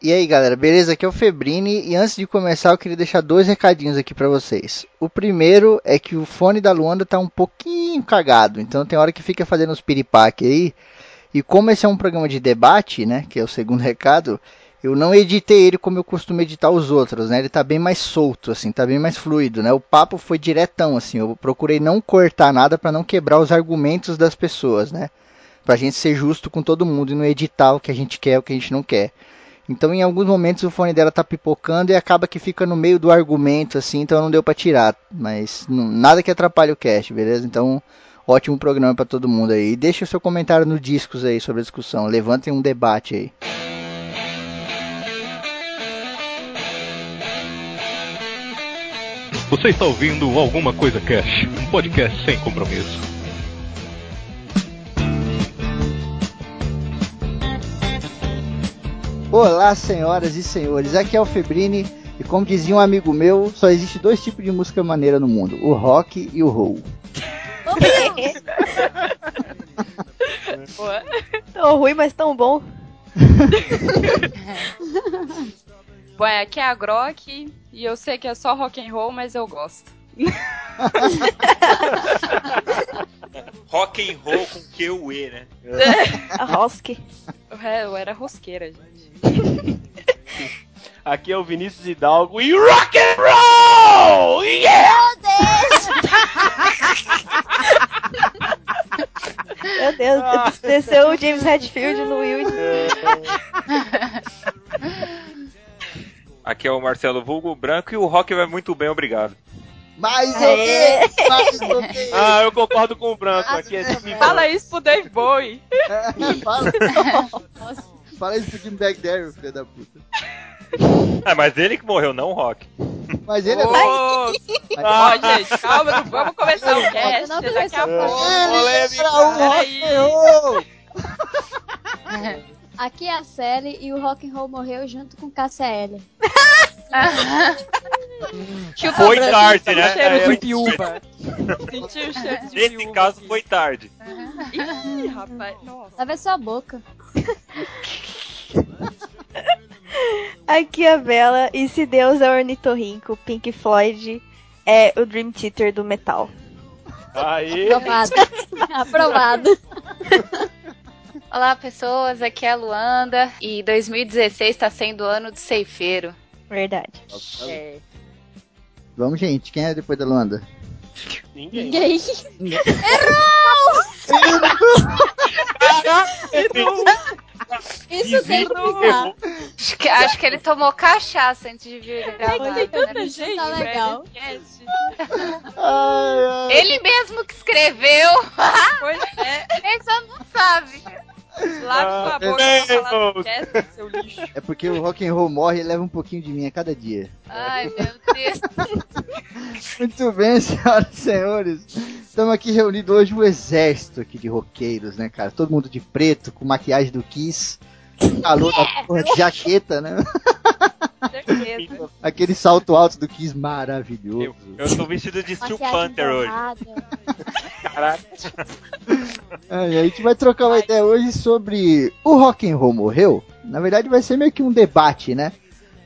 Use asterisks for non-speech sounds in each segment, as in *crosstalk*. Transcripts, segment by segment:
E aí galera, beleza? Aqui é o Febrini e antes de começar eu queria deixar dois recadinhos aqui para vocês. O primeiro é que o fone da Luanda tá um pouquinho cagado, então tem hora que fica fazendo os piripaque aí. E como esse é um programa de debate, né, que é o segundo *laughs* recado, eu não editei ele como eu costumo editar os outros, né? Ele tá bem mais solto, assim, tá bem mais fluido, né? O papo foi diretão, assim, eu procurei não cortar nada para não quebrar os argumentos das pessoas, né? Pra gente ser justo com todo mundo e não editar o que a gente quer, o que a gente não quer. Então, em alguns momentos o fone dela tá pipocando e acaba que fica no meio do argumento, assim, então não deu para tirar. Mas nada que atrapalhe o cast, beleza? Então, ótimo programa para todo mundo aí. E deixa o seu comentário no discos aí sobre a discussão. Levantem um debate aí. Você está ouvindo Alguma Coisa Cash, um podcast sem compromisso. Olá, senhoras e senhores, aqui é o Febrini e como dizia um amigo meu, só existe dois tipos de música maneira no mundo, o rock e o roll. *laughs* tão ruim, mas tão bom. *laughs* Bom, aqui é a Grok e eu sei que é só rock and roll, mas eu gosto. *laughs* rock and roll com Q U E, né? *laughs* A Rosk. Eu era rosqueira, gente. *laughs* Aqui é o Vinícius Hidalgo e rock and roll! Yeah! Meu Deus, ah. desceu o James Redfield no Will. Aqui é o Marcelo Vulgo Branco e o rock vai muito bem, obrigado. Mais ou menos, mais ou menos. Ah, eu concordo com o Branco. Aqui é Fala isso pro Dave Bowie. É, fala. *laughs* Fala isso pro Jim Bagdare, filho da puta. É, mas ele que morreu, não o Rock. Mas ele é. *laughs* Ó, oh, gente, calma, vamos começar o cast não daqui a pouco. Ele era o rock *laughs* Aqui é a Sally e o rock and roll morreu junto com Cassia L. *laughs* foi tarde, né? Cheiro de. Sentiu o cheiro de Nesse caso foi tarde. Ih, rapaz, nossa. Lava sua boca. *laughs* Aqui é a Bela, e se Deus é o ornitorrinco, Pink Floyd é o Dream Theater do metal. Aí. Aprovado. *laughs* Aprovado. Olá, pessoas. Aqui é a Luanda e 2016 está sendo o ano do ceifeiro. Verdade. É. Vamos, gente. Quem é depois da Luanda? Ninguém. Ninguém. Errou! Isso tem que ficar. Acho que, acho que ele tomou cachaça antes de vir gravar. Tem tanta né? gente, Tá legal. Ai, ai. Ele mesmo que escreveu. Pois é. Ele só não sabe. Lave sua Ah, boca meu pra falar do Deus. cast, seu lixo. É porque o rock and roll morre e leva um pouquinho de mim a cada dia. Ai, meu Deus. *laughs* Muito bem, senhoras e senhores. Estamos aqui reunidos hoje um exército aqui de roqueiros, né, cara? Todo mundo de preto, com maquiagem do Kiss. Calor da porra de jaqueta, né? Certeza. Aquele salto alto do Kiss Eu, maravilhoso. eu tô vestido de Steel Panther hoje. Caraca. É, e a gente vai trocar uma ideia hoje sobre o rock and roll morreu. Na verdade vai ser meio que um debate, né?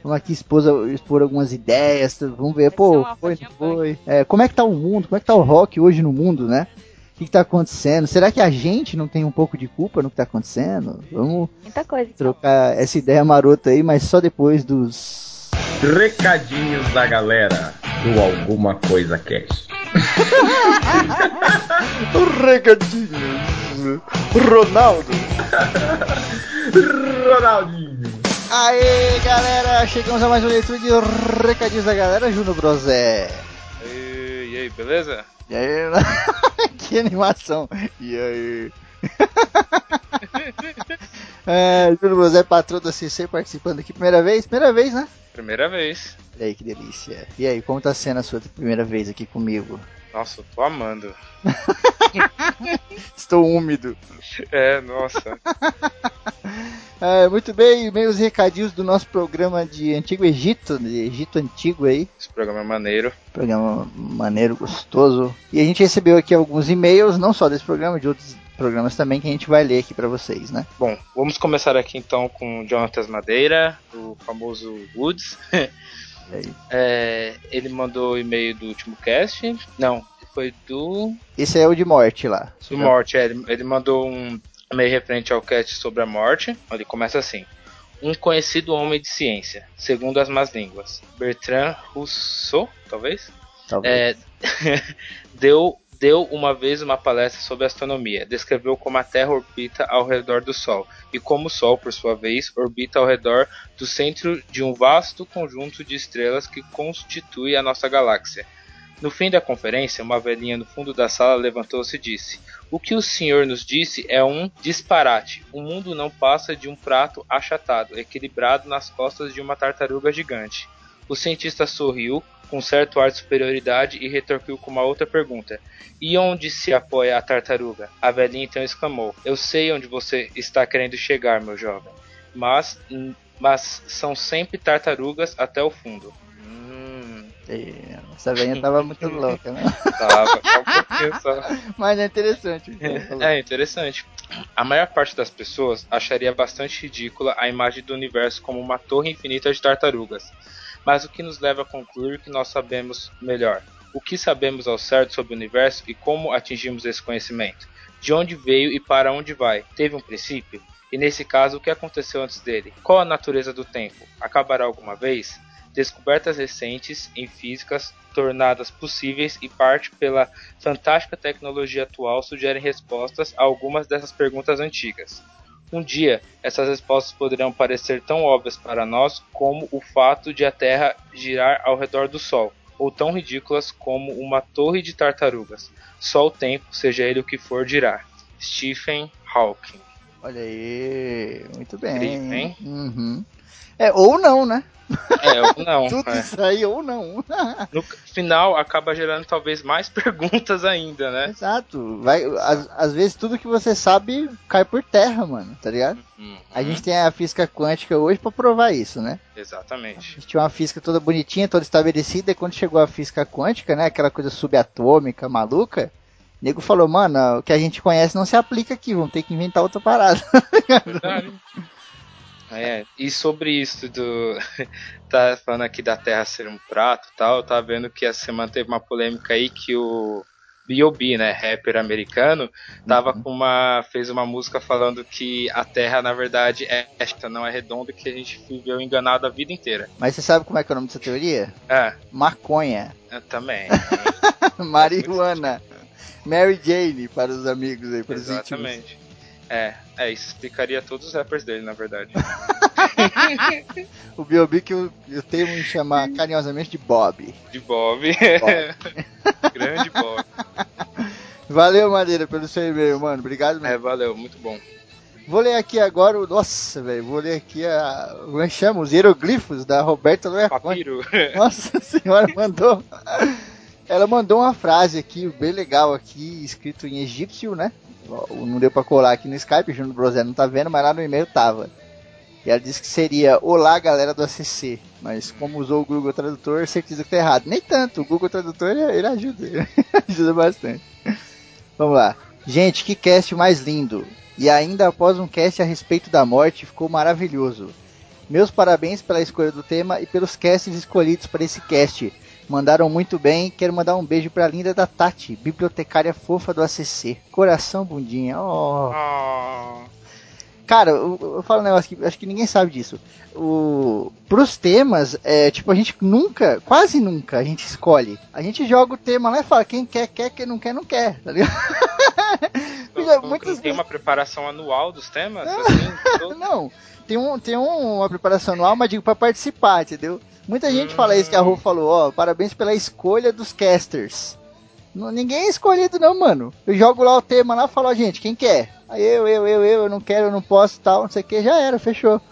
Vamos aqui expor, expor algumas ideias, vamos ver, pô, foi, não foi. É, como é que tá o mundo, como é que tá o rock hoje no mundo, né? O que, que tá acontecendo? Será que a gente não tem um pouco de culpa no que tá acontecendo? Vamos Muita coisa. trocar essa ideia marota aí, mas só depois dos. Recadinhos da galera do Alguma Coisa Cast. *laughs* Recadinhos! Ronaldo! *laughs* Ronaldinho. Aê, galera! Chegamos a mais uma leitura de recadinhos da galera, Juno Brosé. E, e aí, beleza? E aí, *laughs* que animação! E aí? *laughs* é, Júlio Brosé, patrão da CC, participando aqui. Primeira vez? Primeira vez, né? Primeira vez. Olha aí, que delícia. E aí, como tá sendo a sua primeira vez aqui comigo? Nossa, eu tô amando. *laughs* Estou úmido. É, nossa. *laughs* É, muito bem, meus recadinhos do nosso programa de Antigo Egito, de Egito Antigo aí. Esse programa é maneiro. Programa maneiro, gostoso. E a gente recebeu aqui alguns e-mails, não só desse programa, de outros programas também que a gente vai ler aqui pra vocês, né? Bom, vamos começar aqui então com o Jonathan Madeira, o famoso Woods. *laughs* É, ele mandou o e-mail do último cast. Não, foi do. Esse é o de morte lá. Do Morte, é, ele, ele mandou um e-mail referente ao cast sobre a morte. Ele começa assim. Um conhecido homem de ciência, segundo as más línguas, Bertrand Rousseau, talvez, Talvez. é, *laughs* deu, deu uma vez uma palestra sobre astronomia. Descreveu como a Terra orbita ao redor do Sol e como o Sol, por sua vez, orbita ao redor do centro de um vasto conjunto de estrelas que constitui a nossa galáxia. No fim da conferência, uma velhinha no fundo da sala levantou-se e disse: O que o senhor nos disse é um disparate. O mundo não passa de um prato achatado, equilibrado nas costas de uma tartaruga gigante. O cientista sorriu com certo ar de superioridade e retorquiu com uma outra pergunta: E onde se apoia a tartaruga? A velhinha então exclamou: Eu sei onde você está querendo chegar, meu jovem. Mas, mas são sempre tartarugas até o fundo. E Essa velhinha tava *laughs* muito louca, né? tava, um só. *laughs* Mas é interessante. falou. É interessante. A maior parte das pessoas acharia bastante ridícula a imagem do universo como uma torre infinita de tartarugas. Mas o que nos leva a concluir que nós sabemos melhor? O que sabemos ao certo sobre o universo e como atingimos esse conhecimento? De onde veio e para onde vai? Teve um princípio? E nesse caso, o que aconteceu antes dele? Qual a natureza do tempo? Acabará alguma vez? Descobertas recentes em físicas tornadas possíveis e parte pela fantástica tecnologia atual sugerem respostas a algumas dessas perguntas antigas. Um dia, essas respostas poderão parecer tão óbvias para nós como o fato de a Terra girar ao redor do Sol, ou tão ridículas como uma torre de tartarugas. Só o tempo, seja ele o que for, dirá. Stephen Hawking. Olha aí, muito bem. Incrível, hein? Uhum. É, ou não, né? É, ou não. *laughs* Tudo é. isso aí, ou não. *laughs* No final, acaba gerando talvez mais *laughs* perguntas ainda, né? Exato. Vai, às, às vezes tudo que você sabe cai por terra, mano, tá ligado? Uhum. A gente tem a física quântica hoje pra provar isso, né? A Exatamente. gente tinha uma física toda bonitinha, toda estabelecida, e quando chegou a física quântica, né, aquela coisa subatômica, maluca, o nego falou, mano, o que a gente conhece não se aplica aqui, vamos ter que inventar outra parada. Verdade. *laughs* É, e sobre isso do. *laughs* tá falando aqui da Terra ser um prato e tal, tá vendo que essa semana teve uma polêmica aí que o B.O.B., né, rapper americano, tava com uma. fez uma música falando que a Terra, na verdade, é esta, não é redonda, que a gente viveu enganado a vida inteira. Mas você sabe como é que é o nome dessa teoria? É, Maconha. eu também. *laughs* Marihuana. Mary Jane para os amigos aí, para. Exatamente. É, é, isso explicaria todos os rappers dele, na verdade. *laughs* O B.O.B. que eu, eu tenho em chamar carinhosamente de Bob. De Bob. *laughs* Grande Bob. Valeu, Madeira, pelo seu e-mail, mano. Obrigado mesmo. É, valeu, muito bom. Vou ler aqui agora o. Nossa, velho. Vou ler aqui a. Como é que chama? Os hieroglifos da Roberta Loerconte. Papiro. Nossa senhora, mandou. *laughs* Ela mandou uma frase aqui, bem legal aqui, escrito em egípcio, né? Não deu pra colar aqui no Skype, Júnior Brosé não tá vendo, mas lá no e-mail tava. E ela disse que seria Olá, galera do ACC. Mas como usou o Google Tradutor, certeza que tá errado. Nem tanto, o Google Tradutor ele ajuda, ele *laughs* ajuda bastante. Vamos lá. Gente, que cast mais lindo. E ainda após um cast a respeito da morte, ficou maravilhoso. Meus parabéns pela escolha do tema e pelos casts escolhidos para esse cast. Mandaram muito bem. Quero mandar um beijo pra linda da Tati, bibliotecária fofa do ACC. Coração bundinha. Oh. Ah, Cara, eu, eu falo um negócio que acho que ninguém sabe disso. O, pros temas, é, tipo, a gente nunca, quase nunca, a gente escolhe. A gente joga o tema lá e fala, quem quer, quer, quem não quer, não quer, tá ligado? *laughs* Não tem uma preparação anual dos temas? Assim, *laughs* todo- Não, tem, um, tem um- uma preparação anual, mas digo pra participar, entendeu? Muita gente fala isso que a Rô falou, ó, parabéns pela escolha dos casters. Não- ninguém é escolhido não, mano. Eu jogo lá o tema lá e falo, ó, gente, quem quer? Aí eu, eu, eu, eu, eu não quero, eu não posso tal, não sei o que, já era, fechou. *laughs*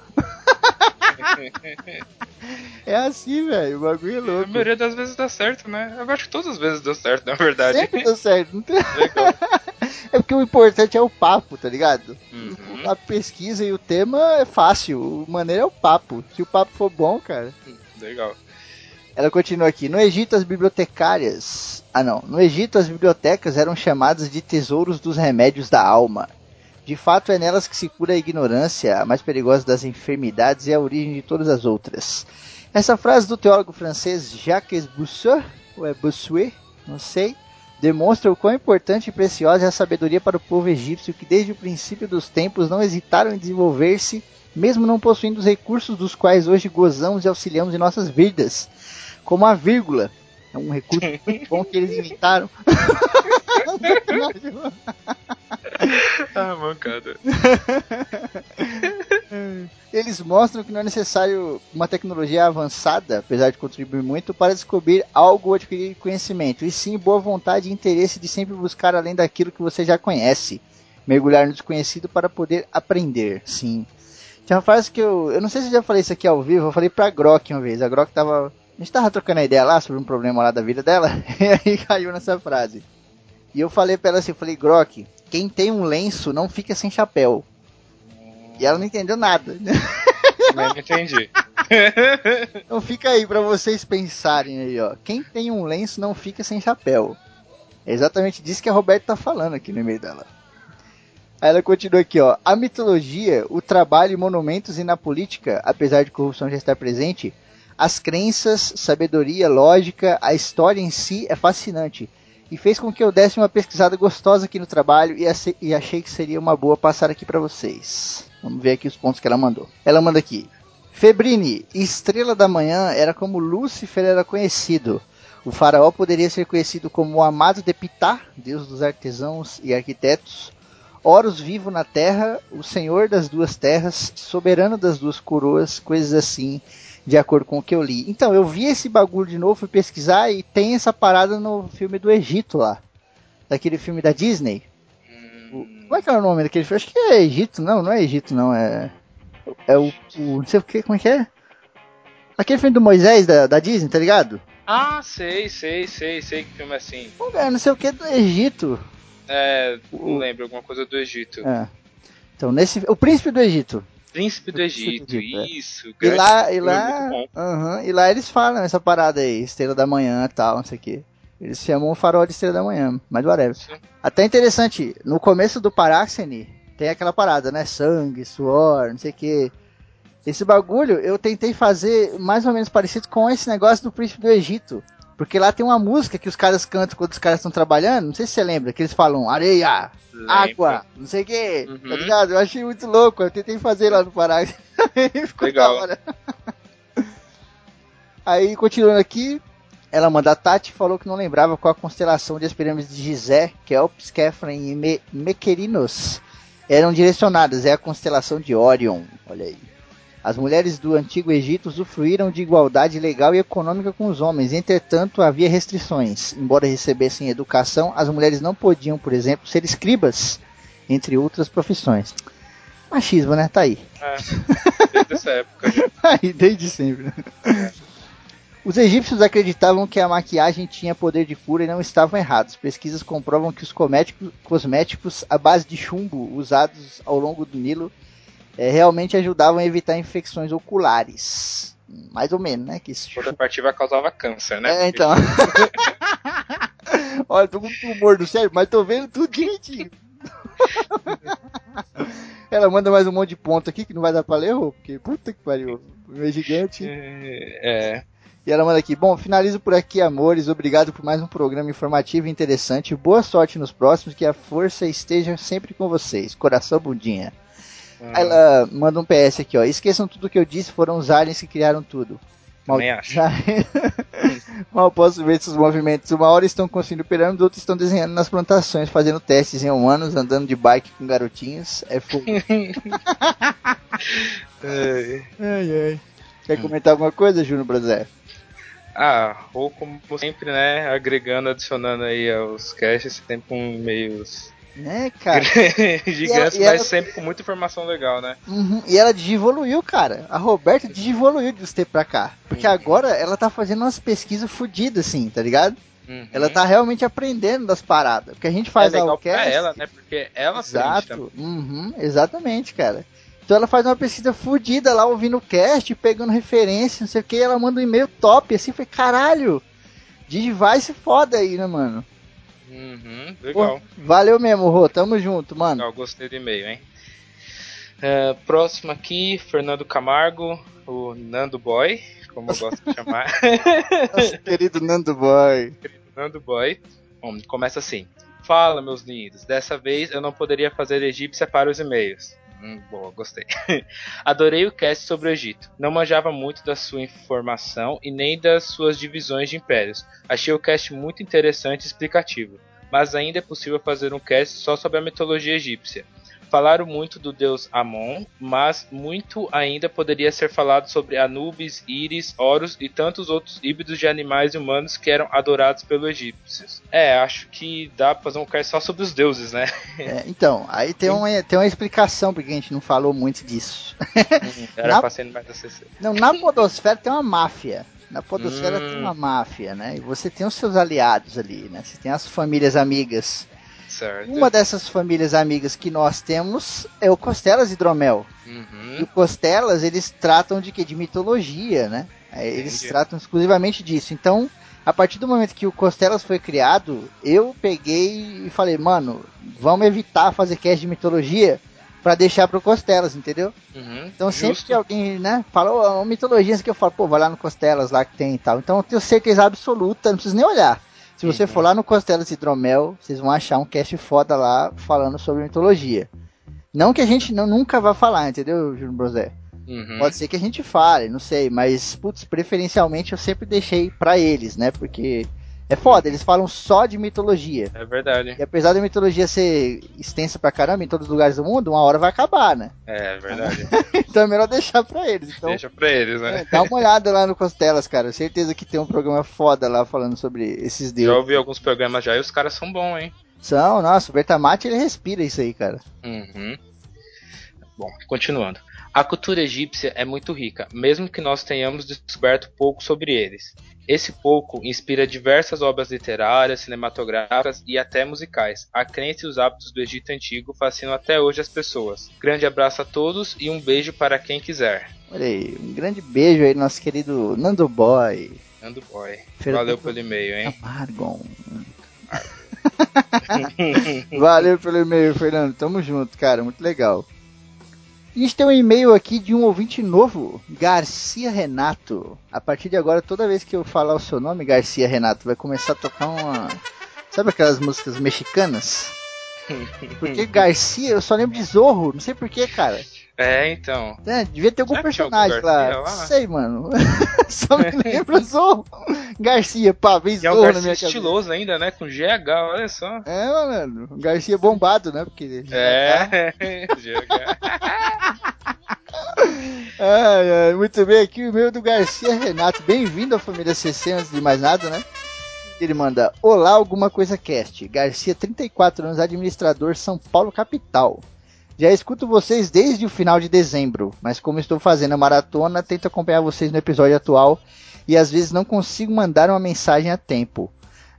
É assim, velho, o bagulho é A louco. maioria das vezes dá certo, né? Eu acho que todas as vezes deu certo, na verdade. Sempre deu certo. Não tem... Legal. *laughs* É porque o importante é o papo, tá ligado? Uhum. A pesquisa e o tema é fácil, o maneiro é o papo. Se o papo for bom, cara. Legal. Ela continua aqui. No Egito, as bibliotecárias. Ah, não. No Egito, as bibliotecas eram chamadas de tesouros dos remédios da alma. De fato, é nelas que se cura a ignorância, a mais perigosa das enfermidades e a origem de todas as outras. Essa frase do teólogo francês Jacques Bossuet, ou é Bossuet, não sei, demonstra o quão importante e preciosa é a sabedoria para o povo egípcio que desde o princípio dos tempos não hesitaram em desenvolver-se, mesmo não possuindo os recursos dos quais hoje gozamos e auxiliamos em nossas vidas, como a vírgula. É um recurso *laughs* muito bom que eles inventaram. *laughs* ah, mancada. *laughs* Eles mostram que não é necessário uma tecnologia avançada, apesar de contribuir muito, para descobrir algo ou adquirir conhecimento, e sim boa vontade e interesse de sempre buscar além daquilo que você já conhece. Mergulhar no desconhecido para poder aprender, sim. Tem uma frase que eu. Eu não sei se eu já falei isso aqui ao vivo, eu falei pra Grok uma vez. A Grok tava. A gente tava trocando a ideia lá sobre um problema lá da vida dela, *laughs* e aí caiu nessa frase. E eu falei pra ela assim, eu falei, Grok, quem tem um lenço não fica sem chapéu. E ela não entendeu nada. *laughs* Também não entendi. *laughs* então fica aí pra vocês pensarem aí, ó. Quem tem um lenço não fica sem chapéu. É exatamente disso que a Roberta tá falando aqui no e-mail dela. Aí ela continua aqui, ó. A mitologia, o trabalho, monumentos e na política, apesar de corrupção já estar presente, as crenças, sabedoria, lógica, a história em si é fascinante. E fez com que eu desse uma pesquisada gostosa aqui no trabalho e, e achei que seria uma boa passar aqui para vocês. Vamos ver aqui os pontos que ela mandou. Ela manda aqui. Febrini, estrela da manhã era como Lúcifer era conhecido. O faraó poderia ser conhecido como o amado de Pitá, deus dos artesãos e arquitetos, Horus vivo na terra, o senhor das duas terras, soberano das duas coroas, coisas assim, de acordo com o que eu li. Então, eu vi esse bagulho de novo, fui pesquisar e tem essa parada no filme do Egito lá. Daquele filme da Disney. Hum. Como é que é o nome daquele filme? Acho que é Egito, não, não é Egito, não, é. É o. o não sei o que, como é que é? Aquele filme do Moisés da, da Disney, tá ligado? Ah, sei, sei, sei, sei que filme é assim. Pô, não sei o que do Egito. É, não lembro, alguma coisa do Egito. É. Então, nesse. O Príncipe do Egito. Príncipe do Egito, do Egito isso. É. E lá, e lá, uhum, e lá eles falam essa parada aí, Estrela da Manhã e tal, não sei o que. Eles chamam o farol de Estrela da Manhã, mas whatever. Sim. Até interessante, no começo do Paráxene tem aquela parada, né? Sangue, suor, não sei o que. Esse bagulho eu tentei fazer mais ou menos parecido com esse negócio do Príncipe do Egito. Porque lá tem uma música que os caras cantam quando os caras estão trabalhando. Não sei se você lembra, que eles falam areia, Lembra. água, não sei o que. Uhum. Tá ligado? Eu achei muito louco. Eu tentei fazer lá no Pará. *laughs* Ficou Legal. Aí, continuando aqui, ela manda a Tati falou que não lembrava qual a constelação de as pirâmides de Gizé, Kelps, Kefren e Me Mequerinos eram direcionadas. É a constelação de Orion. Olha aí. As mulheres do antigo Egito usufruíram de igualdade legal e econômica com os homens, entretanto havia restrições. Embora recebessem educação, as mulheres não podiam, por exemplo, ser escribas, entre outras profissões. Machismo, né? Tá aí. É, desde essa época. Já. *laughs* aí, desde sempre. É. Os egípcios acreditavam que a maquiagem tinha poder de cura e não estavam errados. Pesquisas comprovam que os cosméticos à base de chumbo usados ao longo do Nilo é, realmente ajudavam a evitar infecções oculares. Mais ou menos, né? Que isso... Contrapartida causava câncer, né? É, então. *laughs* Olha, tô com tumor do cérebro, mas tô vendo tudo direitinho. *laughs* Ela manda mais um monte de ponto aqui que não vai dar pra ler, porque puta que pariu. É gigante. É. E ela manda aqui: Bom, finalizo por aqui, amores. Obrigado por mais um programa informativo e interessante. Boa sorte nos próximos. Que a força esteja sempre com vocês. Coração bundinha. Hum. Ela manda um PS aqui, ó. Esqueçam tudo que eu disse, foram os aliens que criaram tudo. Mal... Também acho. *laughs* Mal posso ver esses movimentos. Uma hora estão construindo pirâmides, outros estão desenhando nas plantações, fazendo testes em humanos, andando de bike com garotinhas. É fogo. *laughs* ai, ai. Quer comentar alguma coisa, Júnior Brasil? Ah, ou como sempre, né? Agregando, adicionando aí aos caches, sempre com meios né, cara? *laughs* Gigantes, ela, mas ela... sempre com muita informação legal, né? Uhum, e ela desevoluiu, cara. A Roberta desevoluiu de você pra cá. Porque uhum. agora ela tá fazendo umas pesquisas fodidas, assim, tá ligado? Uhum. Ela tá realmente aprendendo das paradas. Porque a gente faz é legal pra ela, né? Porque ela Exato. Uhum, exatamente, cara. Então ela faz uma pesquisa fodida lá, ouvindo o cast, pegando referência, não sei o que, ela manda um e-mail top, assim, foi caralho. Digivice foda aí, né, mano? Uhum, legal. Pô, valeu mesmo, Rô, tamo junto, mano. Legal, gostei do e-mail, hein? É, próximo aqui, Fernando Camargo, o Nando Boy, como eu gosto de chamar. *laughs* Nosso querido Nando Boy. Nando Boy. Bom, começa assim. Fala, meus lindos. Dessa vez eu não poderia fazer egípcia para os e-mails. Hum, boa, gostei. *laughs* Adorei o cast sobre o Egito. Não manjava muito da sua informação e nem das suas divisões de impérios. Achei o cast muito interessante e explicativo. Mas ainda é possível fazer um cast só sobre a mitologia egípcia. Falaram muito do deus Amon, mas muito ainda poderia ser falado sobre Anubis, Íris, Horus e tantos outros híbridos de animais e humanos que eram adorados pelos egípcios. É, acho que dá pra fazer um cast só sobre os deuses, né? *laughs* É, então, aí tem uma, tem uma explicação porque a gente não falou muito disso. *laughs* Era Na- pra ser mais CC. Não, na Podosfera tem uma máfia. Na Podosfera Hum. tem uma máfia, né? E você tem os seus aliados ali, né? Você tem as famílias amigas. Certo. Uma dessas famílias amigas que nós temos é o Costelas Hidromel. E Uhum. o Costelas, eles tratam de quê? De mitologia, né? É, Eles Entendi. tratam exclusivamente disso. Então, a partir do momento que o Costelas foi criado, eu peguei e falei, mano, vamos evitar fazer cast de mitologia pra deixar pro Costelas, entendeu? Uhum. Então sempre Justo. que alguém, né, fala, "Ô, uma mitologia que eu falo, pô, vai lá no Costelas lá que tem e tal. Então eu tenho certeza absoluta, não precisa nem olhar. Se você Uhum. for lá no Costelas Hidromel, vocês vão achar um cast foda lá falando sobre mitologia. Não que a gente não, nunca vá falar, entendeu, Júnior Brosé? Uhum. Pode ser que a gente fale, não sei, mas, putz, preferencialmente eu sempre deixei pra eles, né, porque é foda, eles falam só de mitologia. É verdade. E apesar da mitologia ser extensa pra caramba em todos os lugares do mundo, uma hora vai acabar, né? É verdade. *laughs* Então é melhor deixar pra eles. Então, Deixa pra eles, né? é, dá uma olhada lá no Costelas, cara. Certeza que tem um programa foda lá falando sobre esses Já deuses. ouvi alguns programas já e os caras são bons, hein? São, nossa, o Bertamate ele respira isso aí, cara. Uhum. Bom, continuando. A cultura egípcia é muito rica, mesmo que nós tenhamos descoberto pouco sobre eles. Esse pouco inspira diversas obras literárias, cinematográficas e até musicais. A crença e os hábitos do Egito Antigo fascinam até hoje as pessoas. Grande abraço a todos e um beijo para quem quiser. Olha aí, um grande beijo aí, nosso querido Nando Boy. Nando Boy. Valeu pelo e-mail, hein? Margon. *laughs* Valeu pelo e-mail, Fernando. Tamo junto, cara. Muito legal. A gente tem um e-mail aqui de um ouvinte novo, Garcia Renato. A partir de agora, toda vez que eu falar o seu nome, Garcia Renato, vai começar a tocar uma. Sabe aquelas músicas mexicanas? Porque Garcia, eu só lembro de Zorro, não sei porquê, cara. É, então. É, devia ter algum Será personagem lá. Garcia lá? Sei, mano. *laughs* só me *laughs* lembro Zorro. Garcia, pá, vez E é um Zorro na Garcia minha cabeça. estiloso ainda, né? Com GH, olha só. É, mano. O Garcia bombado, né? Porque. É, GH. *laughs* Ai, ai, muito bem, aqui o e-mail do Garcia Renato. Bem-vindo à família CC, antes de mais nada, né? Ele manda: Olá, alguma coisa cast. Garcia, 34 anos, administrador, São Paulo, capital. Já escuto vocês desde o final de dezembro, mas como estou fazendo a maratona, tento acompanhar vocês no episódio atual e às vezes não consigo mandar uma mensagem a tempo.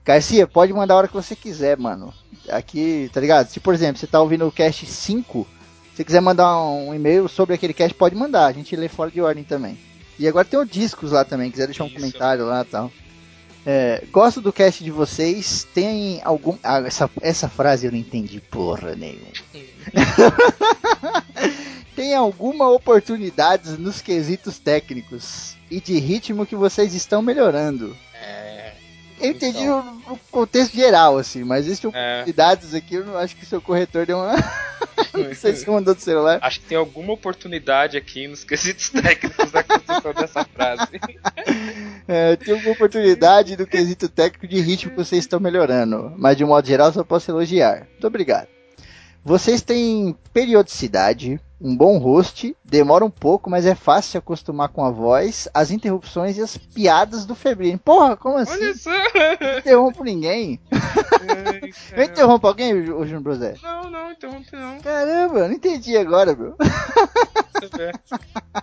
Garcia, pode mandar a hora que você quiser, mano. Aqui, tá ligado? Se, por exemplo, você tá ouvindo o cast 5, se você quiser mandar um e-mail sobre aquele cast, pode mandar. A gente lê fora de ordem também. E agora tem o discos lá também, quiser deixar um Isso. comentário lá e tal. É, gosto do cast de vocês. Tem algum. Ah, essa, essa frase eu não entendi porra nenhuma. *laughs* tem alguma oportunidade nos quesitos técnicos e de ritmo que vocês estão melhorando? É, Eu entendi Então. o, o contexto geral, assim, mas existem É. oportunidades aqui, eu não acho que seu corretor deu uma. não sei se mandou do celular. Acho que tem alguma oportunidade aqui nos quesitos técnicos da construção dessa frase. *laughs* É, tem alguma oportunidade do quesito técnico de ritmo que vocês estão melhorando, mas de um modo geral só posso elogiar. Muito obrigado. Vocês têm periodicidade, um bom host, demora um pouco, mas é fácil se acostumar com a voz, as interrupções e as piadas do Febrini. Porra, como assim? Olha só! Não interrompo ninguém. Eu interrompo alguém, o Júnior Brosé? Não, não, interrompe não. Caramba, não entendi agora, vê.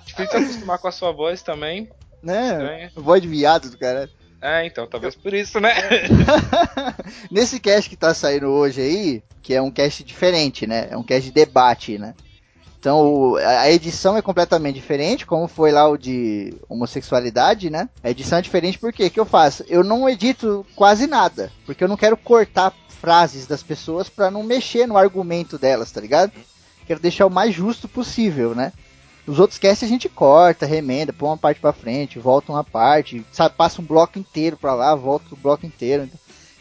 Difícil acostumar com a sua voz também. Né? Estranho. Voz de viado do cara. É, então, talvez por isso, né? *laughs* Nesse cast que tá saindo hoje aí, que é um cast diferente, né? É um cast de debate, né? Então a edição é completamente diferente, como foi lá o de homossexualidade, né? A edição é diferente porque o que eu faço? Eu não edito quase nada, porque eu não quero cortar frases das pessoas pra não mexer no argumento delas, tá ligado? Quero deixar o mais justo possível, né? Os outros casts a gente corta, remenda, põe uma parte pra frente, volta uma parte, sabe, passa um bloco inteiro pra lá, volta o bloco inteiro. Então,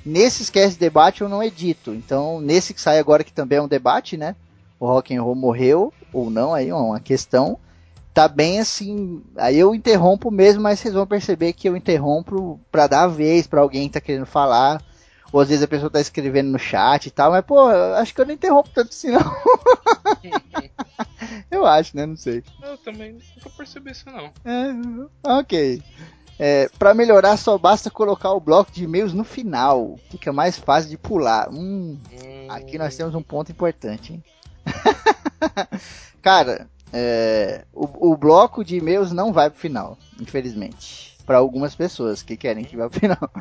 Nesses casts de debate eu não edito. Então, nesse que sai agora que também é um debate, né? O rock and roll morreu ou não, aí é uma questão. Tá bem assim, aí eu interrompo mesmo, mas vocês vão perceber que eu interrompo pra dar a vez pra alguém que tá querendo falar. Ou às vezes a pessoa tá escrevendo no chat e tal, mas pô, eu acho que eu não interrompo tanto assim não. *laughs* eu acho, né? Não sei. Eu também nunca percebi isso, não. É, ok. É, para melhorar, só basta colocar o bloco de e-mails no final. Fica mais fácil de pular. Hum, aqui nós temos um ponto importante, hein? *laughs* Cara, é, o, o bloco de e-mails não vai pro final, infelizmente. Para algumas pessoas que querem que vá pro *laughs* final.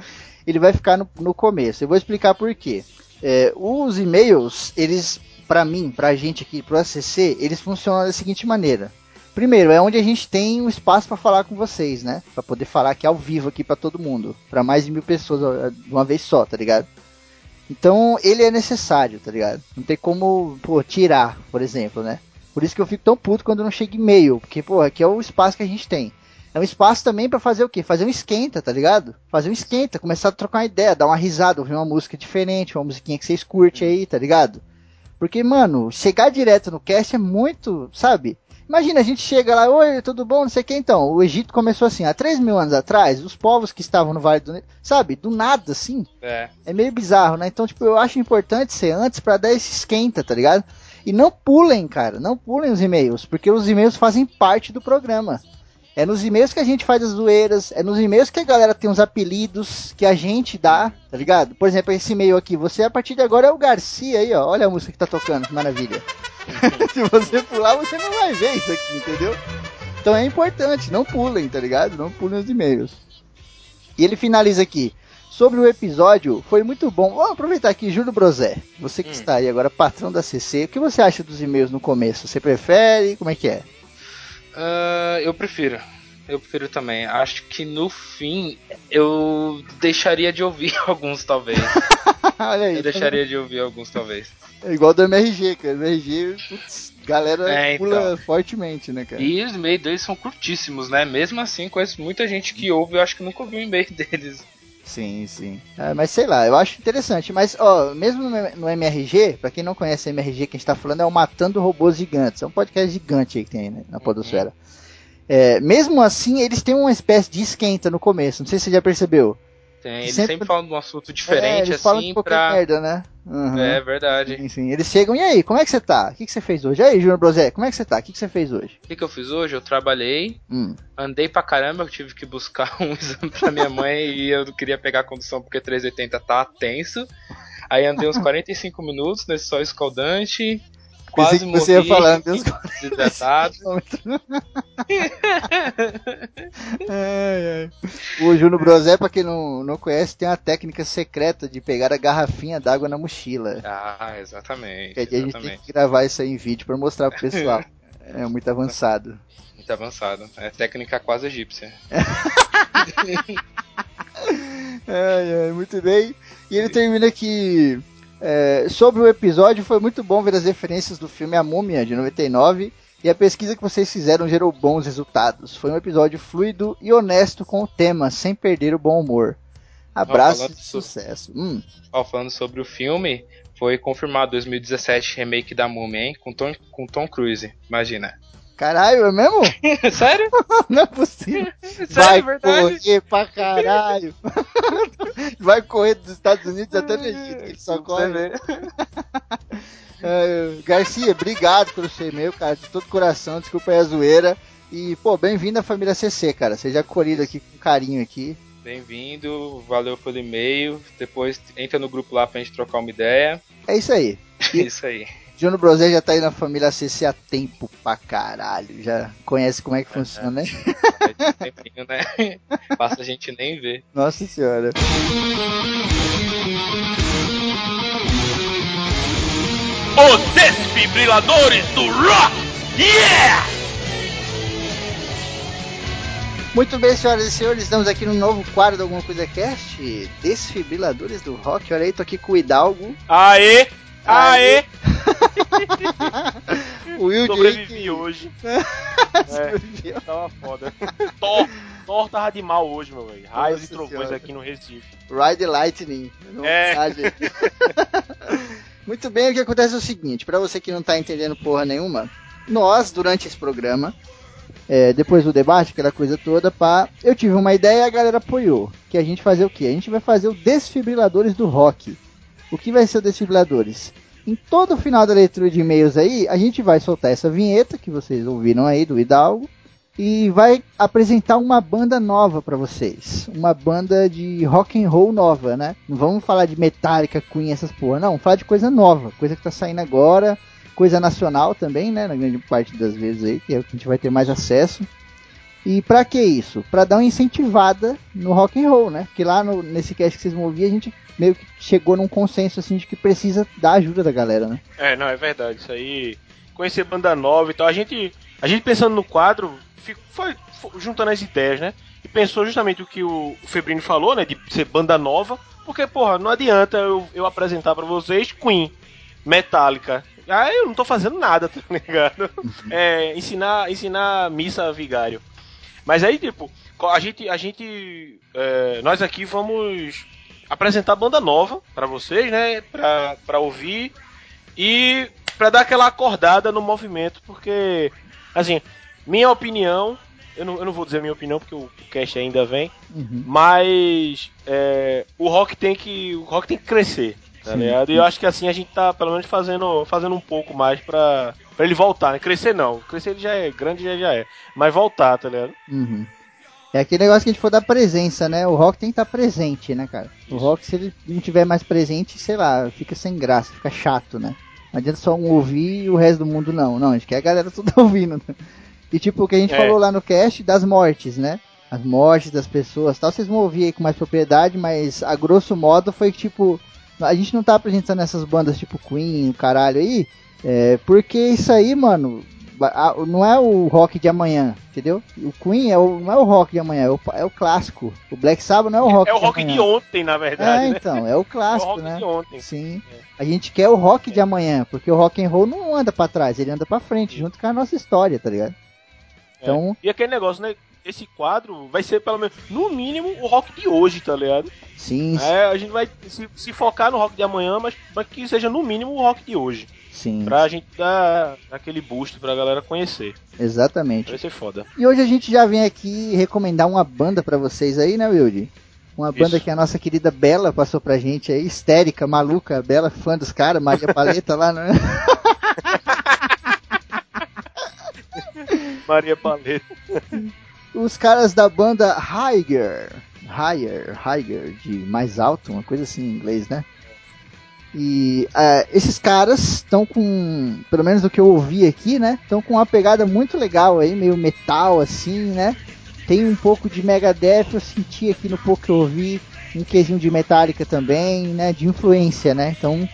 Ele vai ficar no, no começo. Eu vou explicar por quê. É, os e-mails, eles, pra mim, pra gente aqui, pro ACC, eles funcionam da seguinte maneira. Primeiro, é onde a gente tem um espaço para falar com vocês, né? Para poder falar aqui ao vivo aqui para todo mundo, para mais de mil pessoas de uma vez só, tá ligado? Então ele é necessário, tá ligado? Não tem como pô, tirar, por exemplo, né? Por isso que eu fico tão puto quando não chega e-mail, porque pô, aqui é o espaço que a gente tem. É um espaço também para fazer o quê? Fazer um esquenta, tá ligado? Fazer um esquenta, começar a trocar uma ideia, dar uma risada, ouvir uma música diferente, uma musiquinha que vocês curtem aí, tá ligado? Porque, mano, chegar direto no cast é muito, sabe? Imagina, a gente chega lá, oi, tudo bom, não sei o que então. O Egito começou assim, há 3 mil anos atrás, os povos que estavam no Vale do Nilo, sabe, do nada assim. É. É meio bizarro, né? Então, tipo, eu acho importante ser antes pra dar esse esquenta, tá ligado? E não pulem, cara, não pulem os e-mails, porque os e-mails fazem parte do programa. É nos e-mails que a gente faz as zoeiras, é nos e-mails que a galera tem os apelidos que a gente dá, tá ligado? Por exemplo, esse e-mail aqui, você a partir de agora é o Garcia aí, ó. Olha a música que tá tocando, que maravilha. *laughs* Se você pular, você não vai ver isso aqui, entendeu? Então é importante, não pulem, tá ligado? Não pulem os e-mails. E ele finaliza aqui. Sobre o episódio, foi muito bom. Vamos aproveitar aqui, Júlio Brosé. Você que está aí agora, patrão da CC. O que você acha dos e-mails no começo? Você prefere? Como é que é? Ah, eu prefiro. Eu prefiro também. Acho que no fim eu deixaria de ouvir *laughs* alguns, talvez. *laughs* Olha aí. Eu deixaria de ouvir alguns, talvez. É igual do MRG, cara. MRG, putz, galera É, pula então. fortemente, né, cara? E os e-mails deles são curtíssimos, né? Mesmo assim, conheço muita gente que ouve, eu acho que nunca ouviu um e-mail *laughs* deles. Sim, sim. É, mas sei lá, eu acho interessante. Mas, ó, mesmo no, no MRG, pra quem não conhece o MRG, que a gente tá falando é o Matando Robôs Gigantes. É um podcast gigante aí que tem né, na Podosfera. É, mesmo assim, eles têm uma espécie de esquenta no começo. Não sei se você já percebeu. Tem, eles Sempre- sempre, falam de um assunto é, diferente, eles falam assim, de qualquer pra. merda, né? Uhum. É verdade. Sim, sim. Eles chegam, e aí, como é que você tá? O que, que você fez hoje? E aí, Júnior Brosé, como é que você tá? O que, que você fez hoje? O que, que eu fiz hoje? Eu trabalhei, Hum. andei pra caramba, eu tive que buscar *laughs* um exame pra minha mãe e eu não queria pegar a condução porque 380 tá tenso. Aí andei uns 45 minutos nesse sol escaldante. Quase Pensei que você ia morri, falar, Deus *laughs* desidratado. Ai, ai. O Júnior Brosé, pra quem não, não conhece, tem uma técnica secreta de pegar a garrafinha d'água na mochila. Ah, exatamente. Que a gente tem que gravar isso aí em vídeo pra mostrar pro pessoal. *laughs* É muito avançado. Muito avançado. É técnica quase egípcia. *laughs* Ai, ai, muito bem. E ele termina aqui. É, sobre o episódio, foi muito bom ver as referências do filme A Múmia, de 99. E a pesquisa que vocês fizeram gerou bons resultados. Foi um episódio fluido e honesto com o tema, sem perder o bom humor. Abraço e so- sucesso. Hum, Ó, falando sobre o filme, foi confirmado 2017 remake da Múmia, hein? Com Tom, com Tom Cruise, imagina. Caralho, é mesmo? *laughs* Sério? *laughs* Não é possível. *laughs* Sério, Vai é verdade? correr pra caralho. Vai correr dos Estados Unidos até no Egito, que ele só corre. É, Garcia, obrigado pelo seu e-mail, cara, de todo coração, desculpa aí a zoeira. E, pô, bem-vindo à família CC, cara. Seja acolhido aqui com carinho aqui. Bem-vindo, valeu pelo e-mail. Depois entra no grupo lá pra gente trocar uma ideia. É isso aí. É isso aí. Júnior Brosé já tá aí na família CC há tempo pra caralho. Já conhece como é que funciona, né? Um tempinho, né? Basta a gente nem ver. Nossa senhora. Os desfibriladores do rock! Yeah! Muito bem, senhoras e senhores, estamos aqui no novo quadro do Alguma Coisa Cast, Desfibriladores do Rock. Olha aí, tô aqui com o Hidalgo. Aê! Aê! o *laughs* Will Sobrevivi Jake. hoje. *laughs* É, tava foda. Thor, Thor tava de mal hoje, meu velho. Raios e trovões senhora. aqui no Recife. Ride Lightning. É. *laughs* Muito bem, o que acontece é o seguinte, pra você que não tá entendendo porra nenhuma, nós, durante esse programa, é, depois do debate, aquela coisa toda, pá, eu tive uma ideia e a galera apoiou. Que a gente fazer o quê? A gente vai fazer o Desfibriladores do Rock. O que vai ser o Desfibriladores? Em todo o final da leitura de e-mails aí, a gente vai soltar essa vinheta que vocês ouviram aí do Hidalgo e vai apresentar uma banda nova pra vocês, uma banda de rock and roll nova, né? Não vamos falar de Metallica, Queen, essas porra, não, vamos falar de coisa nova, coisa que tá saindo agora, coisa nacional também, né, na grande parte das vezes aí, que é o que a gente vai ter mais acesso. E pra que isso? Pra dar uma incentivada no rock and roll, né? Porque lá no, nesse cast que vocês vão ouvir, a gente meio que chegou num consenso assim de que precisa da ajuda da galera, né? É, não, é verdade. Isso aí. Conhecer banda nova e tal. A gente, a gente pensando no quadro, foi, foi juntando as ideias, né? E pensou justamente o que o Febrino falou, né? De ser banda nova. Porque, porra, não adianta eu, eu apresentar pra vocês Queen, Metallica. Aí eu não tô fazendo nada, *laughs* tá ligado? É, ensinar, ensinar missa a vigário. Mas aí, tipo, a gente, a gente, é, nós aqui vamos apresentar banda nova pra vocês, né? Pra, pra ouvir e pra dar aquela acordada no movimento, porque, assim, minha opinião, eu não, eu não vou dizer minha opinião porque o, o cast ainda vem, Uhum. mas é, o rock tem que o rock tem que crescer, tá ligado? E eu acho que assim a gente tá pelo menos fazendo, fazendo um pouco mais pra, pra ele voltar, né? Crescer não, crescer ele já é grande, já, já é, mas voltar, tá ligado? Uhum. É aquele negócio que a gente for dar presença, né? O rock tem que estar presente, né, cara? O rock, se ele não tiver mais presente, sei lá, fica sem graça, fica chato, né? Não adianta só um ouvir e o resto do mundo não. Não, a gente quer a galera toda *laughs* ouvindo. Né? E tipo, o que a gente É. falou lá no cast das mortes, né? As mortes das pessoas tal, vocês vão ouvir aí com mais propriedade, mas a grosso modo foi que, tipo, a gente não tá apresentando essas bandas tipo Queen, o caralho aí, é, porque isso aí, mano, não é o rock de amanhã, entendeu? O Queen é o, não é o rock de amanhã, é o, é o clássico. O Black Sabbath não é o rock é o de rock amanhã. de ontem, na verdade, É, né? então, é o *laughs* É o clássico, rock né? de ontem. Sim. A gente quer o rock de amanhã, porque o rock and roll não anda pra trás, ele anda pra frente, junto com a nossa história, tá ligado? Então, E aquele negócio, né? Esse quadro vai ser pelo menos, no mínimo, o rock de hoje, tá ligado? sim, É, a gente vai se, se focar no rock de amanhã, mas, mas que seja no mínimo o rock de hoje. sim, Pra gente dar aquele boost pra galera conhecer. exatamente. Vai ser foda. E hoje a gente já vem aqui recomendar uma banda pra vocês aí, né, Wilde? Uma banda Isso. que a nossa querida Bela passou pra gente aí, histérica, maluca, Bela, fã dos caras, Maria Paleta lá, né? *laughs* Maria Paleta. *laughs* Os caras da banda Higher, Higher, Higher, de mais alto, uma coisa assim em inglês, né? E é, esses caras estão com, pelo menos o que eu ouvi aqui, né? Estão com uma pegada muito legal aí, meio metal assim, né? Tem um pouco de Megadeth, eu senti aqui no pouco que eu ouvi, um queijinho de Metallica também, né? De influência, né? Então,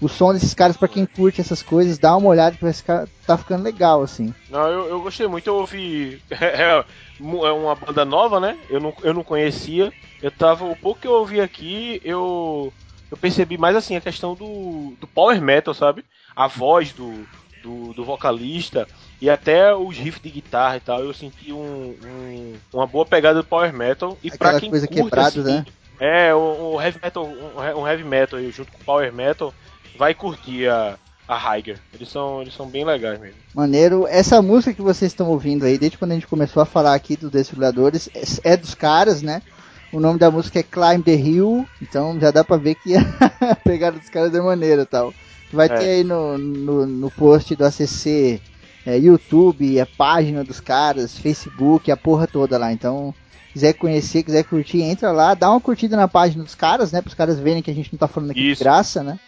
o som desses caras, pra quem curte essas coisas, dá uma olhada que vai ficar, tá ficando legal, assim. Não, eu, eu gostei muito, eu ouvi. *laughs* É, mu- é uma banda nova, né? Eu não, eu não conhecia. Eu tava. O pouco que eu ouvi aqui, eu. Eu percebi mais assim a questão do, do power metal, sabe? A voz do, do, do vocalista e até os riffs de guitarra e tal. Eu senti um, um- uma boa pegada do power metal. E Aquela pra quem coisa curte, quebrada, assim, né? É, o, o heavy metal, um, he- heavy metal junto com o power metal, vai curtir a, a Higer. Eles são, eles são bem legais mesmo. Maneiro. Essa música que vocês estão ouvindo aí, desde quando a gente começou a falar aqui dos desfibriladores, é é dos caras, né? O nome da música é Climb the Hill, então já dá pra ver que *laughs* a pegada dos caras é maneira e tal. Vai É. ter aí no, no, no post do ACC é, YouTube, a página dos caras, Facebook, a porra toda lá. Então, quiser conhecer, quiser curtir, entra lá, dá uma curtida na página dos caras, né? Para os caras verem que a gente não tá falando aqui de Isso. graça, né?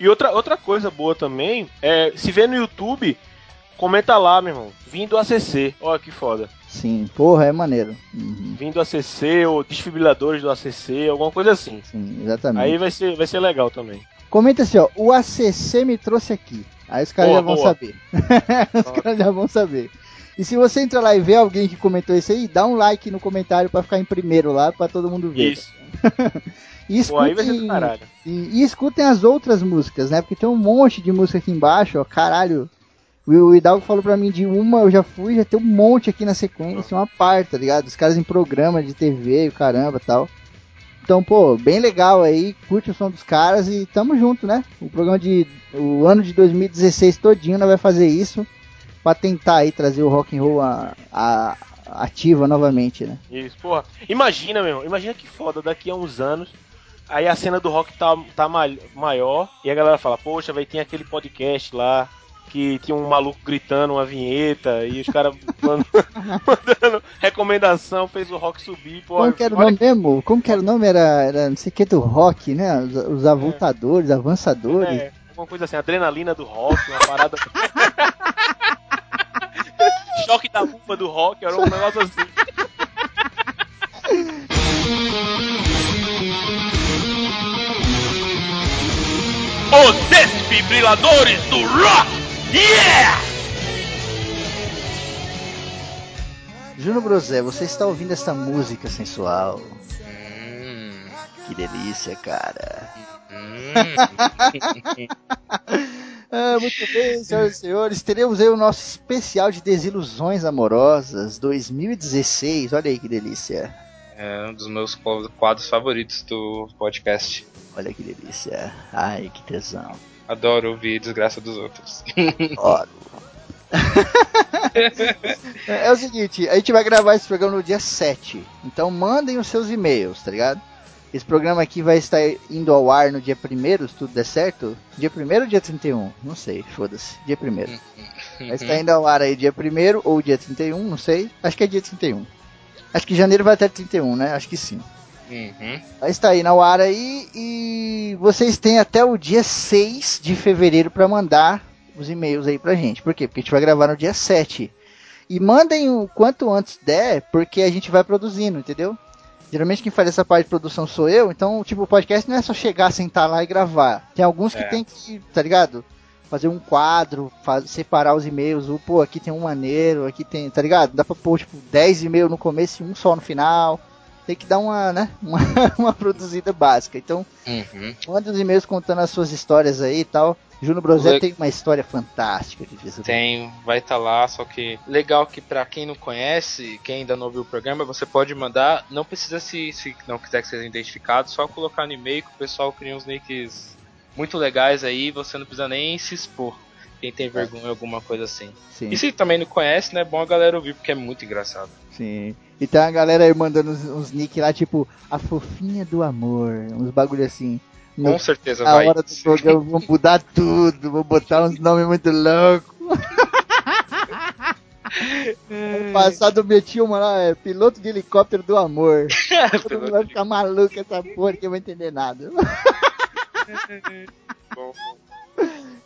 E outra, outra coisa boa também é, se vê no YouTube, comenta lá, meu irmão. Vindo ACC. Olha que foda. Sim, porra, é maneiro. Uhum, Vindo ACC ou desfibriladores do ACC, alguma coisa assim. sim, exatamente. Aí vai ser, vai ser legal também. Comenta assim, ó, o ACC me trouxe aqui. Aí os caras Boa, já vão boa. saber. *laughs* os caras já vão saber. E se você entrar lá e ver alguém que comentou isso aí, dá um like no comentário pra ficar em primeiro lá, pra todo mundo ver. Isso. *laughs* E Pô, escutem, caralho. e, e escutem as outras músicas, né? Porque tem um monte de música aqui embaixo, ó. Caralho. O Hidalgo falou pra mim de uma, eu já fui, já tem um monte aqui na sequência, uma parte, tá ligado? Os caras em programa de TV e o caramba e tal. Então, pô, bem legal aí, curte o som dos caras e tamo junto, né? O programa de. O ano de 2016 todinho nós vai fazer isso pra tentar aí trazer o rock and roll a, a- ativa novamente, né? Isso, porra. Imagina, meu irmão, imagina que foda, daqui a uns anos, aí a cena do rock tá, tá ma- maior, e a galera fala, poxa, vai ter aquele podcast lá, que tinha um maluco gritando uma vinheta, e os caras *laughs* mandando, mandando recomendação, fez o rock subir, pô. Como que era o nome mesmo? Como que era o nome? Era, era não sei o que do rock, né? Os, os avultadores, avançadores. É, alguma coisa assim, adrenalina do rock, uma parada. *laughs* Choque da uva do rock, era um negócio assim. Os desfibriladores do rock! Yeah! Juno Brosé, você está ouvindo esta música sensual? Hum, Que delícia, cara. hum. *laughs* Ah, muito bem, senhoras e senhores. Teremos aí o nosso especial de desilusões amorosas 2016. Olha aí que delícia. É um dos meus quadros favoritos do podcast. Olha que delícia. Ai, que tesão. Adoro ouvir desgraça dos outros. Oro. *laughs* é, é o seguinte, a gente vai gravar esse programa no dia 7. Então mandem os seus e-mails, tá ligado? Esse programa aqui vai estar indo ao ar no dia 1 se tudo der certo. Dia 1 ou dia 31? Não sei, foda-se. Dia 1 Vai estar indo ao ar aí dia 1 ou dia 31, não sei. Acho que é dia 31. Acho que janeiro vai até 31, né? Acho que sim. Uhum. Vai estar aí no ar aí e vocês têm até o dia 6 de fevereiro para mandar os e-mails aí pra gente. Por quê? Porque a gente vai gravar no dia 7. E mandem o quanto antes der, porque a gente vai produzindo, entendeu? Geralmente quem faz essa parte de produção sou eu, então, tipo, o podcast não é só chegar, sentar lá e gravar. Tem alguns que É. tem que, tá ligado? Fazer um quadro, faz- separar os e-mails, o, pô, aqui tem um maneiro, aqui tem, tá ligado? Dá pra pôr, tipo, 10 e-mails no começo e um só no final. Tem que dar uma, né, uma, *laughs* uma produzida básica. Então, Uhum. manda os e-mails contando as suas histórias aí e tal. Juno Brosé Le- tem uma história fantástica de disso. Tem, vai estar lá, só que legal que pra quem não conhece, quem ainda não viu o programa, você pode mandar, não precisa se, se não quiser que seja identificado, só colocar no e-mail que o pessoal cria uns nicks muito legais aí, você não precisa nem se expor. Quem tem vergonha alguma coisa assim. Sim. E se também não conhece, né, é bom a galera ouvir porque é muito engraçado. Sim. E tem a galera aí mandando uns, uns nick lá, tipo, a fofinha do amor, uns bagulho assim. No, Com certeza na vai. hora do programa vou mudar tudo, vou botar uns nomes muito loucos. *laughs* Ano passado meti uma lá, é piloto de helicóptero do amor. *laughs* Todo mundo vai ficar maluco essa porra que eu não vou entender nada. *laughs* Bom,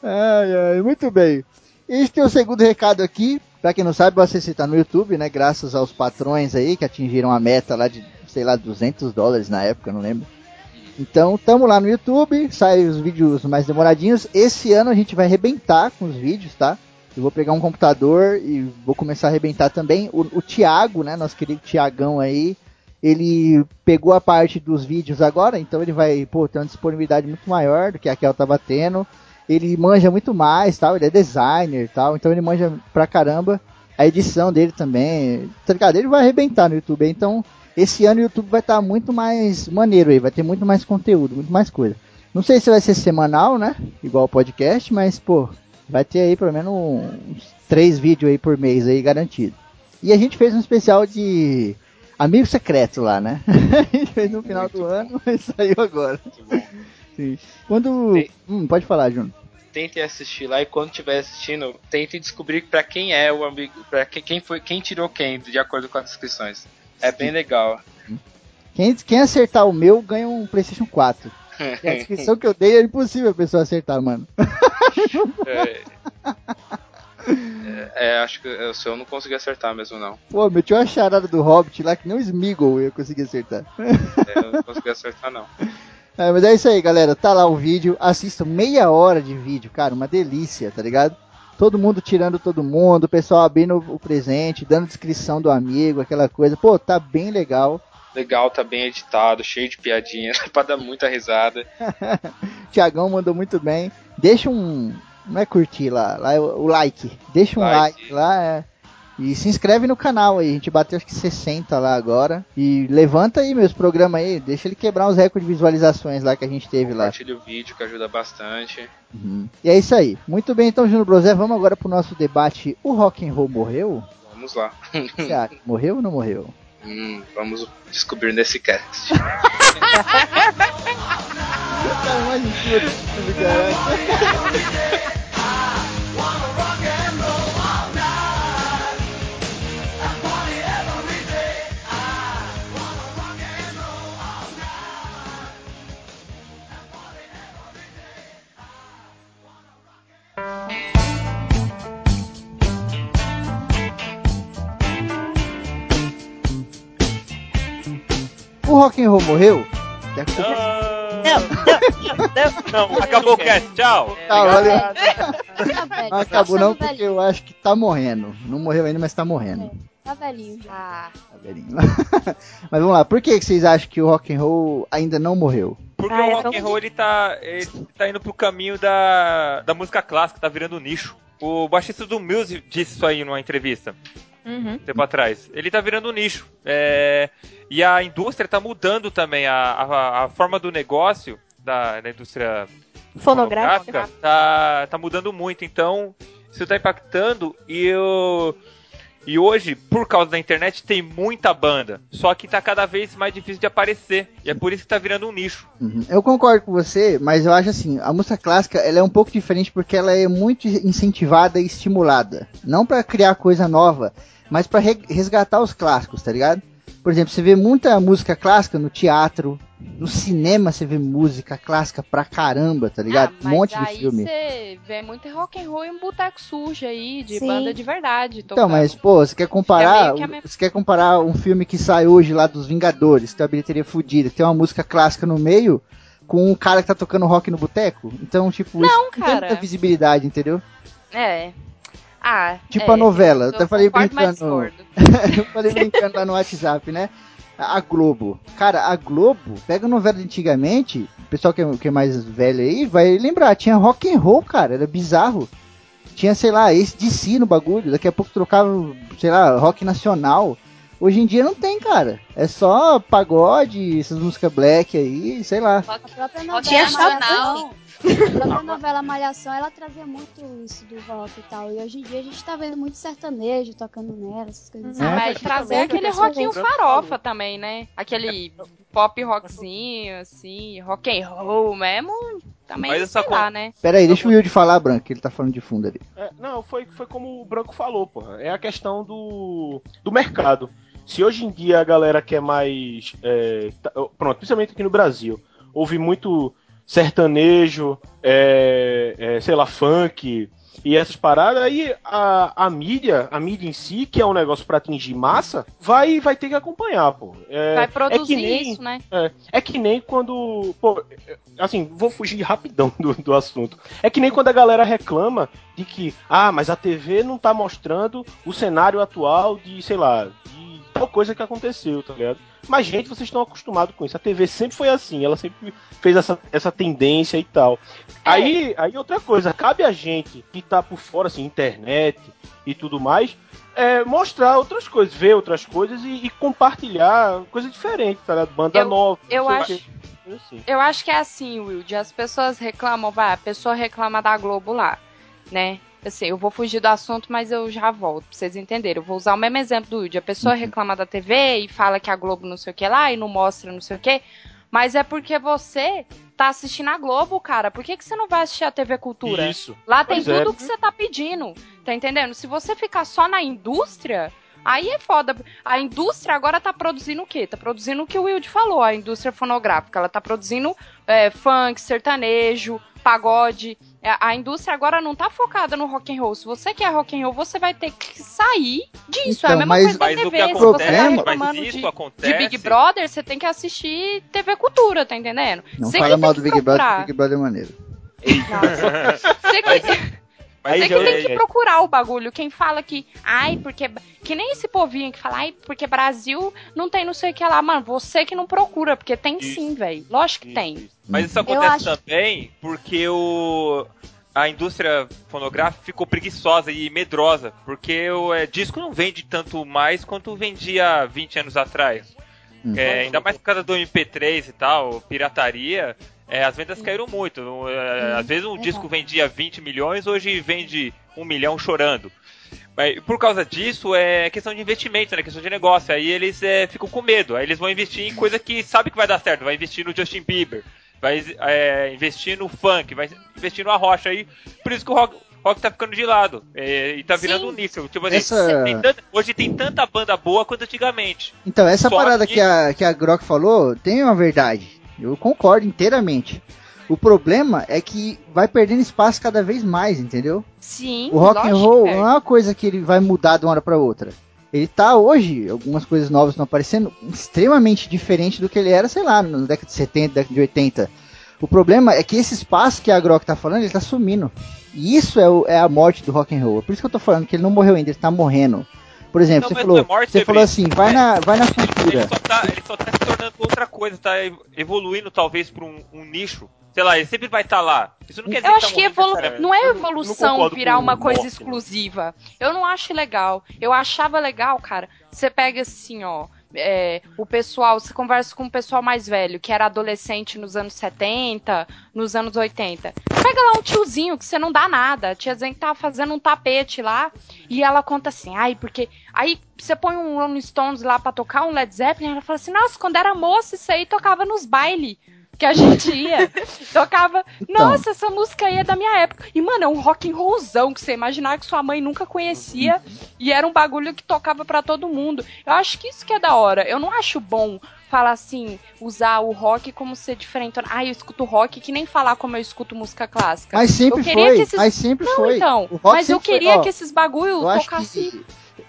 Ai, ai, muito bem. Este é o segundo recado aqui. Pra quem não sabe, você está no YouTube, né? Graças aos patrões aí que atingiram a meta lá de, sei lá, 200 dólares na época, não lembro. Então, tamo lá no YouTube, sai os vídeos mais demoradinhos. Esse ano a gente vai arrebentar com os vídeos, tá? Eu vou pegar um computador e vou começar a arrebentar também. O, o Thiago, né? Nosso querido Tiagão aí, ele pegou a parte dos vídeos agora, então ele vai, pô, ter uma disponibilidade muito maior do que a que ela tava tendo. Ele manja muito mais, tal, ele é designer, tal, então ele manja pra caramba. A edição dele também, tá ligado? Ele vai arrebentar no YouTube, então esse ano o YouTube vai estar muito mais maneiro aí, vai ter muito mais conteúdo, muito mais coisa. Não sei se vai ser semanal, né? Igual o podcast, mas, pô, vai ter aí pelo menos uns três vídeos aí por mês aí garantido. E a gente fez um especial de amigo secreto lá, né? *laughs* a gente fez no final do ano, *laughs* mas saiu agora. muito bom. Sim. Quando. Sim. Hum, pode falar, Juno. Tentem assistir lá e quando estiver assistindo, tentem descobrir pra quem é o amigo, para quem foi, quem tirou quem, de acordo com as descrições. É bem legal. Quem, quem acertar o meu ganha um PlayStation 4. E a *laughs* descrição que eu dei é impossível a pessoa acertar, mano. É, é, é, acho que o seu eu não consegui acertar mesmo, não. Pô, meti uma charada do Hobbit lá que nem o Smeagol eu consegui acertar. É, eu não consegui acertar, não. *laughs* É, mas é isso aí, galera. Tá lá o vídeo. Assista meia hora de vídeo, cara. Uma delícia, tá ligado? Todo mundo tirando todo mundo, o pessoal abrindo o presente, dando descrição do amigo, aquela coisa. Pô, tá bem legal. Legal, tá bem editado, cheio de piadinhas, *laughs* pra dar muita risada. *laughs* Tiagão mandou muito bem. Deixa um. Não é curtir lá, lá é o o like. Deixa um like, Like. lá. É. E se inscreve no canal aí. A gente bateu acho que 60 lá agora. E levanta aí meus programas aí. Deixa ele quebrar os recordes de visualizações lá que a gente teve lá. Compartilha o vídeo que ajuda bastante. Uhum. E é isso aí. Muito bem, então, Júnior Brosé, vamos agora pro nosso debate. O rock and roll morreu? Vamos lá. Acha? Morreu ou não morreu? Hum, vamos descobrir nesse cast. *laughs* *laughs* O rock and roll morreu? Que- Não, não, não, não. Não, acabou o cast, tchau. Tá, valeu. *laughs* Não acabou não, porque eu acho que tá morrendo. Não morreu ainda, mas tá morrendo. Tá velhinho já. Ah, Tá velhinho. *laughs* mas vamos lá, por que vocês acham que o rock and roll ainda não morreu? Porque Ah, é o rock tão- and roll ele tá, ele tá indo pro caminho da, da música clássica, tá virando nicho. O baixista do Muse disse isso aí numa entrevista, Uhum. um tempo atrás. Ele tá virando nicho. É, e a indústria tá mudando também, a, a, a forma do negócio da, da indústria Fonográfica. tá, tá mudando muito. Então, isso tá impactando e eu... E hoje, por causa da internet, tem muita banda. Só que tá cada vez mais difícil de aparecer. E é por isso que tá virando um nicho. Uhum. Eu concordo com você, mas eu acho assim, a música clássica ela é um pouco diferente porque ela é muito incentivada e estimulada. Não pra criar coisa nova, mas pra re- resgatar os clássicos, tá ligado? Por exemplo, você vê muita música clássica no teatro, no cinema você vê música clássica pra caramba, tá ligado? Ah, um monte de aí filme. você vê muito rock and roll em boteco sujo aí, de Sim. banda de verdade. Então, tocando. mas, pô, você quer comparar. É meio que a mesma- Você quer comparar um filme que sai hoje lá dos Vingadores, que tem uma bilheteria fodida, que tem uma música clássica no meio, com um cara que tá tocando rock no boteco? Então, tipo, Não, isso tem cara. muita visibilidade, entendeu? É. Ah, Tipo é, a novela, eu eu até falei brincando. *laughs* eu falei brincando lá no WhatsApp, né? A a Globo. Cara, a Globo, pega novela de antigamente, o pessoal que é, que é mais velho aí vai lembrar, tinha rock and roll, cara, era bizarro. Tinha, sei lá, esse de si no bagulho, daqui a pouco trocava, sei lá, rock nacional. Hoje em dia não tem, cara. É só pagode, essas músicas black aí, sei lá. A própria novela Tinha Malhação, a própria novela Malhação, ela trazia muito isso do rock e tal. E hoje em dia a gente tá vendo muito sertanejo tocando nela, essas coisas É, Ah, assim. mas trazer aquele rockinho farofa também, né? Aquele pop rockzinho, assim, rock and roll mesmo. Também, Mas essa lá, né? Pera aí, deixa o Wilde falar, Branco, que ele tá falando de fundo ali. É, não, foi, foi como o Branco falou, porra. É a questão do, do mercado. Se hoje em dia a galera quer mais. é, tá- pronto, principalmente aqui no Brasil, houve muito sertanejo, é, é, sei lá, funk e essas paradas, aí a, a mídia, a mídia em si, que é um negócio pra atingir massa, vai, vai ter que acompanhar, pô. É, Vai é que produzir nem- isso, né? é, é que nem quando. Pô, assim, vou fugir rapidão do, do assunto. É que nem quando a galera reclama de que, ah, mas a TV não tá mostrando o cenário atual de, sei lá, tal coisa que aconteceu, tá ligado? Mas, gente, vocês estão acostumados com isso. A TV sempre foi assim, ela sempre fez essa, essa tendência e tal. Aí, aí outra coisa, cabe a gente que tá por fora, assim, internet e tudo mais, é, mostrar outras coisas, ver outras coisas e, e compartilhar coisa diferente, tá ligado? Banda Eu- nova. Eu acho. Assim. Eu acho que é assim, Wilde. As pessoas reclamam, vai, a pessoa reclama da Globo lá, né? Assim, eu vou fugir do assunto, mas eu já volto, pra vocês entenderem. Eu vou usar o mesmo exemplo do Wilde. A pessoa reclama da TV e fala que a Globo não sei o que lá e não mostra não sei o que. Mas é porque você tá assistindo a Globo, cara. Por que, que você não vai assistir a TV Cultura? Isso. Lá tem Pois é. tudo que você tá pedindo. Tá entendendo? Se você ficar só na indústria, aí é foda. A indústria agora tá produzindo o quê? Tá produzindo o que o Wilde falou, a indústria fonográfica. Ela tá produzindo é, funk, sertanejo, pagode. É, A indústria agora não tá focada no rock and roll. Se você quer rock and roll, você vai ter que sair disso. é a Então, mesma mas- coisa da Mas TV. Se você tá reclamando de, de Big Brother, você tem que assistir TV Cultura, tá entendendo? Não você fala que mal do Big Brother, Big Brother é maneiro. *laughs* Você que, Mas você que eu- tem que procurar o bagulho. Quem fala que, ai, porque. Que nem esse povinho que fala, ai, porque Brasil não tem não sei o que lá. Mano, você que não procura, porque tem Isso. sim, velho. Lógico que tem. Mas isso Eu acontece acho- também porque o a indústria fonográfica ficou preguiçosa e medrosa, porque o é, disco não vende tanto mais quanto vendia 20 anos atrás. Hum. É, ainda mais por causa do MP3 e tal, pirataria, é, as vendas caíram muito. É, às vezes um disco vendia 20 milhões, hoje vende 1 milhão chorando. Mas por causa disso, é questão de investimento, né? Questão de negócio. Aí eles é, ficam com medo. Aí eles vão investir em coisa que sabe que vai dar certo. Vai investir no Justin Bieber. Vai é, investir no funk. Vai investir no arrocha. Aí, por isso que o rock, rock tá ficando de lado. É, e tá virando Sim. um nicho. Tipo assim, Essa- tem tanta- hoje tem tanta banda boa quanto antigamente. Então, essa Só parada que- que a, que a Grok falou tem uma verdade. Eu concordo inteiramente. O problema é que vai perdendo espaço cada vez mais, entendeu? Sim. O rock and roll é. não é uma coisa que ele vai mudar de uma hora pra outra. Ele tá hoje, algumas coisas novas estão aparecendo, extremamente diferente do que ele era, sei lá, na década de 70, década de 80. O problema é que esse espaço que a Grok tá falando, ele tá sumindo. E isso é, o- é a morte do rock and roll. É por isso que eu tô falando que ele não morreu ainda, ele tá morrendo. Por exemplo, Não, você falou, é morte, você falou assim, vai na, vai na cultura. Ele só, tá, ele só tá se tornando outra coisa, tá evoluindo talvez pra um, um nicho. Sei lá, ele sempre vai estar lá. Isso não quer dizer Eu que acho tá que evolu... não é evolução não virar uma coisa Morte, não. exclusiva. Eu não acho legal. Eu achava legal, cara. Você pega assim, ó. É, o pessoal, você conversa com o pessoal mais velho, que era adolescente nos anos 70, nos anos 80. Pega lá um tiozinho que você não dá nada. A tiazinha que tava fazendo um tapete lá. E ela conta assim, ai, porque. Aí você põe um Rolling Stones lá pra tocar, um Led Zeppelin, ela fala assim, nossa, quando era moça, isso aí tocava nos bailes que a gente ia. *laughs* Tocava. Então. Nossa, essa música aí é da minha época. E, mano, é um rock and rollzão que você imaginava que sua mãe nunca conhecia. E era um bagulho que tocava pra todo mundo. Eu acho que isso que é da hora. Eu não acho bom falar assim, usar o rock como ser diferente. Ah, eu escuto rock que nem falar como eu escuto música clássica. Mas sempre eu queria foi, que esses... mas sempre Não, foi. então. Mas eu foi- queria ó, que esses bagulho tocassem.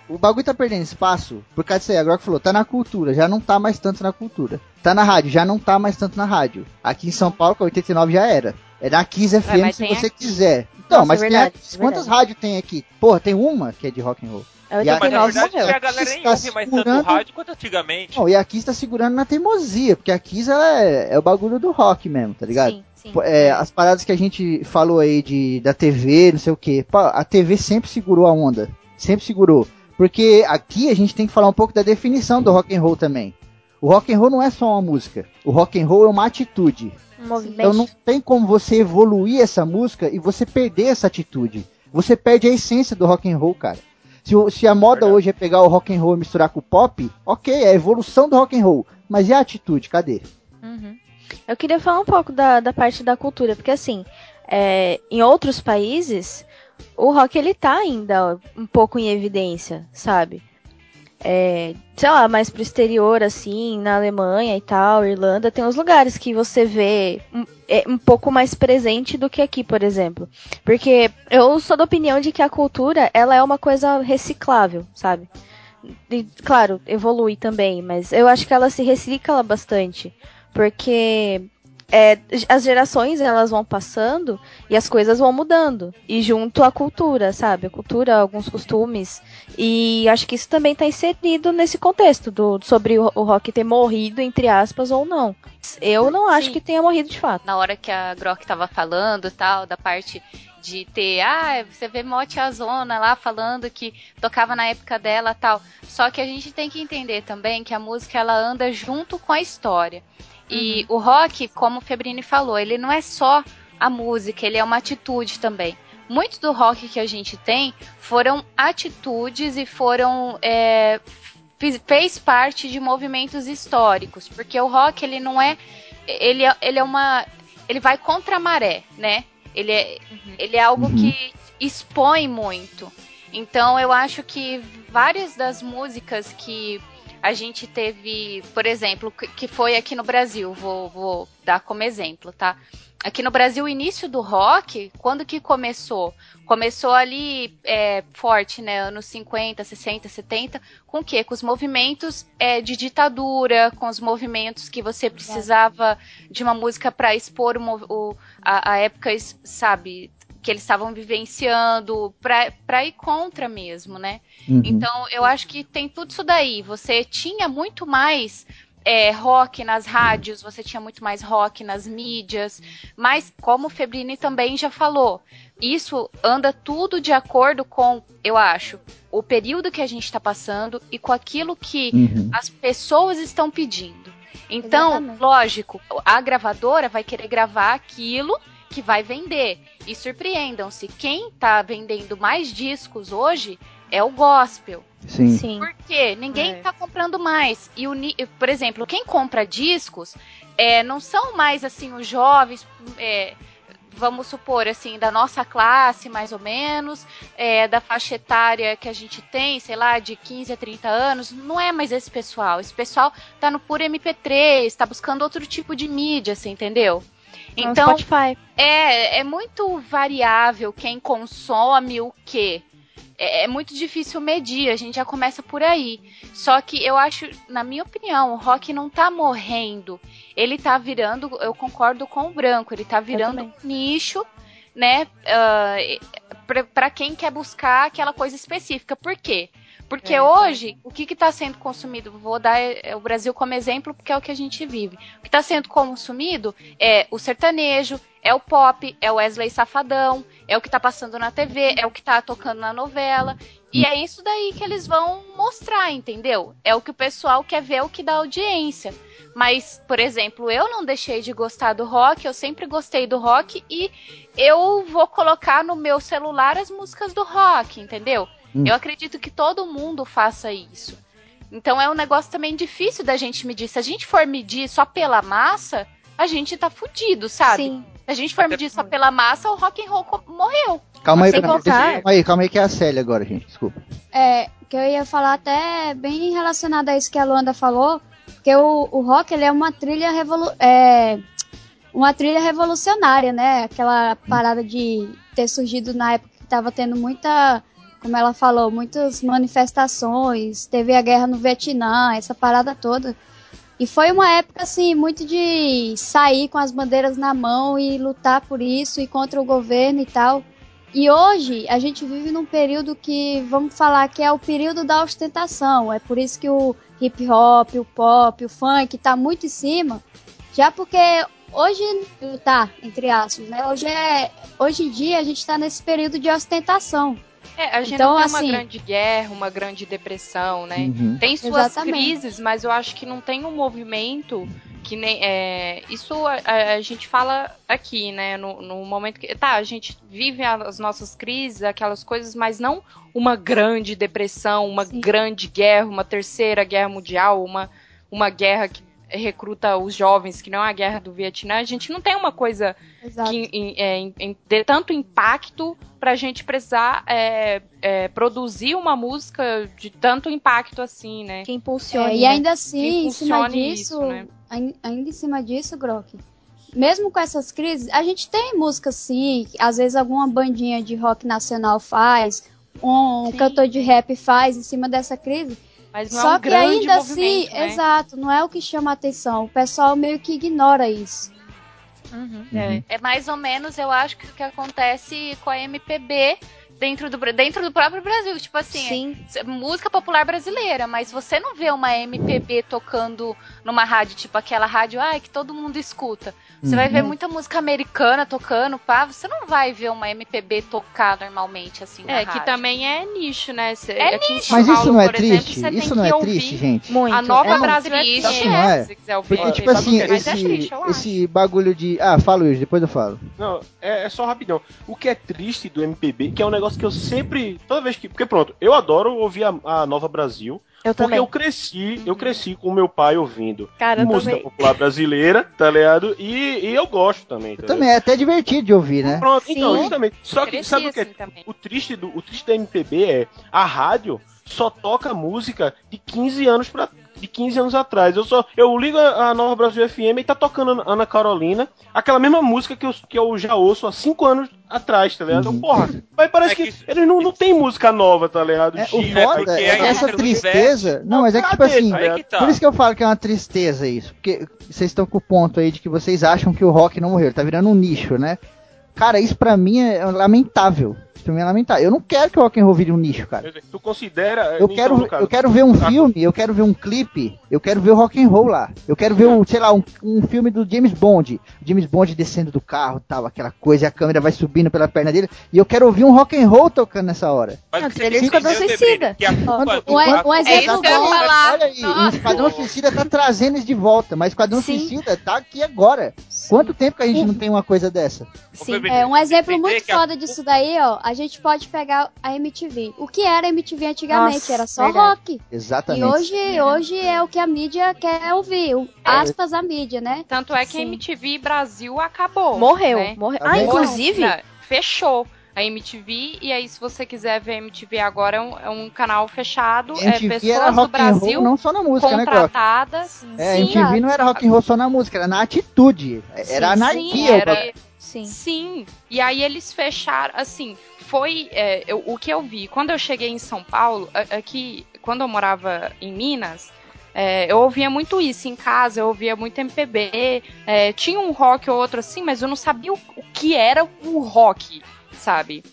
O bagulho tá perdendo espaço por causa disso aí. Agora que falou, tá na cultura, já não tá mais tanto na cultura. Tá na rádio, já não tá mais tanto na rádio. Aqui em São Paulo, com a 89 já era. É na Kiss FM mas se você aqui. quiser. Então, Nossa, mas é tem a verdade, é Quantas rádios tem aqui? Porra, tem uma que é de rock and roll. É E a- Mas na 89 verdade morreu. a galera nem Está ouve mais tanto segurando- rádio quanto antigamente. Não, e a Kiss tá segurando na teimosia, porque a Kiss ela é, é o bagulho do rock mesmo, tá ligado? Sim, é, as paradas que a gente falou aí de, da TV, não sei o que. A TV sempre segurou a onda. Sempre segurou. Porque aqui a gente tem que falar um pouco da definição do rock and roll também. O rock and roll não é só uma música. O rock and roll é uma atitude. Um movimento. Então não tem como você evoluir essa música e você perder essa atitude. Você perde a essência do rock and roll, cara. Se, se a moda Verdade. hoje é pegar o rock and roll e misturar com o pop, ok, é a evolução do rock and roll. Mas e a atitude? Cadê? Uhum. Eu queria falar um pouco da, da parte da cultura, porque assim, é, em outros países, o rock ele tá ainda um pouco em evidência, sabe? É, sei lá, mais pro exterior, assim, na Alemanha e tal, Irlanda, tem uns lugares que você vê um, é, um pouco mais presente do que aqui, por exemplo. Porque eu sou da opinião de que a cultura, ela é uma coisa reciclável, sabe? E, claro, evolui também, mas eu acho que ela se recicla bastante. Porque é, as gerações elas vão passando e as coisas vão mudando. E junto à cultura, sabe? A cultura, alguns costumes. E acho que isso também está inserido nesse contexto do, sobre o, o rock ter morrido, entre aspas, ou não. Eu não acho Sim. que tenha morrido de fato. na hora que a Grok tava falando tal, da parte de ter, ah, você vê mó Zona lá falando que tocava na época dela tal. Só que a gente tem que entender também que a música ela anda junto com a história. E o rock, como o Febrini falou, ele não é só a música, ele é uma atitude também. Muito do rock que a gente tem foram atitudes e foram é, fiz- fez parte de movimentos históricos, porque o rock ele não é ele é, ele é uma ele vai contra a maré, né? Ele é, ele é algo Uhum. que expõe muito. Então eu acho que várias das músicas que a gente teve, por exemplo, que- foi aqui no Brasil, vou, vou dar como exemplo, tá? Aqui no Brasil, o início do rock, quando que começou? Começou ali é, forte, né? Anos 50, 60, 70, com o quê? Com os movimentos é, de ditadura, com os movimentos que você precisava de uma música para expor o, o- a, a época, sabe, que eles estavam vivenciando, pra, pra ir contra mesmo, né? Uhum. Então, eu acho que tem tudo isso daí. Você tinha muito mais é, rock nas rádios, você tinha muito mais rock nas mídias, mas como o Febrini também já falou, isso anda tudo de acordo com, eu acho, o período que a gente está passando e com aquilo que Uhum. as pessoas estão pedindo. Então, Exatamente. lógico, a gravadora vai querer gravar aquilo que vai vender. E surpreendam-se, quem tá vendendo mais discos hoje é o gospel. Sim. Sim. Por quê? Ninguém É. tá comprando mais. E o, por exemplo, quem compra discos é, não são mais assim os jovens, é, vamos supor assim, da nossa classe, mais ou menos, é, da faixa etária que a gente tem, sei lá, de 15 a 30 anos, não é mais esse pessoal. Esse pessoal tá no puro MP3, tá buscando outro tipo de mídia, você entendeu? No Então, Spotify. é, é muito variável quem consome o quê. É, é muito difícil medir, a gente já começa por aí. Só que eu acho, na minha opinião, o rock não tá morrendo. Ele tá virando, eu concordo com o branco, ele tá virando um nicho, né? ah, pra, pra quem quer buscar aquela coisa específica. Por quê? Porque É, hoje, o que está sendo consumido? Vou dar é, o Brasil como exemplo, porque é o que a gente vive. O que está sendo consumido é o sertanejo, é o pop, é o Wesley Safadão, é o que tá passando na TV, é o que tá tocando na novela. E é isso daí que eles vão mostrar, entendeu? É o que o pessoal quer ver, é o que dá audiência. Mas, por exemplo, eu não deixei de gostar do rock, eu sempre gostei do rock e eu vou colocar no meu celular as músicas do rock, entendeu? Hum. Eu acredito que todo mundo faça isso. Então é um negócio também difícil da gente medir. Se a gente for medir só pela massa, a gente tá fudido, sabe? Sim. Se a gente for medir só pela massa, o rock and roll morreu. Calma aí, Sem pra- contar- calma aí, calma aí que é a Célia agora, gente. Desculpa. É, que eu ia falar até bem relacionado a isso que a Luanda falou, porque o, o rock ele é uma trilha revolu é, uma trilha revolucionária, né? Aquela parada de ter surgido na época que tava tendo muita, como ela falou, muitas manifestações, teve a guerra no Vietnã, essa parada toda. E foi uma época assim muito de sair com as bandeiras na mão e lutar por isso e contra o governo e tal. E hoje a gente vive num período que vamos falar que é o período da ostentação. É por isso que o hip hop, o pop, o funk tá muito em cima. Já porque hoje tá, entre aspas, né? Hoje é hoje em dia a gente tá nesse período de ostentação. É, a gente Então, não tem assim- uma grande guerra, uma grande depressão, né? Uhum. Tem suas Exatamente. crises, mas eu acho que não tem um movimento que nem. É, isso a, a- a gente fala aqui, né? No, no momento que. Tá, a gente vive as nossas crises, aquelas coisas, mas não uma grande depressão, uma Sim. grande guerra, uma terceira guerra mundial, uma, uma guerra que recruta os jovens, que não é a guerra do Vietnã. A gente não tem uma coisa Exato. que em- é, em- em- dê tanto impacto pra gente precisar é, é, produzir uma música de tanto impacto assim, né? Que impulsiona. É, e né? ainda assim, em cima impulsione disso, isso, né? ain- ainda em cima disso, Grok, mesmo com essas crises, a gente tem música sim, às vezes alguma bandinha de rock nacional faz, um Sim. cantor de rap faz em cima dessa crise. Mas não Só é um que grande ainda assim, né? exato, não é o que chama a atenção. O pessoal meio que ignora isso. Uhum. É. É mais ou menos, eu acho, que o que acontece com a MPB dentro do, dentro do próprio Brasil. Tipo assim, Sim. é música popular brasileira, mas você não vê uma MPB tocando numa rádio, tipo aquela rádio ai, que todo mundo escuta. Você vai ver Uhum. muita música americana tocando, pá, você não vai ver uma MPB tocar normalmente assim na É, que rádio. também é nicho, né? Cê- É nicho. Mas isso não é por exemplo, triste? você tem Isso não que é ouvir triste, gente? Muito. A nova É Brasil é triste. é? se quiser ouvir. Porque, é, tipo assim, mas é esse, triste, esse bagulho de. Ah, fala, Luiz, depois eu falo. Não, é, é só rapidão. O que é triste do MPB, que é um negócio que eu sempre. Toda vez que. Porque pronto, eu adoro ouvir a, a Nova Brasil. Eu Porque também. eu cresci, eu cresci com meu pai ouvindo Cara, eu música também. popular brasileira, tá ligado? E, e eu gosto também, tá ligado? Também é até divertido de ouvir, né? Pronto, então, Sim. justamente. Só que sabe o que é assim o triste do o triste da MPB é a rádio só toca música de 15 anos pra de 15 anos atrás. Eu só eu ligo a, a Nova Brasil FM e tá tocando Ana Carolina, aquela mesma música que eu, que eu já ouço há 5 anos atrás, tá ligado? Então, porra, mas parece É que, que- eles não, não tem música nova, tá ligado? É, o De- foda é que essa tristeza. Não, mas é que tipo assim. ligado? que tá. Por isso que eu falo que é uma tristeza isso. Porque vocês estão com o ponto aí de que vocês acham que o rock não morreu. Ele tá virando um nicho, né? Cara, isso pra mim é lamentável. Mim é lamentável. Eu não quero que o rock and roll vire um nicho, cara. Tu considera. Eu então, quero, caso, eu quero ver um Ah, filme, eu quero ver um clipe, eu quero ver o rock and roll lá. Eu quero ver, um, sei lá, um, um filme do James Bond. James Bond descendo do carro, tal, aquela coisa, e a câmera vai subindo pela perna dele. E eu quero ouvir um rock and roll tocando nessa hora. Mas o você de Esquadrão Suicida. Um, exemplo bom. Olha aí, o. Esquadrão Suicida tá trazendo isso de volta, mas o Esquadrão Sim. Suicida tá aqui agora. Quanto tempo que a gente não tem uma coisa dessa? Sim. É, um exemplo muito foda disso daí, ó. A gente pode pegar a MTV. O que era a MTV antigamente? Nossa, era só verdade. rock. Exatamente. E hoje, hoje é o que a mídia quer ouvir. o- Aspas a mídia, né? Tanto é que a Sim. MTV Brasil acabou. Morreu. né? morreu. Ah, vendo? inclusive. Não, fechou a MTV. E aí, se você quiser ver a MTV agora, é um, é um canal fechado. é MTV pessoas era do Brasil roll não só na música, né, Croc? contratadas. É, Sim, MTV não era rock and roll só na música, era na atitude. Era Sim, anarquia. sim, o era-. Sim. Sim, e aí eles fecharam, assim, foi é, eu- o que eu vi. Quando eu cheguei em São Paulo, aqui, quando eu morava em Minas, é, eu ouvia muito isso em casa, eu ouvia muito MPB, é, tinha um rock ou outro assim, mas eu não sabia o, o que era o rock, sabe?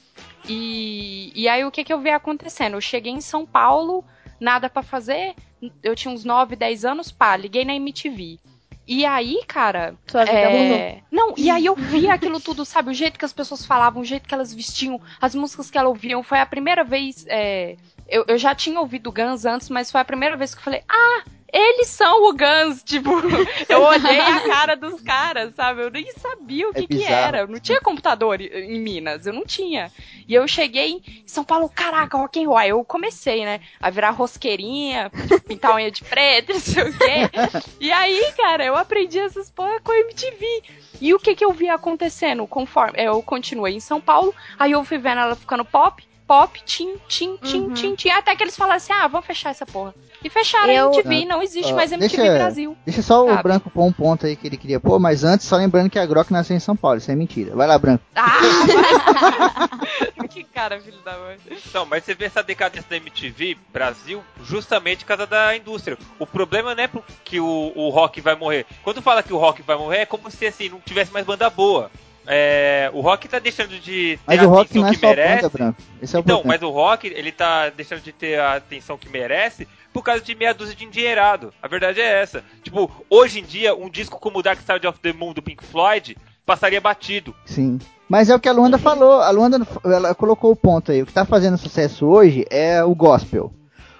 E, e aí o que, que eu vi acontecendo? Eu cheguei em São Paulo, nada pra fazer, eu tinha uns 9, 10 anos, pá, liguei na MTV. E aí, cara, Sua vida mudou. é... Não, e aí eu vi aquilo tudo, sabe? O jeito que as pessoas falavam, o jeito que elas vestiam, as músicas que elas ouviam. Foi a primeira vez. é, Eu, eu já tinha ouvido Guns antes, mas foi a primeira vez que eu falei: Ah, eles são o Guns. Tipo, *laughs* eu olhei a cara dos caras, sabe? Eu nem sabia o É que, que bizarro. era. Eu não tinha computador em- Minas, eu não tinha. E eu cheguei em São Paulo, caraca, rock and roll. Aí eu comecei, né? A virar rosqueirinha, *laughs* pintar unha de preto, *laughs* não sei o quê. E aí, cara, eu aprendi essas porra com a MTV. E o que que eu vi acontecendo conforme eu continuei em São Paulo, aí eu fui vendo ela ficando pop, pop, tim, tim, tim, Uhum. tim, tim, até que eles falaram assim: "Ah, vamos fechar essa porra". E fecharam Eu- a MTV, não existe Ó, mais MTV deixa- Brasil. Deixa só o Sabe? Branco pôr um ponto aí que ele queria pôr, mas antes, só lembrando que a Grok nasceu em São Paulo, isso é mentira. Vai lá, Branco. Ah! *laughs* que cara, filho da mãe. Então, mas você vê essa decadência da MTV Brasil justamente por causa da indústria. O problema não é que o, o rock vai morrer. Quando fala que o rock vai morrer, é como se assim, não tivesse mais banda boa. É, o rock tá deixando de ter Mas a o rock atenção não é que só merece. Branco. Esse é o Então, problema. mas o rock, ele tá deixando de ter a atenção que merece por causa de meia dúzia de endinheirado. A verdade é essa. Tipo, hoje em dia, um disco como Dark Side of the Moon do Pink Floyd passaria batido. Sim. Mas é o que a Luanda falou. A Luanda ela colocou o ponto aí. O que tá fazendo sucesso hoje é o gospel.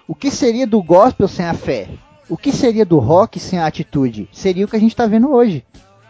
O que seria do gospel sem a fé? O que seria do rock sem a atitude? Seria o que a gente tá vendo hoje.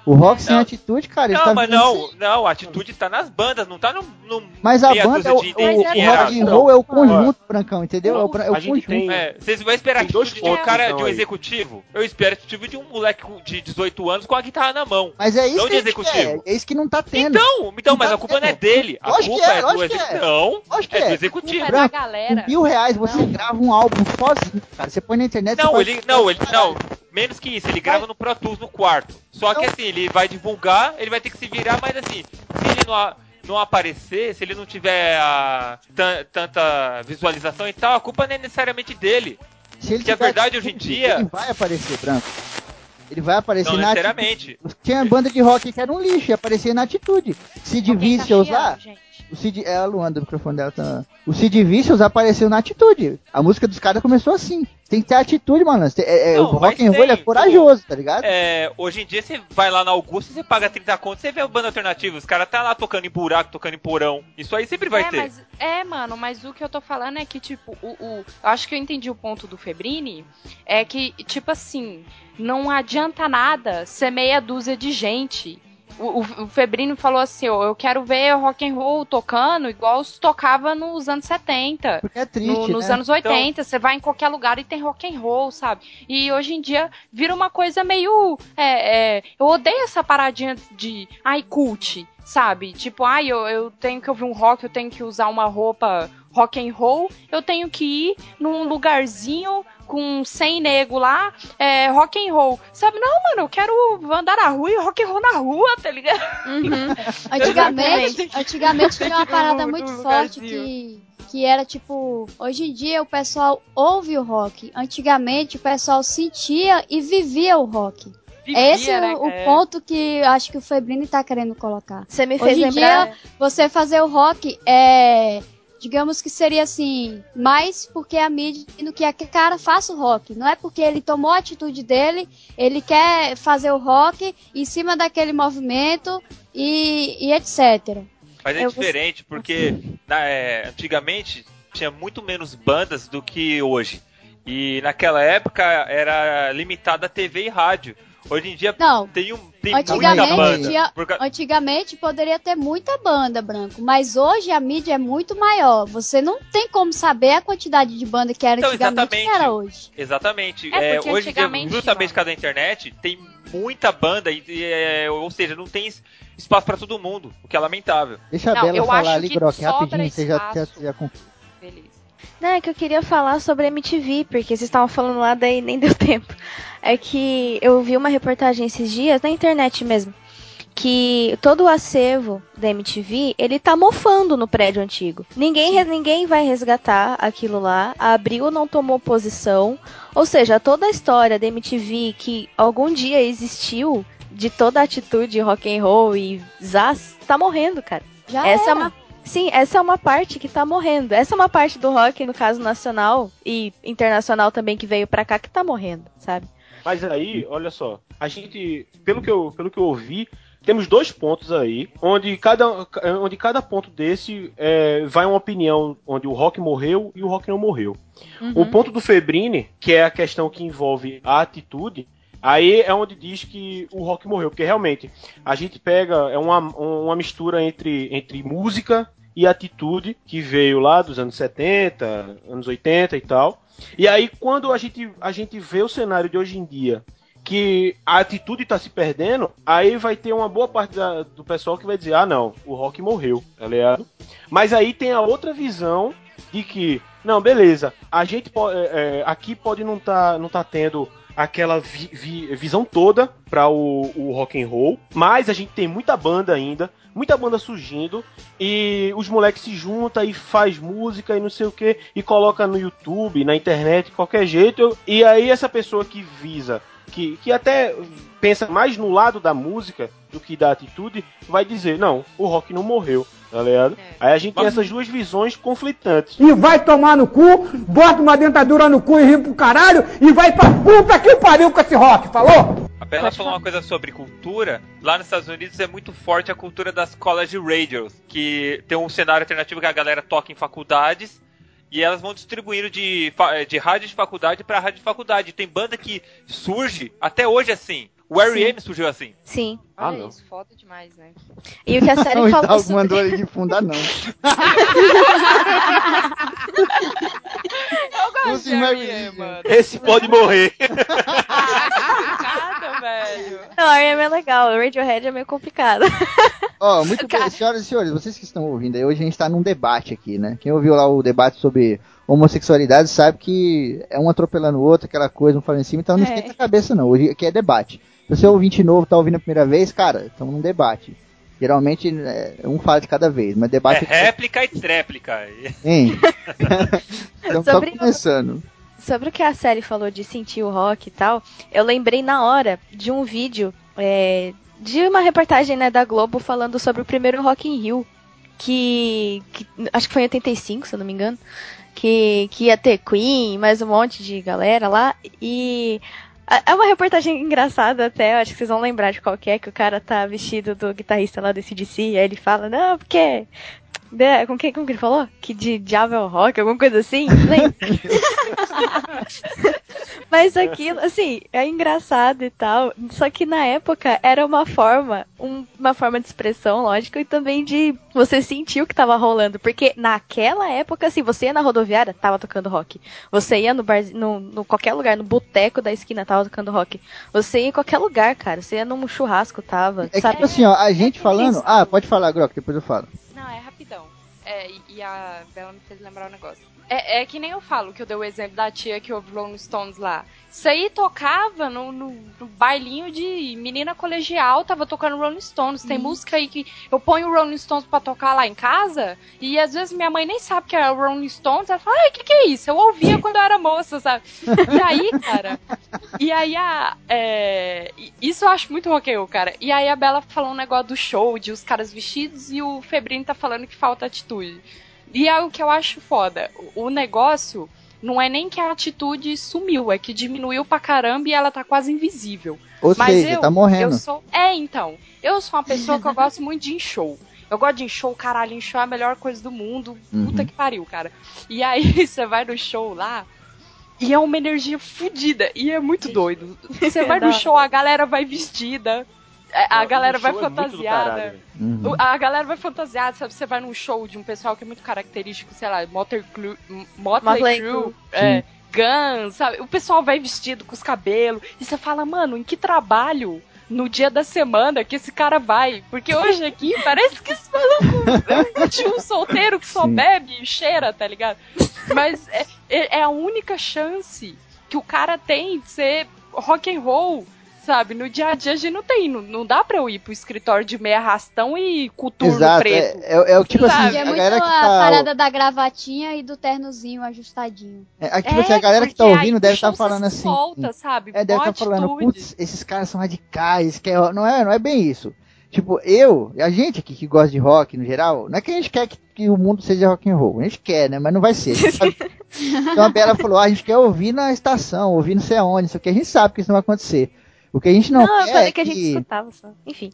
O rock sem Não. atitude, cara, ele Não, tá mas não, não, a atitude tá nas bandas, não tá no. no Mas a banda, é o, de o, o endinheirado. rock and roll é o conjunto, Brancão, entendeu? É o, é o A gente conjunto. tem- É, vocês vão esperar dois de um cara então, de um aí. executivo? Eu espero atitude de um moleque de 18 anos com a guitarra na mão. Mas é isso Não que de executivo. É isso que não tá tendo. Então, então, mas tá a culpa não é tendo. dele. A Lógico culpa que é, é, do é. executivo. Não, é do é. executivo. É da galera. Com mil reais você grava um álbum sozinho, cara. Você põe na internet. Não, ele, não, ele, não, menos que isso, ele grava no Pro Tools no quarto. Só que assim, ele vai divulgar, ele vai ter que se virar, mas assim, se ele não, não aparecer, se ele não tiver a, tan- tanta visualização e tal, a culpa não é necessariamente dele. Se ele que a verdade hoje em dia- Ele vai aparecer, Branco. Ele vai aparecer Não na necessariamente. atitude. Tinha banda de rock que era um lixo, ia aparecer na atitude. Sid Alguém tá lá. gente. O Sid, é a Luanda, o microfone dela tá. O Sid Vicious apareceu na atitude. A música dos caras começou assim. Tem que ter atitude, mano. É, é, Não, o rock and roll é corajoso, tá ligado? É, hoje em dia você vai lá na Augusta, você paga 30 contos, você vê o banda alternativa, os caras tá lá tocando em buraco, tocando em porão. Isso aí sempre vai é, ter. Mas, é, mano, mas o que eu tô falando é que, tipo, o, o- eu acho que eu entendi o ponto do Febrini. É que, tipo assim, não adianta nada ser meia dúzia de gente. O, o, o Febrini falou assim: ó, eu quero ver rock and roll tocando igual se tocava nos anos 70. Porque é triste, No- nos né? anos 80, você vai em qualquer lugar e tem rock and roll, sabe? E hoje em dia vira uma coisa meio. é, é, eu odeio essa paradinha de. Ai, cult, sabe? Tipo, ai, eu, eu tenho que ouvir um rock, eu tenho que usar uma roupa rock and roll, eu tenho que ir num lugarzinho com 100 nego lá, é, rock and roll. Sabe, não, mano, eu quero andar na rua e rock and roll na rua, tá ligado? Uhum. *laughs* Antigamente, antigamente tinha uma parada muito forte que, que era tipo, hoje em dia o pessoal ouve o rock. Antigamente o pessoal sentia e vivia o rock. Vivia, Esse é né, o, ponto que eu acho que o Febrini tá querendo colocar. Você me fez Hoje em lembrar. dia, você fazer o rock é. Digamos que seria assim, mais porque a mídia no que aquele cara faça o rock. Não é porque ele tomou a atitude dele, ele quer fazer o rock em cima daquele movimento e, e etc. Mas é Eu- diferente, porque na- é, antigamente tinha muito menos bandas do que hoje. E naquela época era limitada a TV e rádio. Hoje em dia Não, tem, um, tem muita banda. antigamente poderia ter muita banda, Branco, mas hoje a mídia é muito maior. Você não tem como saber a quantidade de banda que era Então, antigamente e que exatamente. era hoje. Exatamente. É, É, hoje em dia, justamente por causa da internet, tem muita banda, e, e, é, ou seja, não tem es- espaço pra todo mundo, o que é lamentável. Deixa a Não, Bela eu falar ali, sobra rapidinho, você já, já, já conclui. Beleza. Não, é que eu queria falar sobre a MTV, porque vocês estavam falando lá, daí nem deu *laughs* tempo. É que eu vi uma reportagem esses dias, na internet mesmo, que todo o acervo da MTV, ele tá mofando no prédio antigo. Ninguém, ninguém vai resgatar aquilo lá. A Abril não tomou posição. Ou seja, toda a história da MTV que algum dia existiu, de toda a atitude rock and roll e zaz, tá morrendo, cara. Já Essa é era. uma. Sim, essa é uma parte que tá morrendo. Essa é uma parte do rock, no caso nacional e internacional também, que veio pra cá, que tá morrendo, sabe? Mas aí, olha só, a gente, pelo que eu, pelo que eu ouvi, temos dois pontos aí, onde cada, onde cada ponto desse é, vai uma opinião, onde o rock morreu e o rock não morreu. O ponto do Febrini, que é a questão que envolve a atitude, aí é onde diz que o rock morreu, porque realmente a gente pega é uma, uma mistura entre, entre música e atitude que veio lá dos anos 70, anos 80 e tal. E aí quando a gente, a gente vê o cenário de hoje em dia, que a atitude está se perdendo, aí vai ter uma boa parte da- do pessoal que vai dizer, ah não, o rock morreu, tá ligado? Mas aí tem a outra visão de que, não, beleza, a gente po- é, é, aqui pode não tá, não tá tendo aquela vi- vi- visão toda para o, o rock and roll, mas a gente tem muita banda ainda, muita banda surgindo e os moleques se juntam e faz música e não sei o que e coloca no YouTube, na internet, qualquer jeito. E aí essa pessoa que visa, que, que até pensa mais no lado da música do que da atitude, vai dizer, não, o rock não morreu, tá ligado? Aí a gente tem essas duas visões conflitantes. E vai tomar no cu, bota uma dentadura no cu e ri pro caralho e vai pra puta que pariu com esse rock, falou? A Bela falou uma coisa sobre cultura. Lá nos Estados Unidos é muito forte a cultura das college radios, que tem um cenário alternativo que a galera toca em faculdades e elas vão distribuindo de, de rádio de faculdade para rádio de faculdade. Tem banda que surge até hoje assim. O R.E.M. surgiu assim. Sim. Ah, Olha não. isso, foda demais, né? E o que a *laughs* série Não, o falou sobre... mandou ele de fundar, não. Eu gosto de R.E.M., mano. Esse pode morrer. *laughs* Nada, velho. Não, a R.E.M. é legal, o Radiohead é meio complicado. Ó, muito bem, senhoras e senhores, vocês que estão ouvindo aí, hoje a gente tá num debate aqui, né? Quem ouviu lá o debate sobre homossexualidade sabe que é um atropelando o outro, aquela coisa, um falando em cima, então não É. esquenta a cabeça não, hoje aqui é debate. Se você é ouvinte novo, tá ouvindo a primeira vez, cara, estamos num debate. Geralmente é, um fala de cada vez, mas É debate réplica e tréplica. Hein? Estamos só Sobre- começando. Sobre o que a série falou de sentir o rock e tal, eu lembrei na hora de um vídeo é, de uma reportagem né, da Globo falando sobre o primeiro Rock in Rio, que, que acho que foi em 85, se eu não me engano, que, que ia ter Queen, mais um monte de galera lá, e é uma reportagem engraçada até, acho que vocês vão lembrar de qual que é, que o cara tá vestido do guitarrista lá desse DC, e aí ele fala, não, porque... Com que, como que ele falou? Que de diabo é rock, alguma coisa assim? Lembra? *laughs* *laughs* Mas aquilo, assim, é engraçado e tal. Só que na época era uma forma, um- uma forma de expressão, lógico, e também de você sentir o que tava rolando. Porque naquela época, assim, você ia na rodoviária, tava tocando rock. Você ia no bar, no, no qualquer lugar, no boteco da esquina, tava tocando rock. Você ia em qualquer lugar, cara. Você ia num churrasco, tava. É que, sabe? tipo assim, ó, a gente falando. Ah, pode falar, Grok, depois eu falo. Rapidão. É, e a Bela me fez lembrar um negócio. É, é que nem eu falo, que eu dei o exemplo da tia que ouve Rolling Stones lá. Isso aí tocava no, no, no bailinho de menina colegial, tava tocando Rolling Stones. Tem música aí que eu ponho o Rolling Stones pra tocar lá em casa, e às vezes minha mãe nem sabe que é o Rolling Stones, ela fala, ai, o que, que é isso? Eu ouvia quando eu era moça, sabe? E aí, cara, e aí a. é, isso eu acho muito roll, cara. E aí a Bela falou um negócio do show, de os caras vestidos, e o Febrino tá falando que falta atitude. E é o que eu acho foda. O negócio não é nem que a atitude sumiu, é que diminuiu pra caramba e ela tá quase invisível. Ou Mas seja, eu, tá morrendo. Eu sou... É, então. Eu sou uma pessoa que eu gosto muito de show. Eu gosto de show, caralho, em show é a melhor coisa do mundo. Puta Uhum. que pariu, cara. E aí *laughs* você vai no show lá. E é uma energia fodida. E é muito doido. Você vai no show, a galera vai vestida. É, A galera vai é fantasiada. velho. Uhum. A galera vai fantasiada, sabe? Você vai num show de um pessoal que é muito característico, sei lá, Motley Crue, Motley Motley Crue, é, Guns, sabe? O pessoal vai vestido com os cabelos e você fala, mano, em que trabalho no dia da semana que esse cara vai? Porque hoje aqui *laughs* parece que esse maluco é um tio solteiro que só Sim. bebe e cheira, tá ligado? Mas é, é- é a única chance que o cara tem de ser rock and roll. Sabe, no dia a dia a gente não tem, não, não dá pra eu ir pro escritório de meia rastão e coturno Exato, preto. é, é, é o tipo Sabe? assim, E é a muito galera a que tá. parada da gravatinha e do ternozinho ajustadinho. É, é, tipo assim, a galera que tá ouvindo deve estar falando você assim. Solta, sabe? É, deve estar falando, atitude. putz, esses caras são radicais, que é- não, é, não é bem isso. Tipo, eu, a gente aqui que gosta de rock no geral, não é que a gente quer que, que o mundo seja rock and roll, a gente quer, né? Mas não vai ser. A então *laughs* a Bela falou, ah, a gente quer ouvir na estação, ouvir não sei aonde, isso aqui a gente sabe que isso não vai acontecer. O que a gente não, Não, eu quer falei é que a gente escutava só. Enfim.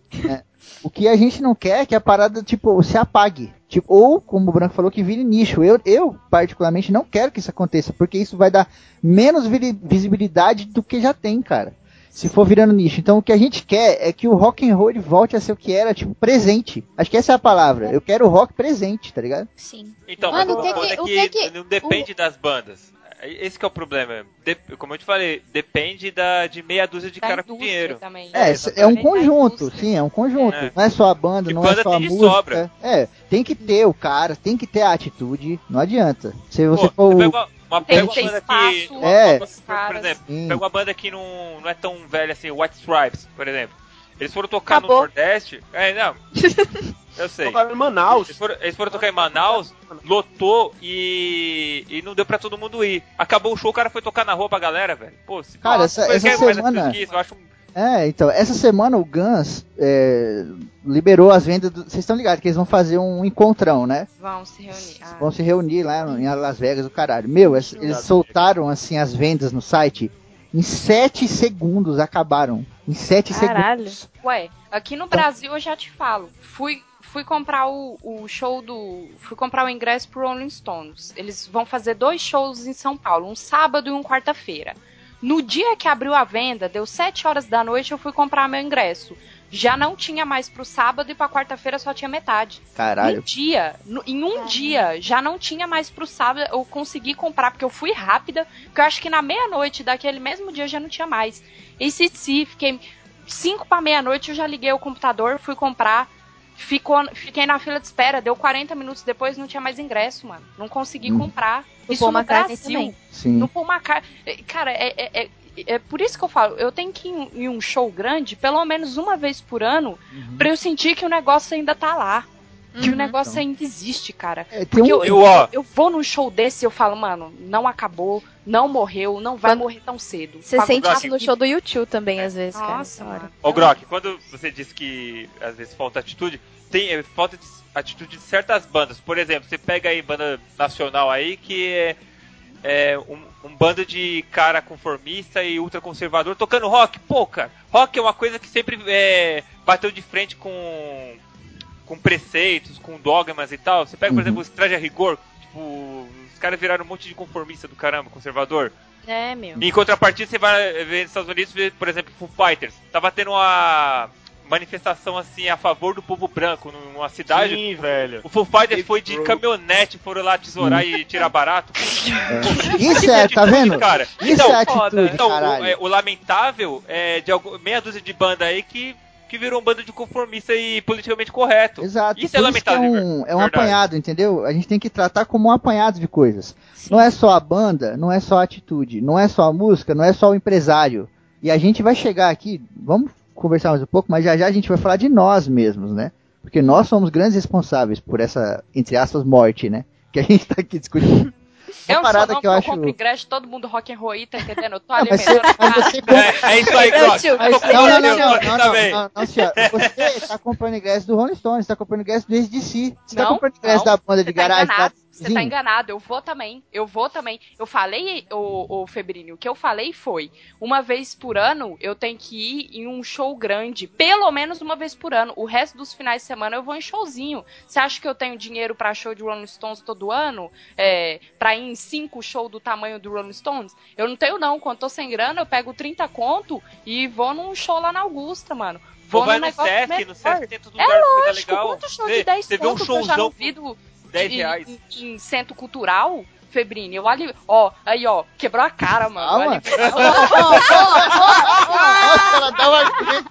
o que a gente não quer é que a parada, tipo, se apague. Tipo, ou, como o Branco falou, que vire nicho. Eu, eu, particularmente, não quero que isso aconteça, porque isso vai dar menos visibilidade do que já tem, cara. Se for virando nicho. Então, o que a gente quer é que o rock and roll volte a ser o que era, tipo, presente. Acho que essa é a palavra. Eu quero o rock presente, tá ligado? Sim. Então, Mano, mas o que foda que- é o que, que que- não depende das bandas. Esse que é o problema. De- como eu te falei, depende da, de meia dúzia de Da cara com dinheiro. também. É, é, um conjunto, sim, é um conjunto. É. Não é só a banda, E não banda é só a música. sobra. É, tem que ter o cara, tem que ter a atitude, não adianta. Se você Pô, for o- pega uma, uma, Tem pega uma banda espaço, que. uma É. Por, exemplo, Sim. pega uma banda que não, não é tão velha assim, White Stripes, por exemplo. Eles foram tocar Acabou. no Nordeste. É, não. *laughs* Eu sei. Tocaram em Manaus. Eles foram, eles foram tocar em Manaus, lotou e, e não deu pra todo mundo ir. Acabou o show, o cara foi tocar na rua pra galera, velho. Pô, se Cara, essa- essa semana- isso, eu acho um- É, então, essa semana o Guns é, liberou as vendas. do- Vocês estão ligados que eles vão fazer um encontrão, né? Vão se reunir. Ah. Vão se reunir lá em Las Vegas, o caralho. Meu, es- eles soltaram assim as vendas no site. Em 7 segundos acabaram. Em 7 Caralho. segundos. Ué, aqui no Brasil eu já te falo. Fui, fui comprar o, o show do. Fui comprar o ingresso pro Rolling Stones. Eles vão fazer dois shows em São Paulo, um sábado e um quarta-feira. No dia que abriu a venda, deu 7 horas da noite, eu fui comprar meu ingresso. Já não tinha mais pro sábado e pra quarta-feira só tinha metade. Caralho. Um dia, no- em um dia, já não tinha mais pro sábado, eu consegui comprar, porque eu fui rápida, porque eu acho que na meia-noite daquele mesmo dia já não tinha mais. E se se fiquei 5 pra meia-noite, eu já liguei o computador, fui comprar, ficou, fiquei na fila de espera, deu 40 minutos depois, não tinha mais ingresso, mano. Não consegui Hum. comprar. O Isso Paul no McCartney Brasil. também. Sim. No Paul McCartney. Cara, é, é, é, é por isso que eu falo, eu tenho que ir em- um show grande, pelo menos uma vez por ano, Uhum. pra eu sentir que o negócio ainda tá lá. Que o Uhum. negócio Então. ainda existe, cara. É, Porque um- eu, Eu, eu vou num show desse e eu falo, mano, não acabou, não morreu, não vai Quando- morrer tão cedo. Você sente isso no show do YouTube também, às vezes, cara. Nossa, mano. Ô Brock, quando você disse que às vezes falta atitude, tem é, falta de atitude de certas bandas. Por exemplo, você pega aí banda nacional aí que é, é um, um bando de cara conformista e ultraconservador tocando rock. Pô, cara, rock é uma coisa que sempre é, bateu de frente com com preceitos, com dogmas e tal. Você pega, por Uhum. exemplo, o Straja Rigor, tipo, os caras viraram um monte de conformista do caramba, conservador. É, meu. Em contrapartida, você vai ver nos Estados Unidos, vê, por exemplo, Foo Fighters. Tava tendo uma manifestação assim a favor do povo branco numa cidade. Sim, velho. O Foo Fighters foi de bro. caminhonete, foram lá tesourar e tirar barato. *laughs* É. Isso é, tá vendo? Cara. Isso então, é atitude, então, o, é, o lamentável é de algu- meia dúzia de banda aí que que virou um bando de conformista e politicamente correto. Exato. Isso é Por isso que lamentável. é um, é um apanhado, entendeu? A gente tem que tratar como um apanhado de coisas. Não é só a banda, não é só a atitude, não é só a música, não é só o empresário. E a gente vai chegar aqui, vamos conversar mais um pouco, mas já já a gente vai falar de nós mesmos, né? Porque nós somos grandes responsáveis por essa, entre aspas, morte, né? Que a gente tá aqui discutindo. Uma Eu não sou parada não, que eu porque acho. eu compro ingresso, todo mundo rock and roll aí, tá entendendo? Eu tô Não, *laughs* mas você, alimentando. mas você *laughs* É, é isso aí, Croc. com não, não, você, não, não, você não, não, senhora. Você tá comprando ingresso do Rolling Stones, tá comprando ingresso do ACDC. Você tá Não, comprando ingresso não. da banda de Você tá garagem. lá Você tá enganado, eu vou também. Eu vou também. Eu falei, o, o Febrini, o que eu falei foi: uma vez por ano eu tenho que ir em um show grande. Pelo menos uma vez por ano. O resto dos finais de semana eu vou em showzinho. Você acha que eu tenho dinheiro pra show de Rolling Stones todo ano? É, pra ir em cinco shows do tamanho do Rolling Stones? Eu não tenho, não. Quando tô sem grana, eu pego 30 conto e vou num show lá na Augusta, mano. Vou Ou vai no negócio Sesc, melhor. no Sesc tem tudo É lugar, lógico, legal. quanto show de 10 Você vê um conto que eu já não showzão vi do, 10 em- reais. Em, em centro cultural, Febrini, eu ali, ó, aí ó, quebrou a cara, mano. Calma. Ali- *laughs* Nossa, ela dá uma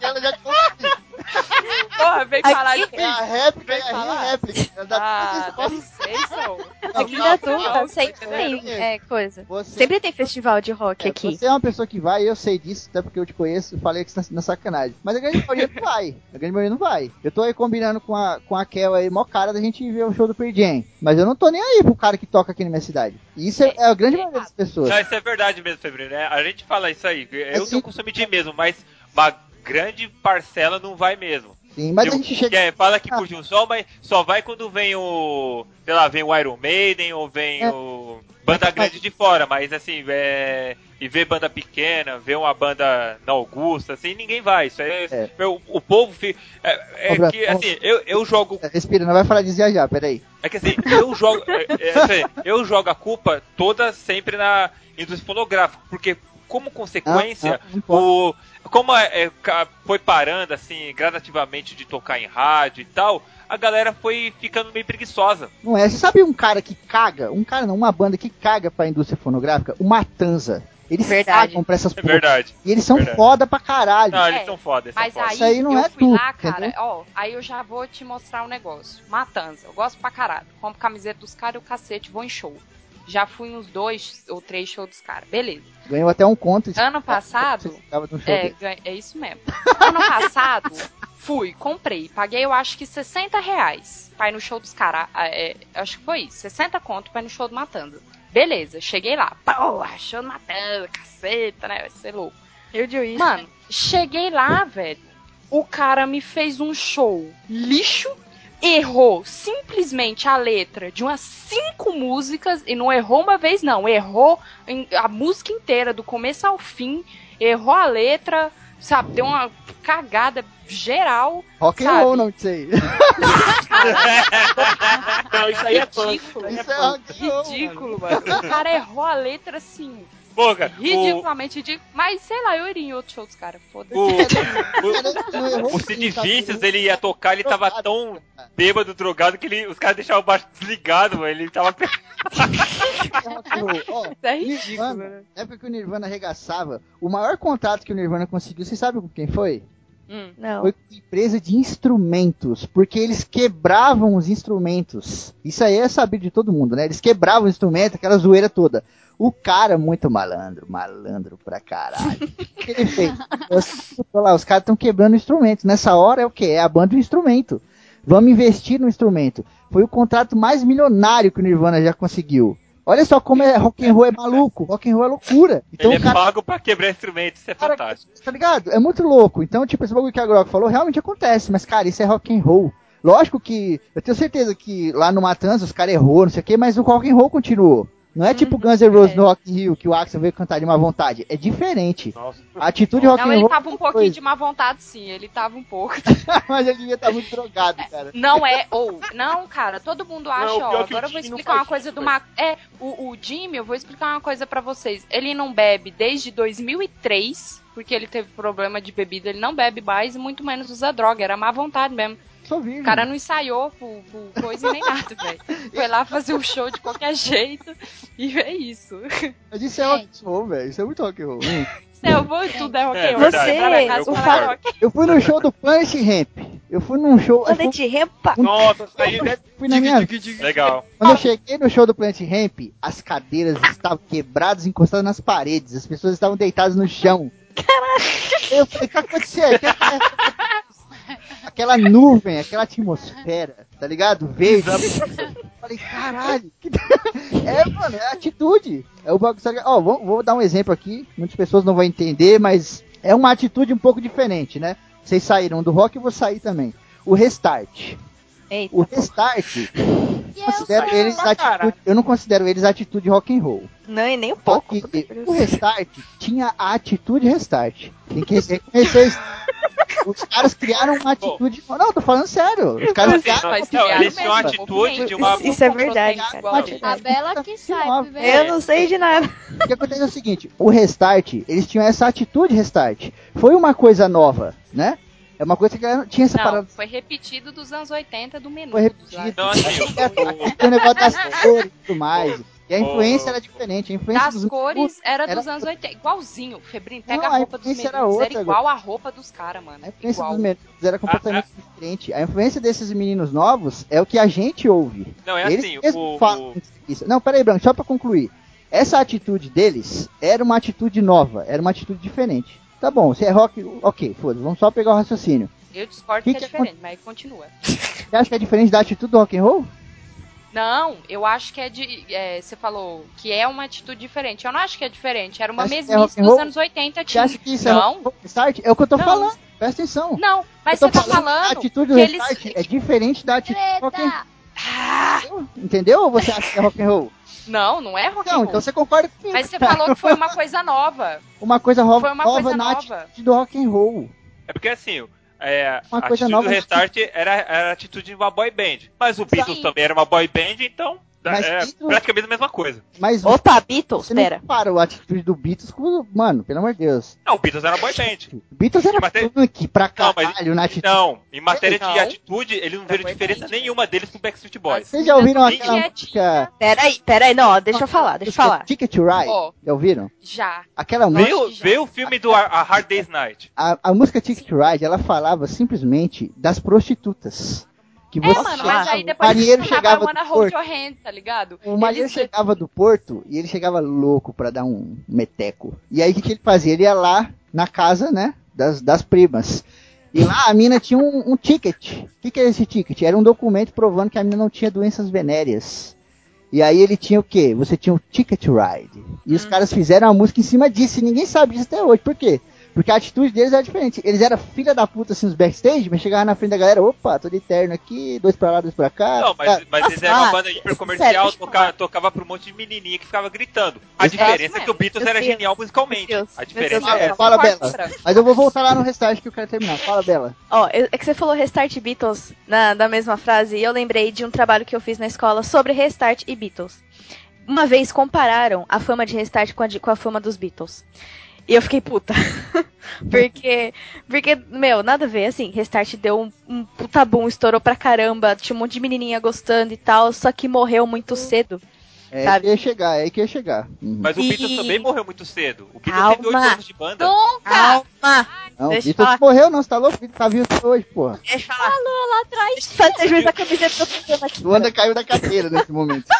ela já conseguiu. Porra, vem Aqui- falar de É a réplica Vem e a falar. réplica. Dá Ah, licença, ô. Aqui na turma não, sempre não, tem não. é, coisa. Você, Sempre tem festival de rock é, aqui. você é uma pessoa que vai, eu sei disso, até porque eu te conheço, falei que você tá na sacanagem. Mas a grande maioria não vai. A grande maioria não vai. Eu tô aí combinando com a, com a Kel aí, mó cara da gente ver o show do Pearl Jam. Mas eu não tô nem aí pro cara que toca aqui na minha cidade. E isso é, é a grande maioria das pessoas. Não, isso é verdade mesmo, Febrino, né? A gente fala isso aí. Eu Assim- sou consumidor mesmo, mas uma grande parcela não vai mesmo. Sim, mas Tipo, a gente chega. é, fala que curte um sol, mas só vai quando vem o. Sei lá, vem o Iron Maiden ou vem É. o. Banda grande de fora, mas assim, é. E ver banda pequena, ver uma banda na Augusta, assim, ninguém vai. Isso. É. meu, o povo fica. É, é que, assim, eu, eu jogo Respira, não vai falar disso já já, peraí. é que assim, eu jogo, é, é, assim, eu jogo a culpa toda sempre na indústria fonográfica, porque como consequência, Ah, ah, o como é, é, foi parando assim gradativamente de tocar em rádio e tal, a galera foi ficando meio preguiçosa. Não é? Você sabe um cara que caga? Um cara não, uma banda que caga pra indústria fonográfica? O Matanza. Eles Verdade. cagam pra essas É porra. verdade. E eles são Verdade. foda pra caralho. Não, eles É, são foda, eles são Mas foda. aí Isso aí não eu é fui tudo, lá, cara, entendeu? ó, aí eu já vou te mostrar um negócio. Matanza, eu gosto pra caralho. Compro camiseta dos caras e o cacete, vou em show. Já fui uns dois ou três shows dos caras, beleza. Ganhou até um conto. Ano passado, Você tava no show É, ganha- é isso mesmo. Ano passado, fui, comprei. Paguei, eu acho que 60 reais pra ir no show dos caras. É, acho que foi isso, 60 conto pra ir no show do Matanza. Beleza, cheguei lá. Porra, show do Matanza, caceta, né? Vai ser louco. Eu de isso. Mano, cheguei lá, velho. O cara me fez um show lixo. Errou simplesmente a letra de umas cinco músicas. E não errou uma vez, não. Errou a música inteira, do começo ao fim. Errou a letra, sabe? Deu uma cagada geral. Rock and sabe? roll, não sei. Não, isso aí é punk. Ridículo. Isso é and roll, Ridículo, mano. O cara errou a letra assim. Pô, cara, o, Ridiculamente ridículo. Mas sei lá, eu iria em outro show dos caras. Foda-se. o, *laughs* o sim, Sid sabe? Vicious, ele ia tocar, ele tava tão bêbado, drogado, que ele, os caras deixavam o baixo desligado, mano. Ele tava. *laughs* Isso é ridículo, Nirvana, né? na época que o Nirvana arregaçava, o maior contrato que o Nirvana conseguiu, vocês sabem com quem foi? Hum. Não. Foi com empresa de instrumentos, porque eles quebravam os instrumentos. Isso aí é sabido de todo mundo, né? Eles quebravam o instrumento, aquela zoeira toda. O cara, muito malandro, malandro pra caralho. O que ele fez? *laughs* Eu tô lá, os caras estão quebrando instrumentos. Nessa hora é o quê? É a banda do instrumento. Vamos investir no instrumento. Foi o contrato mais milionário que o Nirvana já conseguiu. Olha só como é rock and roll é maluco, rock and roll é loucura. Então ele o cara é pago pra quebrar instrumentos, isso é Cara, fantástico. Tá ligado? É muito louco. Então, tipo, esse bagulho que a Grok falou realmente acontece, mas, cara, isso é rock and roll. Lógico que eu tenho certeza que lá no Matanza os caras errou, não sei o quê, mas o rock and roll continuou. Não é tipo Guns N' Roses é. no Rock in Rio que o Axel veio cantar de má vontade. É diferente. Nossa. A atitude rock Não, ele tava um é pouquinho coisa. de má vontade, sim. Ele tava um pouco. *laughs* mas ele devia estar muito drogado, cara. Não é, ou. não, cara, todo mundo acha, Não, ó. é Agora eu vou explicar uma coisa isso, do Ma... É, o, o Jimmy, eu vou explicar uma coisa pra vocês. Ele não bebe desde 2003, porque ele teve problema de bebida, ele não bebe mais e muito menos usa droga. Era má vontade mesmo. O cara não ensaiou por, por coisa e nem nada, velho. Foi lá fazer um show de qualquer jeito e é isso. Mas isso é rock and roll, velho. Isso é muito rock and roll. Eu vou e tudo é rock É and roll. verdade, Você, o fa-. Eu fui no show do Planet Ramp. Eu fui num show. eu fui, Planet Rampa. Nossa, isso aí é fui na minha. Legal. Quando eu cheguei no show do Planet Ramp, as cadeiras estavam quebradas, encostadas nas paredes. As pessoas estavam deitadas no chão. Caraca! Eu falei, o que aconteceu? Aquela nuvem, aquela atmosfera, tá ligado? Verde. Eu falei, caralho. que- *laughs* É, mano, é atitude. É o bagulho. Ó, vou, vou dar um exemplo aqui. Muitas pessoas não vão entender, mas é uma atitude um pouco diferente, né? Vocês saíram do rock, eu vou sair também. O restart. Eita. O restart, *laughs* eu considero sou- eles atitude, eu não considero eles atitude rock and roll. Não, e nem um pouco. o restart tinha a atitude restart. Tem que reconhecer isso. *laughs* Os caras criaram uma atitude. Não, tô falando sério. Os caras criaram Mas não, criaram eles tinham a mesmo, atitude de uma. Isso é verdade, cara. a Bela que sabe, velho. Eu não sei de nada. O que acontece é o seguinte: o restart, eles tinham essa atitude restart. Foi uma coisa nova, né? É uma coisa que tinha essa Não, parada. foi repetido dos anos 80 do menu. Foi repetido. Então, assim, *laughs* o negócio das *laughs* cores e tudo mais. E a influência era diferente. A influência Das dos cores era era- dos anos 80. Igualzinho. Febrino, pega Não, a a roupa dos era meninos. Era, outra igual a roupa dos caras, mano. A influência Igual. dos meninos era completamente diferente. A influência desses meninos novos é o que a gente ouve. Não, é Eles assim, o- falam isso. Não, peraí, Branco, só pra concluir. Essa atitude deles era uma atitude nova, era uma atitude diferente. Tá bom, se é rock, ok, foda-se, vamos só pegar o raciocínio. Eu discordo Que que, que é diferente, mas continua. Você acha que é diferente da atitude do rock and roll? Não, eu acho que é de. é, você falou que é uma atitude diferente. Eu não acho que é diferente. Era uma é mesmice and dos roll? anos 80 Você tinha. acha que isso é não, roll restart? É o que eu tô Não. falando, presta atenção. não, mas eu você tô tá falando a atitude do eles. é diferente da atitude do rock and Treta! roll. Entendeu? Ou você acha que é rock and roll? Não, não é rock and Não, roll. então você concorda comigo. Mas você falou que foi uma coisa nova. Uma coisa ro- Foi uma nova coisa na nova. atitude do rock and roll. É porque assim, é, Uma a coisa atitude nova do Restart era, era a atitude de uma boy band. Mas o Beatles Sim. também era uma boy band, então Mas é Beatles- praticamente a mesma coisa. Mas Opa, Beatles, você não pera. compara a atitude do Beatles com o... Mano, pelo amor de Deus. Não, o Beatles era uma boy band. O Beatles era tem- punk pra Não, mas- caralho na atitude. Não, em matéria de atitude, eles não viram diferença band. nenhuma deles com Backstreet Boys. Vocês já ouviram aquela música... Peraí, peraí, não, deixa eu falar, deixa eu falar. Ticket to Ride? Ó. Já ouviram? Já. Aquela música... Veio, já. veio o filme do A A Hard Day's Night. A, a música Ticket to Ride, ela falava simplesmente das prostitutas. Que É, você mano, chegava- mas aí o depois marinheiro eles chegava do porto. Hand, tá ligado? O marinheiro Eles- chegava do porto e ele chegava louco pra dar um meteco. E aí o que, que ele fazia? Ele ia lá na casa, né, das, das primas. E lá a mina tinha um, um ticket. O que, que é esse ticket? Era um documento provando que a mina não tinha doenças venéreas. E aí ele tinha o quê? Você tinha o Ticket Ride. E os caras fizeram a música em cima disso. E ninguém sabe disso até hoje. Por quê? Porque a atitude deles era diferente. Eles eram filha da puta assim nos backstage, mas chegavam na frente da galera, opa, tô de terno aqui, dois pra lá, dois pra cá. Não, mas, mas eles eram uma banda hiper comercial, deixa eu toca, tocava pra um monte de menininha que ficava gritando. A diferença é que o. Beatles era Deus. genial musicalmente. Deus. A diferença é essa. Fala, Bela. Mas eu vou voltar lá no restart que eu quero terminar. Fala, Bela. Ó, eu- é que você falou Restart e Beatles na, da mesma frase e eu lembrei de um trabalho que eu fiz na escola sobre Restart e Beatles. Uma vez compararam a fama de Restart com a, de- com a fama dos Beatles. E eu fiquei puta. *laughs* porque, porque, meu, nada a ver, assim, Restart deu um, um puta boom, estourou pra caramba, tinha um monte de menininha gostando e tal, só que morreu muito cedo. É Sabe? que ia chegar, é que ia chegar. Uhum. Mas o E- Beatles também morreu muito cedo. O Beatles Calma. teve 8 anos de banda. Nunca! Calma! Não, o deixa eu Beatles falar. morreu, não, você tá louco? O Beatles tá vivo até hoje, porra. Deixa eu falar. lá atrás. Deixa eu fazer juiz da camiseta que eu tô usando aqui. O Wanda caiu da cadeira nesse momento. *laughs*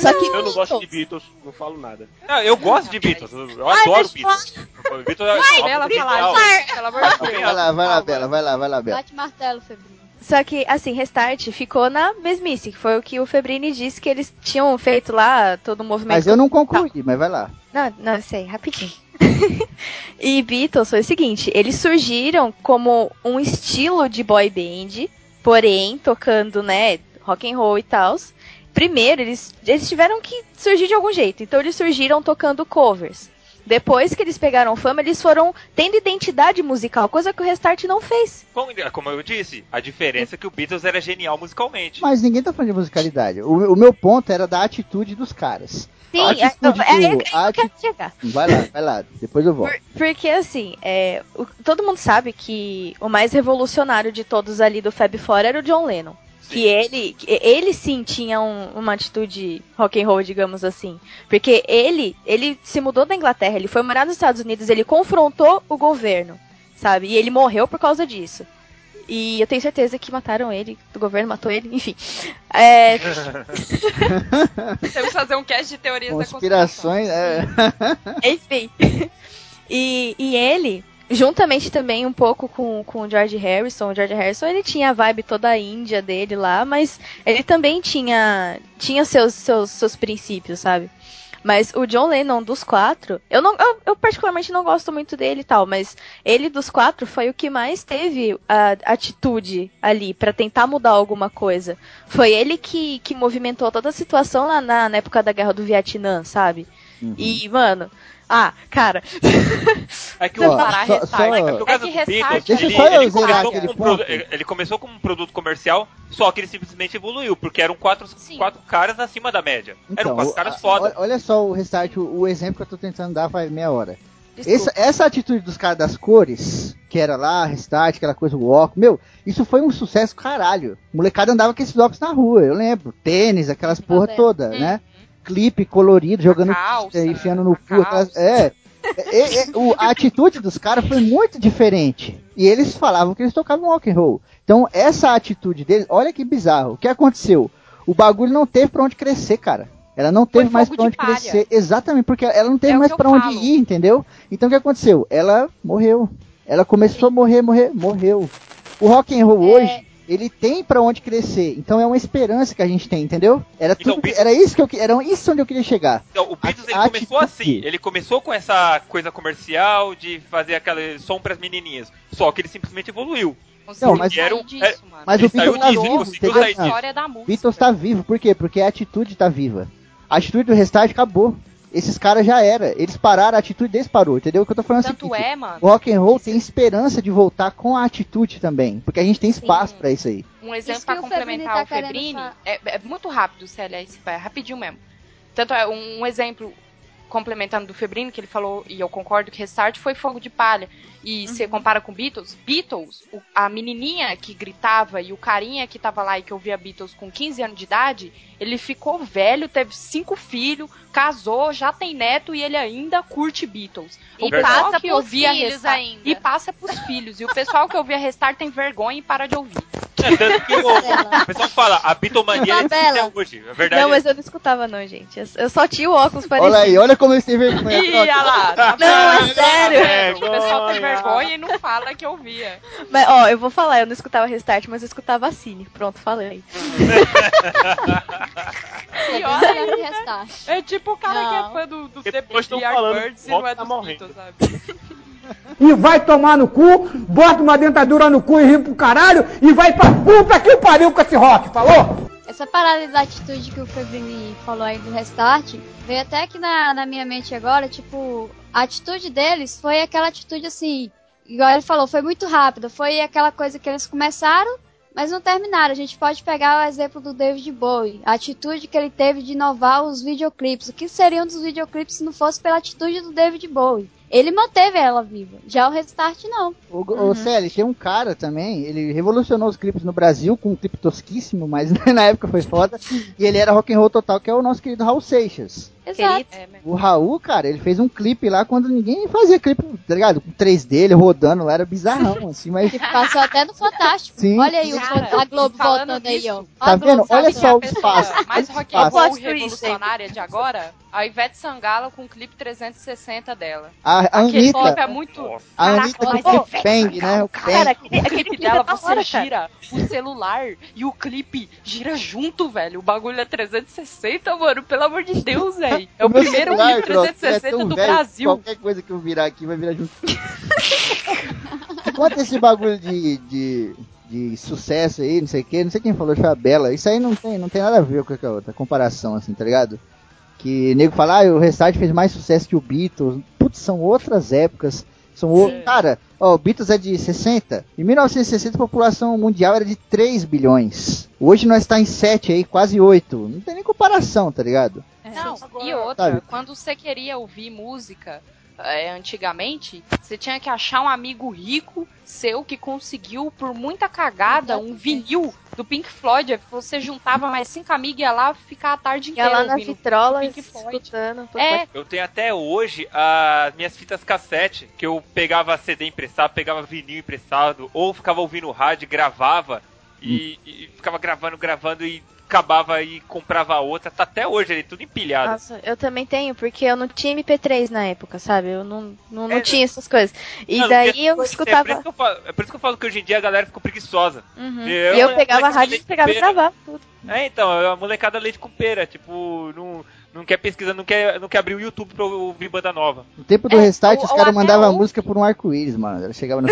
Só que Eu não gosto de Beatles, não falo nada. Não, eu gosto de Beatles. Eu, Ai, adoro falar. Beatles. O Beatles é Bela genial. falar, pelo amor de Deus. Vai lá, vai lá, Bela, vai lá, vai lá, Bela. Bate martelo, Febrinho. Só que, assim, Restart ficou na mesmice, que foi o que o Febrini disse que eles tinham feito lá, todo o movimento. Mas eu não concluí, mas vai lá. Não, não, sei, rapidinho. *laughs* e Beatles foi o seguinte, eles surgiram como um estilo de boy band, porém, tocando, né, rock and roll e tal. Primeiro, eles, eles tiveram que surgir de algum jeito, então eles surgiram tocando covers. Depois que eles pegaram fama, eles foram tendo identidade musical, coisa que o Restart não fez. Como, como eu disse, a diferença é que o Beatles era genial musicalmente. Mas ninguém tá falando de musicalidade. O, o meu ponto era da atitude dos caras. Sim, A é, atitude é, é, do- é, a eu quero chegar. Vai lá, vai lá, depois eu volto. Por- porque assim, é, o- todo mundo sabe que o mais revolucionário de todos ali do Fab Four era o John Lennon. Que ele, ele sim tinha um- uma atitude rock and roll, digamos assim. Porque ele, ele se mudou da Inglaterra, ele foi morar nos Estados Unidos, ele confrontou o governo, sabe? E ele morreu por causa disso. E eu tenho certeza que mataram ele, o governo matou ele, enfim. É, *laughs* Temos que fazer um cast de teorias da Conspirações, é. Enfim. E, e ele, juntamente também um pouco com, com o George Harrison, o George Harrison ele tinha a vibe toda a índia dele lá, mas ele também tinha, tinha seus, seus, seus princípios, sabe? Mas o John Lennon dos quatro, eu não, eu, eu particularmente não gosto muito dele e tal, mas ele dos quatro foi o que mais teve a atitude ali pra tentar mudar alguma coisa. Foi ele que, que movimentou toda a situação lá na, na época da guerra do Vietnã, sabe? E, mano, ah, cara. É que Ó, o só- Restart, só- é que É que Beatles, Deixa ele, só eu ele zerar aquele um ponto. ele- ele começou como um produto comercial, só que ele simplesmente evoluiu, porque eram quatro, quatro caras acima da média. eram Então, quatro o- caras foda. olha- só o restart, o, o exemplo que eu tô tentando dar faz meia hora. Essa, essa atitude dos caras das cores, que era lá, restart, aquela coisa, o óculos, meu, isso foi um sucesso caralho. Molecada andava com esses óculos na rua, eu lembro. Tênis, aquelas porra toda, né? Clipe colorido, jogando calça, enfiando no cu. Aquelas, é. É, é, é, o- a atitude dos caras foi muito diferente. E eles falavam que eles tocavam rock and roll. Então, essa atitude deles, olha que bizarro. O que aconteceu? O bagulho não teve pra onde crescer, cara. Ela não teve mais pra de onde palha. crescer. Exatamente, porque ela não teve É mais pra onde falo. ir, entendeu? Então o que aconteceu? Ela morreu. Ela começou a morrer, morrer, morreu. O rock and roll É. hoje, ele tem pra onde crescer. Então é uma esperança que a gente tem, entendeu? Era Então, tudo, Beatles- era isso que eu era isso onde eu queria chegar. Então, o Beatles ele a começou atitude. assim, ele começou com essa coisa comercial de fazer aquele som pras menininhas, só que ele simplesmente evoluiu. Não, mas- era disso, era- mano. Mas ele o Beatles saiu tá disso, vivo, conseguiu entendeu? sair A disso. história da música. Beatles tá vivo, por quê? Porque a atitude tá viva. A atitude do restart acabou. Esses caras já era. Eles pararam, a atitude deles parou, entendeu? O que eu tô falando é o Tanto seguinte, é, mano. O rock and roll tem esperança de voltar com a atitude também, porque a gente tem espaço pra isso aí. Um exemplo pra que o Febrini complementar tá o Febrini, é, é muito rápido, Célia, é rapidinho mesmo. Tanto é, um, um exemplo complementando do Febrini, que ele falou, e eu concordo, que Restart foi fogo de palha. E você compara com Beatles, Beatles, o- a menininha que gritava e o carinha que tava lá e que ouvia Beatles com 15 anos de idade, ele ficou velho, teve cinco filhos, casou, já tem neto e ele ainda curte Beatles. E o pessoal passa que pros ouvia filhos Restart, ainda. E passa pros filhos. E o pessoal que ouvia Restart tem vergonha e para de ouvir. É, tanto que o, o pessoal fala, a Beatlemania existe até hoje. A verdade Não, é mas eu não escutava não, gente. Eu, eu só tinha o óculos parecido. Olha aí, olha como eles têm vergonha. Ih, olha lá. tá Não, é sério. Tá vendo? O pessoal tem vergonha e não fala que ouvia. Mas, ó, eu vou falar, eu não escutava Restart, mas eu escutava a Cine. Pronto, falei. Olha olha, esse restart. é tipo o cara que Não. é fã do, do Depois falando Yardbirds que e não é rock tá. Beatles, sabe? E vai tomar no cu, bota uma dentadura no cu e ri pro caralho e vai pra puta que o pariu com esse rock, falou? Essa parada da atitude que o Febrini falou aí do restart, veio até aqui na, na minha mente agora, tipo, a atitude deles foi aquela atitude assim, igual ele falou, foi muito rápida, foi aquela coisa que eles começaram, mas não terminaram. A gente pode pegar o exemplo do David Bowie, a atitude que ele teve de inovar os videoclipes. O que seriam dos videoclipes se não fosse pela atitude do David Bowie? Ele manteve ela viva. Já o restart não. O, o Celi, tem um cara também, ele revolucionou os clipes no Brasil com um clipe tosquíssimo, mas *laughs* na época foi foda. E ele era rock and roll total, que é o nosso querido Raul Seixas. Exato. É, O Raul, cara, ele fez um clipe lá quando ninguém fazia clipe, tá ligado? Com 3D, ele rodando lá, era bizarrão, *laughs* assim, mas. Que passou até no Fantástico. Sim. Olha aí o Cara, Fan- a Globo falando voltando aí, ó. Tá vendo? Olha só o espaço. mais o rock and roll revolucionária de agora, a Ivete Sangalo com o clipe 360 dela. A, a Aquele Anitta, é muito... a Caraca, Anitta com o clipe Bang, né? O Cara, Bang. aquele, O clipe dela, é da você hora, gira o celular e o clipe gira junto, velho. O bagulho é 360, mano. Pelo amor de Deus, velho. É o primeiro celular, clipe troço, ele é 360 tão do velho Brasil. Qualquer coisa que eu virar aqui vai virar junto. *laughs* Quanto esse bagulho de, de, de sucesso aí, não sei o que, não sei quem falou, foi a Bela. Isso aí não tem, não tem nada a ver com a outra comparação, assim, tá ligado? Que nego fala, ah, o Restart fez mais sucesso que o Beatles. Horizontes, são outras épocas. São o... Cara, ó, o Beatles é de 60. Em 1960 a população mundial era de 3 bilhões. Hoje nós está em 7 aí, quase 8. Não tem nem comparação, tá ligado? Não, e outra, Sabe? quando você queria ouvir música é, antigamente, você tinha que achar um amigo rico seu que conseguiu, por muita cagada, um vinil do Pink Floyd. Você juntava mais cinco amigos e ia lá ficar a tarde Ia inteira. lá na vitrola, Pink Floyd. escutando. É, Eu tenho até hoje as minhas fitas cassete, que eu pegava CD emprestado, pegava vinil emprestado, ou ficava ouvindo rádio, gravava, e, e ficava gravando, gravando, e acabava e comprava outra. Tá até hoje ali, tudo empilhado. Nossa, eu também tenho, porque eu não tinha MP3 na época, sabe? Eu não, não, não É, tinha essas coisas. E Não, daí tem- eu É por, escutava. que eu falo, é por isso que eu falo que hoje em dia a galera ficou preguiçosa. Uhum. E E eu, eu- pegava a rádio e pegava e gravava tudo. É, então, a molecada leite com pera, tipo, não, não quer pesquisar, não quer, não quer abrir o YouTube pra ouvir banda nova. No tempo do É, restart, ou- os caras até mandavam a ouve. música por um arco-íris, mano. Ela chegava no.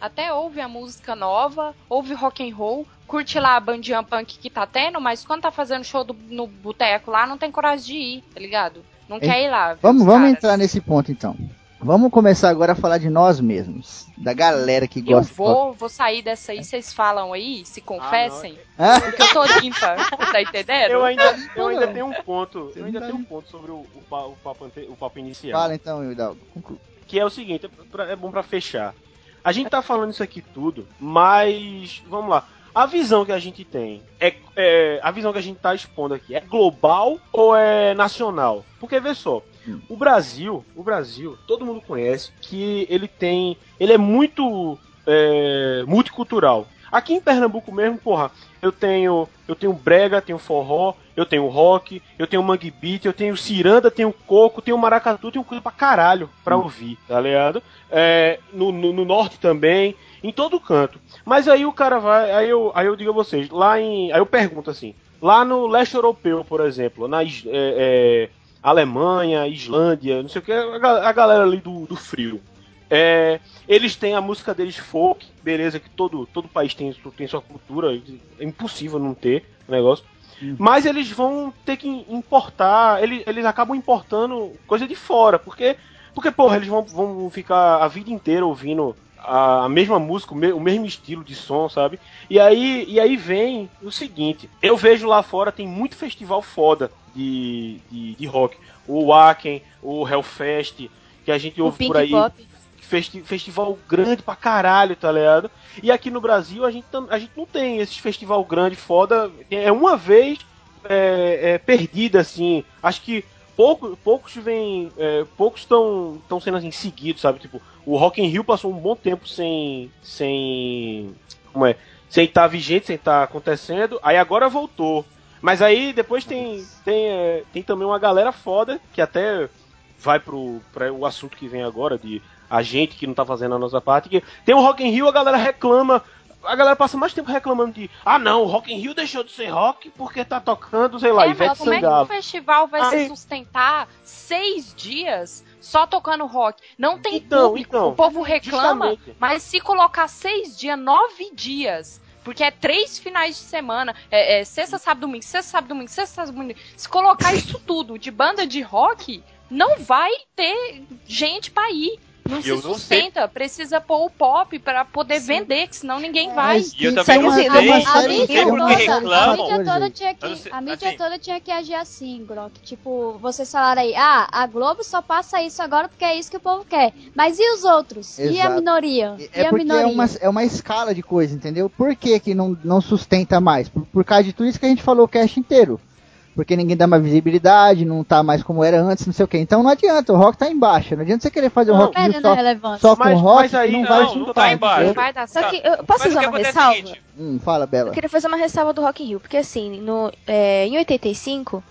até ouve a música nova, ouve rock and roll, curte lá a bandinha punk que tá tendo, mas quando tá fazendo show do- no boteco lá, não tem coragem de ir, tá ligado? Não quer ir lá. vamos os vamos entrar nesse ponto então. Vamos começar agora a falar de nós mesmos. Da galera que Eu gosta. vou, vou sair dessa aí, vocês falam aí, se confessem, Ah, porque eu tô limpa, *laughs* tá entendendo? Eu ainda, eu ainda tenho um ponto. Você Eu ainda tá tenho um ponto sobre o, o, o papo, ante- o papo inicial. fala então, Hidalgo. Conclua. que é o seguinte, é, pra- é bom pra fechar. A gente tá falando isso aqui tudo, mas vamos lá. A visão que a gente tem é, é- a visão que a gente tá expondo aqui é global ou é nacional? Porque vê só, o Brasil, o Brasil, todo mundo conhece que ele tem, ele é muito é, multicultural. Aqui em Pernambuco mesmo, porra, eu tenho, eu tenho brega, tenho forró, eu tenho rock, eu tenho mangue beat, eu tenho ciranda, tenho coco, tenho maracatu, tenho coisa pra caralho pra ouvir, tá ligado? É, no, no, no norte também, em todo canto. Mas aí o cara vai, aí eu, aí eu digo a vocês, lá em, aí eu pergunto assim, lá no leste europeu, por exemplo, na é, é, Alemanha, Islândia, não sei o que, a, ga- a galera ali do, do frio. É, eles têm a música deles folk, beleza, que todo, todo país tem, tem sua cultura, é impossível não ter o negócio. Mas eles vão ter que importar, eles, eles acabam importando coisa de fora, porque, porque porra, eles vão, vão ficar a vida inteira ouvindo a, mesma música, o, me- o mesmo estilo de som, sabe? E aí, e aí vem o seguinte, eu vejo lá fora tem muito festival foda de, de, de rock. O Wacken, o Hellfest, que a gente ouve por aí Pop. festi- festival grande pra caralho, tá ligado? E aqui no Brasil a gente, a gente não tem esse festival grande, foda. É uma vez é, é, perdida, assim. Acho que pouco, poucos vêm. é, poucos estão sendo assim seguidos, sabe? Tipo, o Rock in Rio passou um bom tempo sem. sem. como é? Sem estar vigente, sem estar acontecendo. Aí agora voltou. Mas aí depois tem, tem, é, tem também uma galera foda que até vai pro pra o assunto que vem agora de a gente que não tá fazendo a nossa parte. Que tem o Rock in Rio, a galera reclama. A galera passa mais tempo reclamando de ah não, o Rock in Rio deixou de ser rock porque tá tocando, sei lá, É, Ivete mas como é que o Sangalo. festival vai se Aí- sustentar seis dias só tocando rock? Não tem Então, público. então, o povo reclama, justamente. mas se colocar seis dias, nove dias. Porque é três finais de semana. É, é sexta, sábado, domingo, sexta, sábado, domingo, sexta, sábado, domingo. Se colocar isso tudo de banda de rock, não vai ter gente pra ir. Não se sei. sustenta. Precisa pôr o pop pra poder vender, que senão ninguém vai. Mas E eu também que não sei, série- a mídia toda, a mídia toda tinha que, a mídia assim. toda tinha que agir assim, Grok. Tipo, vocês falaram aí, ah, a Globo só passa isso agora porque é isso que o povo quer. Mas e os outros? E a Exato. minoria? E É a porque é minoria? uma, é uma escala de coisa, entendeu? Por que, que não, não sustenta mais? Por, por causa de tudo isso que a gente falou o cast inteiro. Porque ninguém dá mais visibilidade, não tá mais como era antes, não sei o que. Então não adianta, o rock tá em baixa. Não adianta você querer fazer um Não, rock Perde na só, relevância. só com Mas- rock, mas aí- que não, não, vai não juntar, tá embaixo. Vai dar Só certo. que eu posso Mas usar uma é ressalva? seguinte, Hum, fala, Bela. Eu queria fazer uma ressalva do Rock in Rio, porque assim, no, é, em 85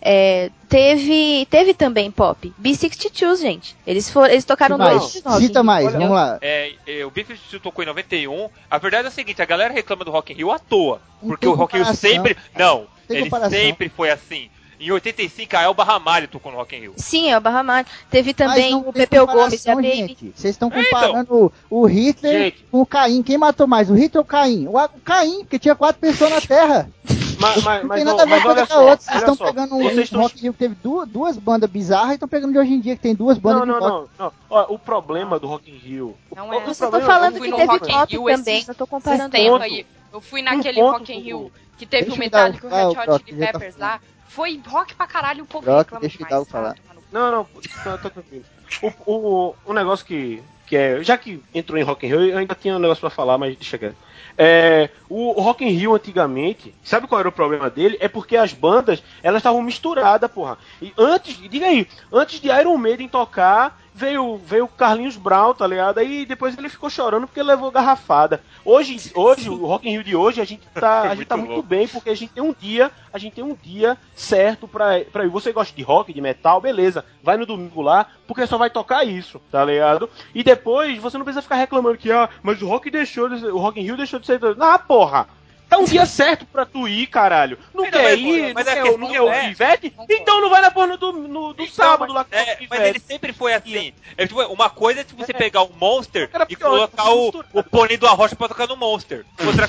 é, teve, teve também pop. B-52, gente. Eles, foram, eles tocaram no Rock Cita mais, Olha, vamos lá. É, é, o B-52 tocou em 91. A verdade é a seguinte, a galera reclama do Rock in Rio à toa. Porque o Rock in Rio sempre... Não, Tem ele comparação. sempre foi assim. Em 85, a Elba Ramalho tocou no Rock in Rio. Sim, é o Barra Mar. Teve também não o Pepeu Gomes e a Baby. Vocês estão então. comparando o Hitler Gente. com o Caim. Quem matou mais, o Hitler ou o Caim? O, o Caim, porque tinha quatro pessoas na Terra. Mas, mas, Não tem nada a ver com olha a só, outra. Vocês olha estão pegando um, vocês um estão Rock in Rio que teve duas, duas bandas bizarras e estão pegando de hoje em dia que tem duas bandas Não, não, rock. não, não. Ó, o problema do Rock in Rio. o- Não o é. problema- Eu tô eu falando que teve Rock in pop Rio também, esses- eu tô comparando. aí. Eu fui naquele ponto Rock in Rio que teve o Metallica e o ah, Red Hot Brock, Chili Peppers lá. Foi rock pra caralho, o povo Brock, reclama deixa demais. falar. Não, não, tá, tá tranquilo. O, o, o negócio que, que é. Já que entrou em Rock in Rio, eu ainda tinha um negócio pra falar, mas deixa quieto. É, o, Rock in Rio antigamente, sabe qual era o problema dele? É porque as bandas, elas estavam misturadas, porra. E antes, diga aí, antes de Iron Maiden tocar, veio veio o Carlinhos Brown, tá ligado? Aí depois ele ficou chorando porque levou garrafada. Hoje, hoje o Rock in Rio de hoje, a gente tá, *laughs* a gente tá Muito muito bem porque a gente tem um dia, a gente tem um dia certo pra, pra ir. Você gosta de rock, de metal, beleza. Vai no domingo lá, porque só vai tocar isso, tá ligado? E depois você não precisa ficar reclamando que, ah, mas o rock deixou o Rock in Rio deixou de ser. Ah, porra! Tá um dia certo pra tu ir, caralho. Não Ainda quer ir, mas não a quer, questão não quer ouvir é- Ivete? Então não vai na porra do, no, do Então, sábado lá com É, mas ele sempre foi assim. É, tipo, uma coisa é tipo, você É. pegar o Monster e colocar o, o pônei do Arrocha pra tocar no Monster. Outra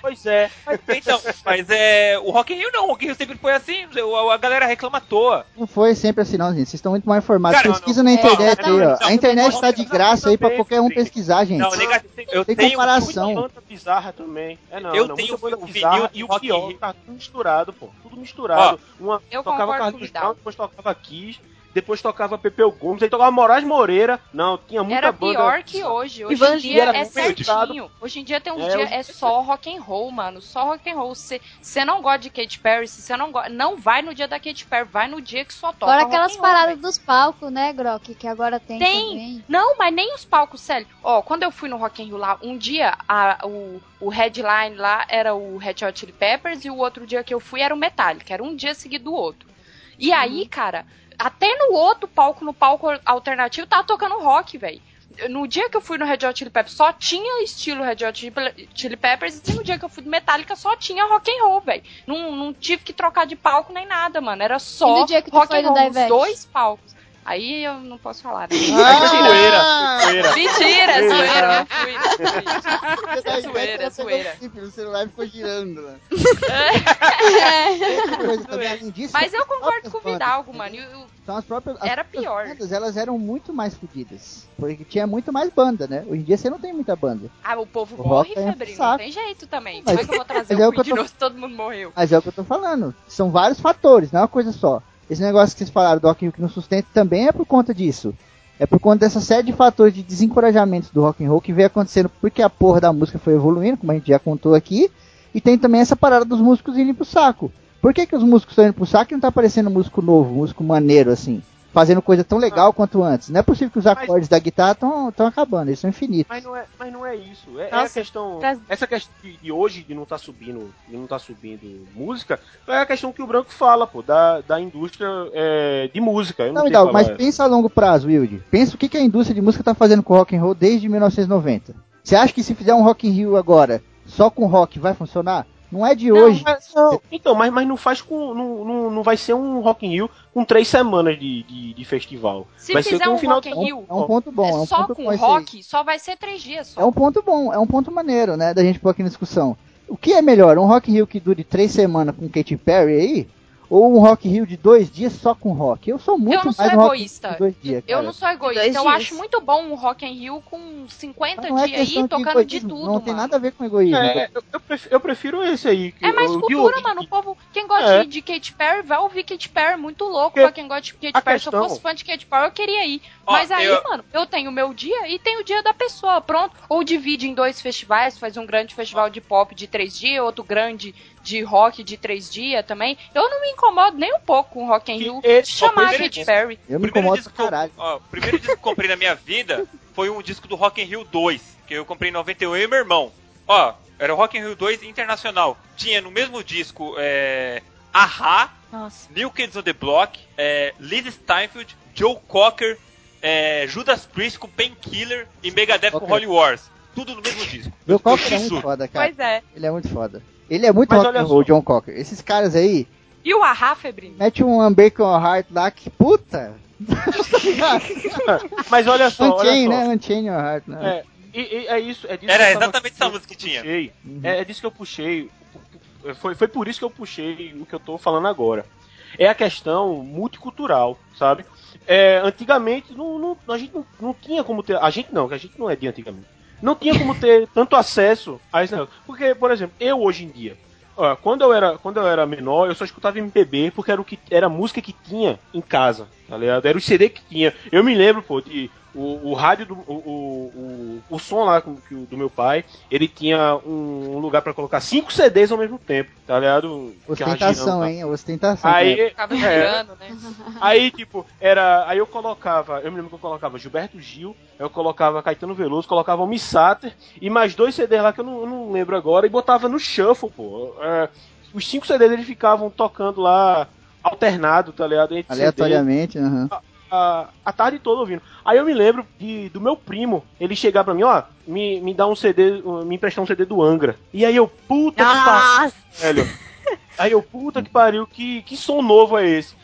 Pois é. Então, mas é. O Rock in Rio não, o Rock in Rio sempre foi assim. A, a galera reclama à toa. Não foi sempre assim, não, gente. Vocês estão muito mal informados. Cara, Pesquisa não, na não. internet É, aí, não, ó. não, A internet não, tá de não, graça aí pra qualquer um pesquisar, gente. Não, negativo. Eu Tem tenho comparação. Muita bizarra também. É não, Eu não, tenho muita banda o vinil bizarra e o Rock in Rio. tá tudo misturado, pô. Tudo misturado. Uma Eu tocava Vidal. Brown, depois tocava Kiss, depois tocava Pepeu Gomes, aí tocava Moraes Moreira. Não, tinha muita Era banda. pior que hoje. Hoje Ivan em dia era é certinho. Hoje em dia tem uns É, dias hoje- é só rock and roll, mano. Só rock and roll. Se você não gosta de Katy Perry, se você não gosta, não vai no dia da Katy Perry, vai no dia que só toca. Rock aquelas and roll, paradas dos palcos, né, Grok? Que agora tem, Tem. também. Não, mas nem os palcos, sério. Ó, quando eu fui no Rock in Rio lá, um dia a- o, o headline lá era o Red Hot Chili Peppers e o outro dia que eu fui era o Metallica. Era um dia seguido do outro. E aí, cara, até no outro palco, no palco alternativo, tava tocando rock, velho. No dia que eu fui no Red Hot Chili Peppers só tinha estilo Red Hot Chili- Peppers e no dia que eu fui do Metallica só tinha rock and roll, velho. Não, não tive que trocar de palco nem nada, mano. Era só rock and roll Ivete? dois palcos. Aí eu não posso falar. Né? Aí foi zoeira, foi zoeira. Mentira, é zoeira, É zoeira, é zoeira. o chip, O celular ficou girando, né? É. Outra *laughs* coisa também, além disso, Mas eu concordo com o Vidalgo, mano. E o- São as próprias, as Era próprias pior. bandas, elas eram muito mais fodidas. Porque tinha muito mais banda, né? Hoje em dia você não tem muita banda. Ah, o povo O morre, é Febrino. saco. Não tem jeito também. Mas- Como é que eu vou trazer mas é o o que eu tô- novo se todo mundo morreu? Mas é o que eu tô falando. São vários fatores, não é uma coisa só. Esse negócio que vocês falaram do Rock in Rio que não sustenta também é por conta disso. É por conta dessa série de fatores de desencorajamentos do rock and roll que veio acontecendo porque a porra da música foi evoluindo, como a gente já contou aqui, e tem também essa parada dos músicos irem pro saco. Por que, que os músicos estão indo pro saco e não tá aparecendo músico novo, músico maneiro assim? Fazendo coisa tão legal quanto antes. Não é possível que os acordes da guitarra estão acabando, eles são infinitos. Mas não é, mas não é isso. É, é a questão. tá- Essa questão de, de hoje de não tá subindo, de não tá subindo música, é a questão que o Branco fala, pô, da, da indústria é, de música. Eu não, Não, mas essa. pensa a longo prazo, Wilde. Pensa o que, que a indústria de música tá fazendo com o rock and roll desde 1990. Você acha que se fizer um Rock in Rio agora, só com rock, vai funcionar? Não é de Não, hoje. mas- não. Então, mas, mas não faz com. Não, não, não vai ser um Rock in Rio com três semanas de, de, de festival. Se vai ser fizer com um final Rock in de- Rio, É um ponto bom, é um é só ponto com bom esse aí. rock, só vai ser três dias só. É um ponto bom, é um ponto maneiro, né, da gente pôr aqui na discussão. O que é melhor, um Rock in Rio que dure três semanas com Katy Perry aí? Ou um Rock in Rio de dois dias só com rock? Eu sou muito Eu não sou egoísta. de dois dias, Eu não sou egoísta. Dois Eu dias. acho muito bom um Rock in Rio com 50 Mas não é dias aí questão de tocando de egoísmo, tudo, Não tem mano. nada a ver com egoísmo. É, eu, eu prefiro, eu prefiro esse aí. que É mais eu- de cultura, mano. O povo, quem gosta É. de, de Katy Perry, vai ouvir Katy Perry, muito louco. Porque Pra quem gosta de Katy a Perry, se eu questão- fosse fã de Katy Perry, eu queria ir. Ó, Mas aí, eu- mano, eu tenho o meu dia e tenho o dia da pessoa, pronto. Ou divide em dois festivais, faz um grande festival de pop de três dias, outro grande de rock de três dias também. Eu não me incomodo nem um pouco com o Rock in Que Rio esse- chamar a Katy disco- Perry. Eu O me primeiro incomodo disco pra que eu- caralho. ó, o primeiro disco que eu comprei na minha vida foi um disco do Rock in Rio 2, que eu comprei em 91 e meu irmão. Ó, era o Rock in Rio 2 internacional. Tinha no mesmo disco é, Ahá, Nossa. New Kids on the Block, é, Liz Steinfeld, Joe Cocker, é, Judas Priest com Painkiller e Megadeth com Ok. Holy Wars. Tudo no mesmo disco. John Eu- Cocker é muito foda, cara. Pois é. Ele é muito foda. Ele é muito Mas rock and roll. John Cocker. Esses caras aí, E o Ahá, Febrinho? mete um Unbreakable Heart lá que puta. *laughs* Mas olha só, Unchain, né? Unchain Your Heart, né? É, e, e é isso. É disso Era que exatamente essa música que tinha. puxei. Uhum. É, é disso que eu puxei. foi, foi por isso que eu puxei o que eu tô falando agora. É a questão multicultural, sabe? É, antigamente não, não- a gente não, não tinha como ter. A gente não, que a gente não é de antigamente. Não tinha como ter tanto acesso a esse negócio. Porque, por exemplo, eu hoje em dia, quando eu era, quando eu era menor, eu só escutava MPB porque era o que era a música que tinha em casa, tá ligado? Era o CD que tinha. Eu me lembro, pô, de o, o rádio do o, o, o, o som lá com- que o- do meu pai, ele tinha um, um lugar pra colocar cinco CDs ao mesmo tempo, tá ligado? Ostentação, lá. hein? Ostentação. Aí, né? Ficava é, girando, né? Aí, tipo, era. Aí eu colocava. Eu me lembro que eu colocava Gilberto Gil, eu colocava Caetano Veloso, colocava o Missater e mais dois CDs lá que eu não, eu não lembro agora, e botava no shuffle, pô. É, os cinco CDs eles ficavam tocando lá alternado, tá ligado? Entre Aleatoriamente, aham. A, a tarde toda ouvindo. Aí eu me lembro de, do meu primo, ele chegar pra mim, ó, me, me dá um CD, uh, me emprestar um CD do Angra. E aí eu, puta que pariu, Nossa! velho. Aí eu, puta que pariu, que, que som novo é esse?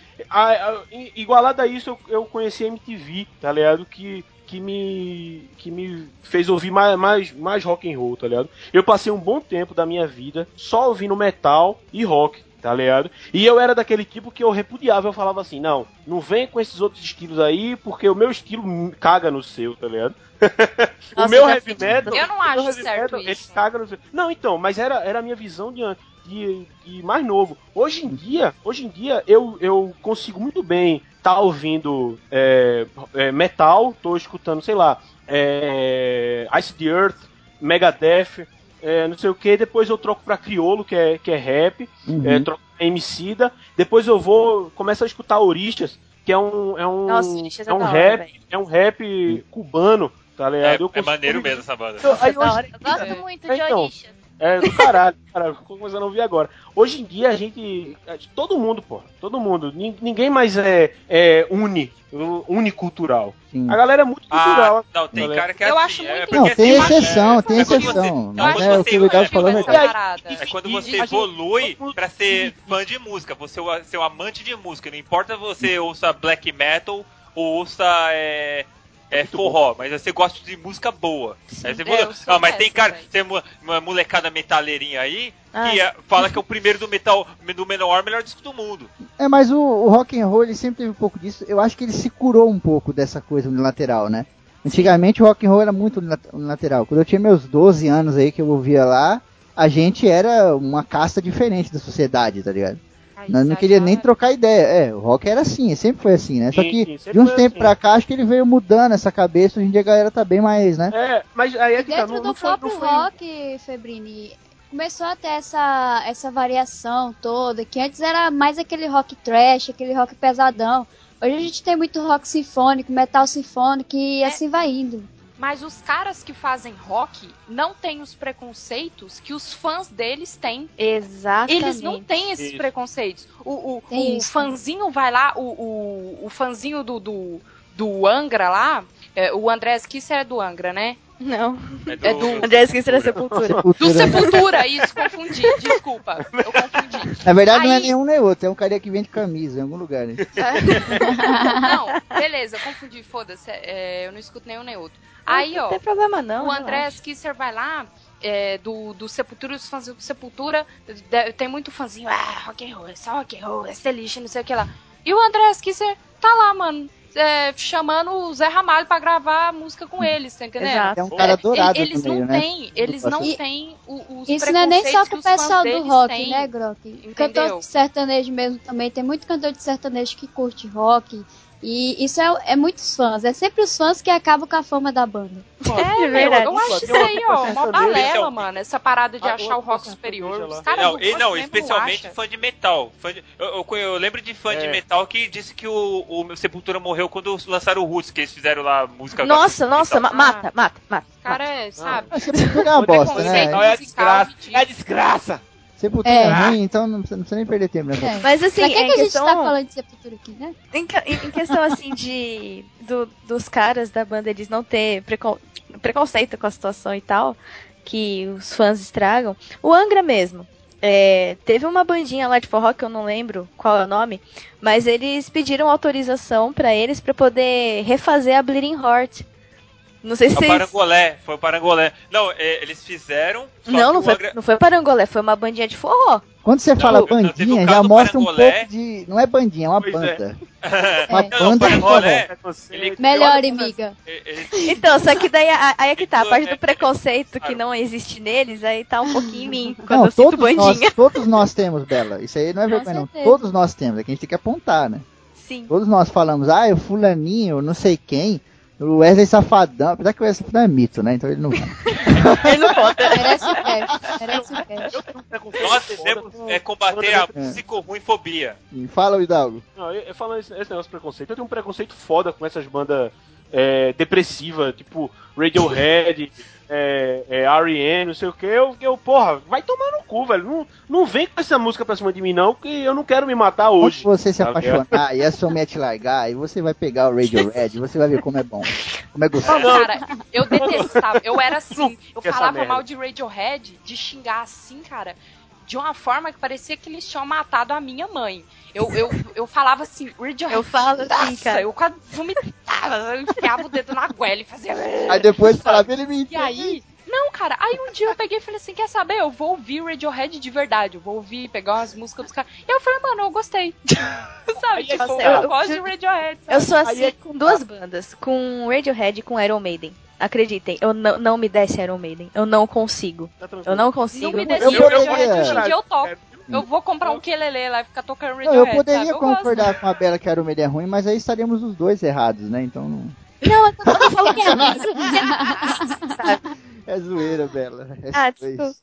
I- igualado a isso, eu, eu conheci a MTV, tá ligado? Que, que, me, que me fez ouvir mais, mais, mais rock and roll, tá ligado? Eu passei um bom tempo da minha vida só ouvindo metal e rock, tá ligado? E eu era daquele tipo que eu repudiava, eu falava assim, não, não vem com esses outros estilos aí, porque o meu estilo caga no seu, tá ligado? *laughs* o Nossa, meu eu já heavy metal. Eu não o meu acho certo metal, isso. Ele caga no seu. Não, então, mas era, era a minha visão de, de, de mais novo. Hoje em dia, hoje em dia eu, eu consigo muito bem estar ouvindo é, é, metal, tô escutando, sei lá, é, Ice the Earth, Megadeth, é, não sei o que, depois eu troco pra Criolo, que é, que é rap, Uhum. é, troco pra Emicida, depois eu vou, começo a escutar Orixas, que é um, é um, Nossa, é é um hora, rap, é um rap cubano, tá É, ligado? Eu é consigo maneiro mesmo essa banda. Eu- aí. Eu gosto muito de Então, Orixas. É, do caralho, cara, começando a ouvir agora. Hoje em dia a gente. Todo mundo, pô. Todo mundo. nin- Ninguém mais é, é uni, unicultural. Sim. A galera é muito cultural. Ah, não, tem galera. cara que é Eu assim. acho é, muito- Não, assim, tem eu acho- exceção, é, tem é exceção. eu Mas acho é o que o Vidal é, falou é. É quando você evolui pra ser fã de música, você é ser um amante de música. Não importa você ouça black metal ou ouça é, é, forró, mas você gosta de música boa. Aí você É, fala, eu sou ah, mas tem cara, tem uma, molecada metaleirinha aí Ah. que é- fala que é o primeiro do metal do menor melhor disco do mundo. É, mas o, o rock and roll ele sempre teve um pouco disso. Eu acho que ele se curou um pouco dessa coisa unilateral, né? Antigamente o rock and roll era muito unila- unilateral. Quando eu tinha meus 12 anos aí que eu ouvia lá, a gente era uma casta diferente da sociedade, tá ligado? Nós não queria nem trocar ideia. É, o rock era assim, sempre foi assim, né? Só que de uns tempos assim. pra cá, acho que ele veio mudando essa cabeça. Hoje em dia a galera tá bem mais, né? É, mas aí é que tá, Dentro não, do não foi, próprio foi- rock, Febrini, começou a ter essa, essa variação toda, que antes era mais aquele rock trash, aquele rock pesadão. Hoje a gente tem muito rock sinfônico, metal sinfônico e É. assim vai indo. Mas os caras que fazem rock não têm os preconceitos que os fãs deles têm. Exatamente. Eles não têm esses Isso. preconceitos. O, o, Tem o isso. fanzinho vai lá, o, o, o fanzinho do, do, do Angra lá, é, o André Kisser é do Angra, né? Não. É É do- André esqueci da sepultura. Do Cultura- Sepultura, isso, confundi, desculpa. Eu confundi. Na verdade não é Aí- nenhum nem outro, é um cara que vende camisa em algum lugar, né? Não, beleza, confundi, foda-se. é, eu não escuto nenhum nem outro. Aí, não ó, tem problema não. o André relaxa. Kisser vai lá, é, do, do Sepultura, os fãs do Sepultura, de- tem muito fãzinho, ah, rock and roll, é só rock and roll, é lixo, não sei o que lá. E o André Kisser tá lá, mano, é, chamando o Zé Ramalho pra gravar música com eles, tá entendendo? Exato. É um cara É, dourado eles meio, não né? têm, eles não E- têm o- os Isso não é nem só preconceitos com o que os fãs pessoal do rock, têm. né, Grok? Entendeu? Cantor de sertanejo mesmo também. Tem muito cantor de sertanejo que curte rock. E isso é, é muitos fãs. É sempre os fãs que acabam com a fama da banda. É, meu, verdade. eu acho isso aí, ó, uma balela, Então, mano. Essa parada de a achar o rock superior. Os caras Não, não, mesmo especialmente acha. fã de metal. Fã de- eu, eu- eu lembro de fã de É. metal que disse que o, o Sepultura morreu quando lançaram o Roots, que eles fizeram lá a música. Nossa, nossa, ma- Ah. mata, mata, mata. Cara é, sabe? Sepultura é uma bosta, né? Não, é a desgraça. É a desgraça. Sepultura É. é ruim, então não precisa, não precisa nem perder tempo nessa É. Mas assim, pra que, em que a gente questão... tá falando de sepultura aqui, né? Em, em questão assim de do- dos caras da banda eles não ter precon- preconceito com a situação e tal, que os fãs estragam. O Angra mesmo. é, teve uma bandinha lá de forró que eu não lembro qual é o nome, mas eles pediram autorização pra eles pra poder refazer a Bleeding Heart. Não sei se É o. Parangolé, foi o Parangolé. Não, é, eles fizeram. Não, não foi, Angra- não foi Parangolé, foi uma bandinha de forró. Quando você Não, fala não, bandinha, já mostra um pouco de. Não é bandinha, é uma Pois é. banda. É. *laughs* Uma Não, banda de Parangolé, ele- Melhor, amiga. *laughs* ele- Então, só que daí aí é que tá, a parte é- do preconceito que não existe neles, aí tá um pouquinho em mim, quando Não, eu sinto todos nós, bandinha. *laughs* todos nós temos, Bela. Isso aí não é vergonha, não. Todos nós temos. É que a gente tem que apontar, né? Sim. Todos nós falamos, ah, o fulaninho, não sei quem, o Wesley Safadão. Apesar que o Wesley Safadão é mito, né? Então ele não *laughs* Ele não conta. Merece o cast. Merece o cast. Nós devemos é, combater a psicorruimfobia. Fala, Hidalgo. Não, eu, eu falando esse, esse negócio de preconceito, eu tenho um preconceito foda com essas bandas é, depressivas, tipo Radiohead, é, é, R.E.M., não sei o que. Eu, eu, porra, vai tomar no cu, velho. Não, não vem com essa música pra cima de mim, não, que eu não quero me matar Quando hoje. você se Tá apaixonar e a sua mulher te largar, e você vai pegar o Radiohead, *laughs* você vai ver como é bom. Como é gostoso. Cara, eu detestava. Eu era assim. Eu falava mal de Radiohead, de xingar assim, cara. De uma forma que parecia que eles tinham matado a minha mãe. Eu, eu, eu falava assim, Radiohead. Eu falo assim, cara. Eu quase vomitava. Eu enfiava o dedo na goela e fazia. *laughs* Aí depois falava, ele me E aí, não, cara, aí um dia eu peguei e falei assim: quer saber? Eu vou ouvir Radiohead de verdade. Eu vou ouvir, pegar umas músicas dos caras. E eu falei, mano, eu gostei. *laughs* Sabe? Aí é Tipo, eu, gosto de Radiohead. sabe? Eu sou assim é- com duas bandas, com Radiohead e com Iron Maiden. Acreditem, eu não, não me desce Iron Maiden. Eu não consigo. Tá. Eu não Não consigo. me eu poderia- Radiohead, hoje em dia eu toco. É, Eu vou comprar um quelele lá e ficar tocando Não, eu Radiohead, poderia sabe? Eu gosto. concordar com a Bela que era o meio ruim, mas aí estaríamos os dois errados, né? Então não. Não, eu não falo que é *laughs* É zoeira, Bela. É Ah, desculpa.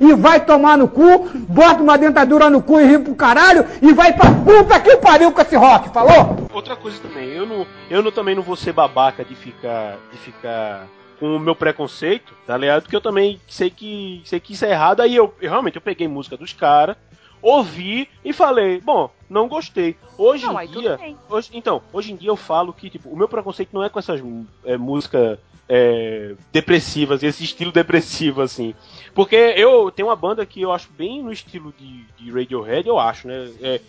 *laughs* E vai tomar no cu, bota uma dentadura no cu e ri pro caralho e vai pra puta que pariu com esse rock, falou? Outra coisa também, eu não, eu não, também não vou ser babaca de ficar, de ficar com o meu preconceito, tá ligado? Porque eu também sei que, sei que isso é errado. Aí eu, eu realmente eu peguei música dos caras, ouvi e falei, bom, não gostei. Hoje Não, em dia, hoje, então, hoje em dia eu falo que tipo, o meu preconceito não é com essas é, músicas é, depressivas, esse estilo depressivo assim. Porque eu tenho uma banda que eu acho bem no estilo de, de Radiohead, eu acho, né? É,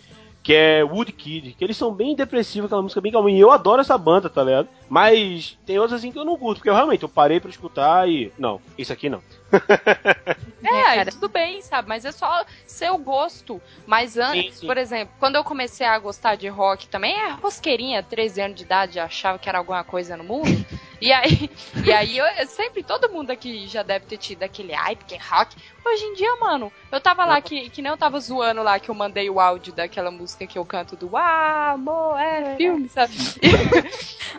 que é Woodkid, que eles são bem depressivos, aquela música bem calminha. E eu adoro essa banda, tá ligado? Mas tem outras assim que eu não curto, porque eu realmente eu parei pra escutar e. Não, isso aqui não. *laughs* É, aí cara. tudo bem, sabe? Mas é só seu gosto. Mas antes, Sim, sim. por exemplo, quando eu comecei a gostar de rock também, é rosqueirinha, 13 anos de idade, achava que era alguma coisa no mundo. *laughs* E aí, *laughs* e aí eu, eu sempre, todo mundo aqui já deve ter tido aquele ai, porque rock. Hoje em dia, mano, eu tava lá que, que nem eu tava zoando lá que eu mandei o áudio daquela música que eu canto do Ah, amor, é filme, sabe? *laughs*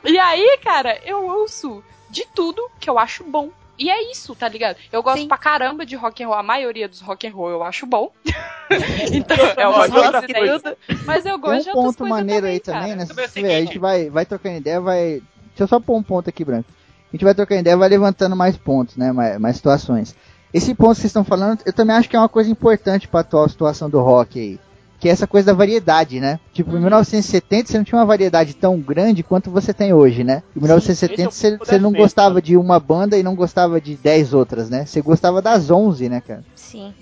E, aí, cara, eu ouço de tudo que eu acho bom. E é isso, tá ligado? Eu gosto Sim. pra caramba de rock and roll. A maioria dos rock and roll eu acho bom. *laughs* então, é uma outra coisa. Mas eu gosto de Tem um outras ponto maneiro também, aí também, cara. né? Também é Se tiver, a gente seguinte. vai, vai trocando ideia, vai. Deixa eu só pôr um ponto aqui, Branco. A gente vai trocando ideia, vai levantando mais pontos, né? Mais, mais situações. Esse ponto que vocês estão falando, eu também acho que é uma coisa importante pra atual situação do rock aí. Que é essa coisa da variedade, né? Tipo, Uhum. em 1970 você não tinha uma variedade tão grande quanto você tem hoje, né? Em 1970 esse é você, você não gostava de uma banda e não gostava de 10 outras, né? Você gostava das 11, né, cara? Sim.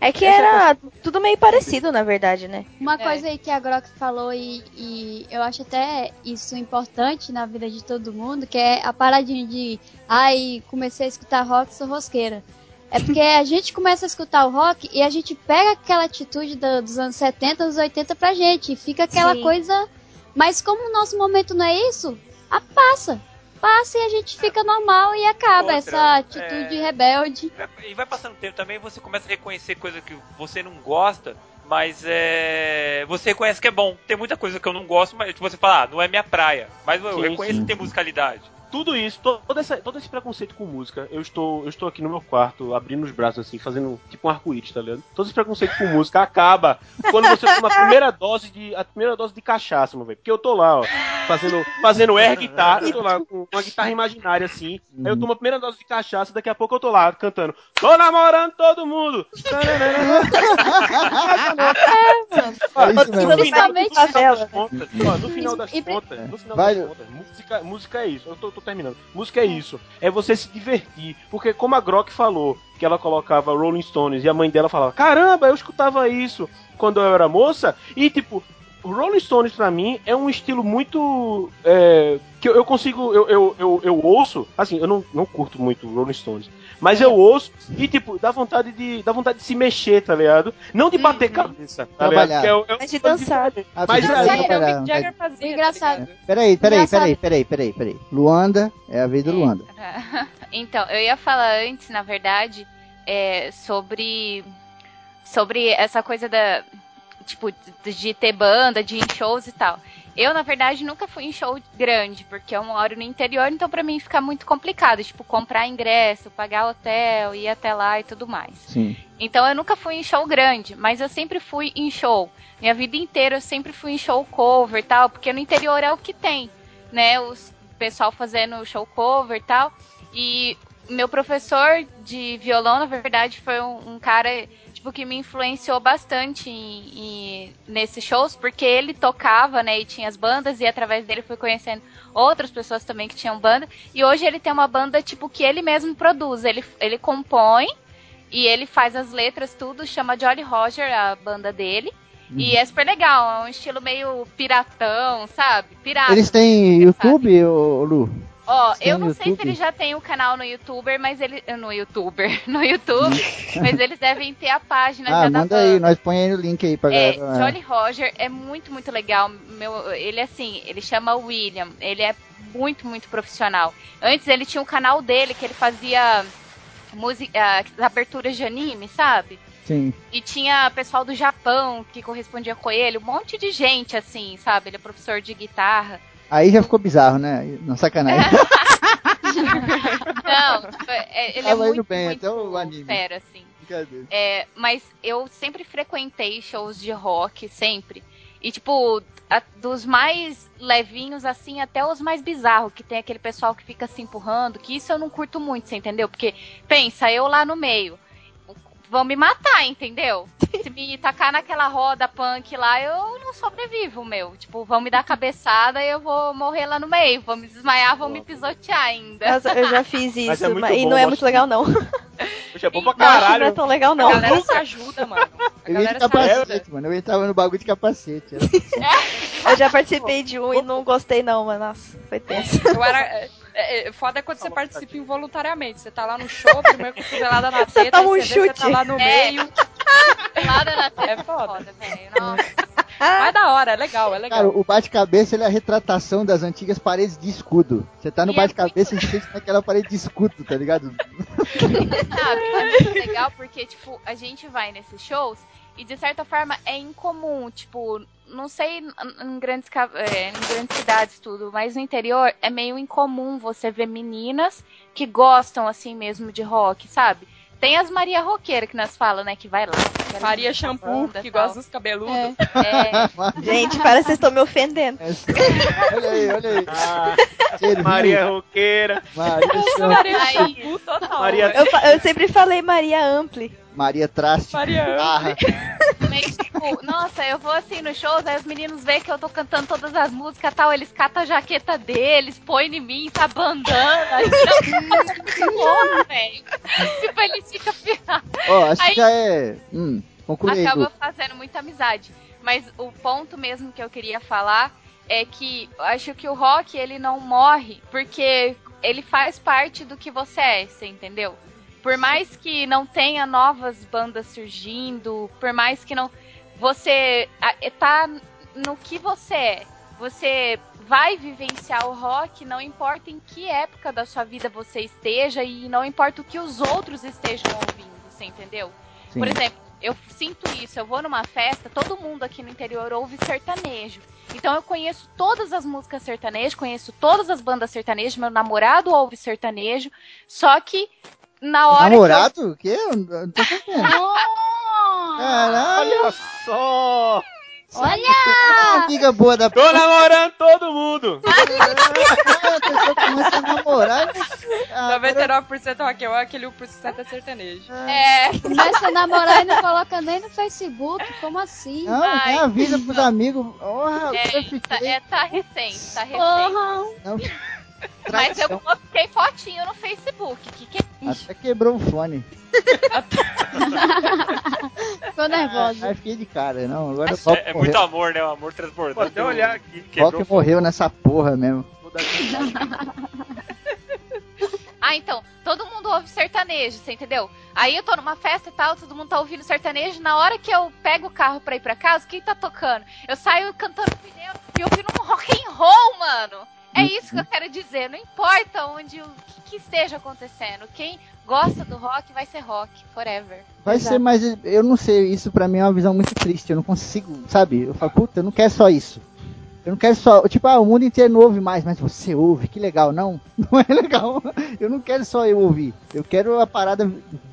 É que era tudo meio parecido, na verdade, né? Uma É. coisa aí que a Grok falou e, e eu acho até isso importante na vida de todo mundo, que é a paradinha de ai, comecei a escutar rock, sou rosqueira. É porque a *laughs* gente começa a escutar o rock e a gente pega aquela atitude do- dos anos 70, dos 80 pra gente. E fica aquela Sim. coisa. Mas como o nosso momento não é isso, a passa. Passa e a gente fica normal e acaba Outra, essa atitude é- rebelde. E vai passando o tempo também, você começa a reconhecer coisa que você não gosta, mas é. Você reconhece que é bom. Tem muita coisa que eu não gosto, mas tipo, você fala, ah, não é minha praia. Mas eu Sim, reconheço sim. que tem musicalidade. Tudo isso, to- todo, essa, todo esse preconceito com música, eu estou, eu estou aqui no meu quarto, abrindo os braços assim, fazendo tipo um arco-íris, tá ligado? Todo esse preconceito com música acaba quando você toma a primeira dose de a primeira dose de cachaça, meu velho. Porque eu tô lá, ó, fazendo fazendo air guitarra, eu tô lá com uma guitarra imaginária assim. Aí eu tomo a primeira dose de cachaça, daqui a pouco eu tô lá cantando: "Tô namorando todo mundo". É isso mesmo. No final, no Principalmente final das favela. contas, ó, no final das contas, no final das contas, música, música é isso. Eu tô, tô terminando. Música é isso. É você se divertir. Porque como a Grok falou, que ela colocava Rolling Stones e a mãe dela falava: "Caramba, eu escutava isso quando eu era moça". E tipo, Rolling Stones pra mim é um estilo muito é, que que eu, eu consigo, eu, eu, eu, eu ouço, assim, eu não, não curto muito Rolling Stones, mas eu ouço e, tipo, dá vontade de, dá vontade de se mexer, tá ligado? Não de bater cabeça, tá ligado? Eu- eu- Mas de dançar. Ah, Mas você aí- É, o Mick Jagger fazia. Engraçado. Peraí, peraí, peraí, peraí, peraí, peraí. Luanda é a vez do Luanda. *laughs* Então, eu ia falar antes, na verdade, é, sobre sobre essa coisa da tipo de, de ter banda, de ir em shows e tal. Eu, na verdade, nunca fui em show grande, porque eu moro no interior, então pra mim fica muito complicado, tipo, comprar ingresso, pagar hotel, ir até lá e tudo mais. Sim. Então eu nunca fui em show grande, mas eu sempre fui em show. Minha vida inteira eu sempre fui em show cover e tal, porque no interior é o que tem, né? Os pessoal fazendo show cover e tal. E meu professor de violão, na verdade, foi um, um cara que me influenciou bastante em, em- nesses shows, porque ele tocava, né, e tinha as bandas e através dele fui conhecendo outras pessoas também que tinham banda. E hoje ele tem uma banda tipo que ele mesmo produz, ele ele compõe e ele faz as letras tudo, chama Jolly Roger a banda dele. E é super legal, é um estilo meio piratão, sabe? Pirata. Eles têm sabe? YouTube, ô, Lu? Ó, Tem eu não sei se ele já tem um canal no YouTuber, mas ele. No YouTuber. *laughs* No YouTube. mas eles devem ter a página Ah, já da manda aí, nós põe aí no link aí pra É, galera. Jolly Roger é muito, muito legal. Meu, ele assim, ele chama William. Ele é muito, muito profissional. Antes ele tinha um canal dele que ele fazia música, aberturas de anime, sabe? Sim. E tinha pessoal do Japão que correspondia com ele, um monte de gente assim, sabe? Ele é professor de guitarra. Aí já ficou bizarro, né? Não sacanagem. *laughs* Não, *laughs* é- ele é Tava indo muito, bem, muito até o anime. fera, assim. É, mas eu sempre frequentei shows de rock, sempre. E, tipo, a- dos mais levinhos, assim, até os mais bizarros, que tem aquele pessoal que fica se empurrando, que isso eu não curto muito, você entendeu? Porque, pensa, eu lá no meio, vão me matar, entendeu? *laughs* Se me tacar naquela roda punk lá, eu não sobrevivo, meu. Tipo, vão me dar cabeçada e eu vou morrer lá no meio. Vão me desmaiar, vão me pisotear ainda. Nossa, eu já fiz Mas isso, é muito mas- e não é muito legal, não. Poxa, é bom pra Não, não é caralho. tão legal, A não. galera se ajuda, mano. A Eu ia de capacete, mano. Eu entrava no bagulho de capacete. Era- *laughs* Eu já participei de um e não gostei, não, mas nossa, foi tenso. Eu era. É, é, foda é quando você participa involuntariamente. Você tá lá no show, *laughs* primeiro cotovelada na Você teta, toma aí um você vê, você chute. tá lá no É. *laughs* meio. Pelada na teta É foda. foda, velho. Nossa. Mas é da hora, é legal, é legal. Cara, o bate-cabeça é a retratação das antigas paredes de escudo. Você tá no E é bate-cabeça e *laughs* você naquela parede de escudo, tá ligado? Sabe? É muito legal porque, tipo, a gente vai nesses shows e, de certa forma, é incomum. Tipo, não sei em- grandes, é, em grandes cidades tudo, mas no interior é meio incomum você ver meninas que gostam, assim mesmo, de rock, sabe? Tem as Maria Roqueira que nós falamos, né? Que vai lá. que pra shampoo, banda, que tal. gosta dos cabeludos. É, *laughs* Gente, parece que vocês estão me ofendendo. olha aí, olha aí. Ah, *laughs* Maria Roqueira. Maria, Faria Aí. shampoo total. Maria- Eu, eu sempre falei Maria Ampli. Maria Traste. Maria Barra. Mas, tipo, nossa, eu vou assim no shows, aí os meninos veem que eu tô cantando todas as músicas e tal, eles catam a jaqueta deles, põem em mim, tá bandana. Então, *laughs* porra, velho. Tipo, eles ficam pirados. Ó, acho Aí- que já é. Hum, conclui aí, Acaba fazendo muita amizade. Mas o ponto mesmo que eu queria falar é que eu acho que o rock, ele não morre porque ele faz parte do que você é, você entendeu? Por mais que não tenha novas bandas surgindo, por mais que não. Você a- tá no que você é. Você vai vivenciar o rock, não importa em que época da sua vida você esteja e não importa o que os outros estejam ouvindo, você entendeu? Sim. Por exemplo, eu sinto isso, eu vou numa festa, todo mundo aqui no interior ouve sertanejo. Então eu conheço todas as músicas sertanejas, conheço todas as bandas sertanejas, meu namorado ouve sertanejo, só que na hora Namorado? O quê? Eu não eu tô entendendo. Caralho, Olha só! Olha! amiga boa da Tô namorando todo mundo! a pessoa começa a namorar. Ah, agora- 99% rock é aquele 1% é sertanejo. que eu, é, Começa a namorar e não coloca nem no Facebook. Como assim? Não, Ai, nem avisa pros amigos. Porra, é, eu tá, é, tá recente, tá recente. Porra! Não, Mas eu coloquei fotinho no Facebook. Que que é isso? Até quebrou o fone. *laughs* Ficou nervosa. Aí fiquei de cara, não. Agora É, é morreu. muito amor, né? O amor transbordando. Pode até olhar aqui. Rock morreu nessa porra mesmo. *laughs* Ah, então, todo mundo ouve sertanejo, você entendeu? Aí eu tô numa festa e tal, todo mundo tá ouvindo sertanejo. Na hora que eu pego o carro pra ir pra casa, quem tá tocando? Eu saio cantando pneu e ouvindo um rock and roll, mano. É isso que eu quero dizer. Não importa onde o que, que esteja acontecendo. Quem gosta do rock vai ser rock, forever. Vai ser, mas eu não sei, isso pra mim é uma visão muito triste. Eu não consigo, sabe? Eu falo, puta, eu não quero só isso. Eu não quero só, tipo, ah, o mundo inteiro não ouve mais, mas você ouve, que legal. Não, *laughs* não é legal. Eu não quero só eu ouvir. Eu quero a parada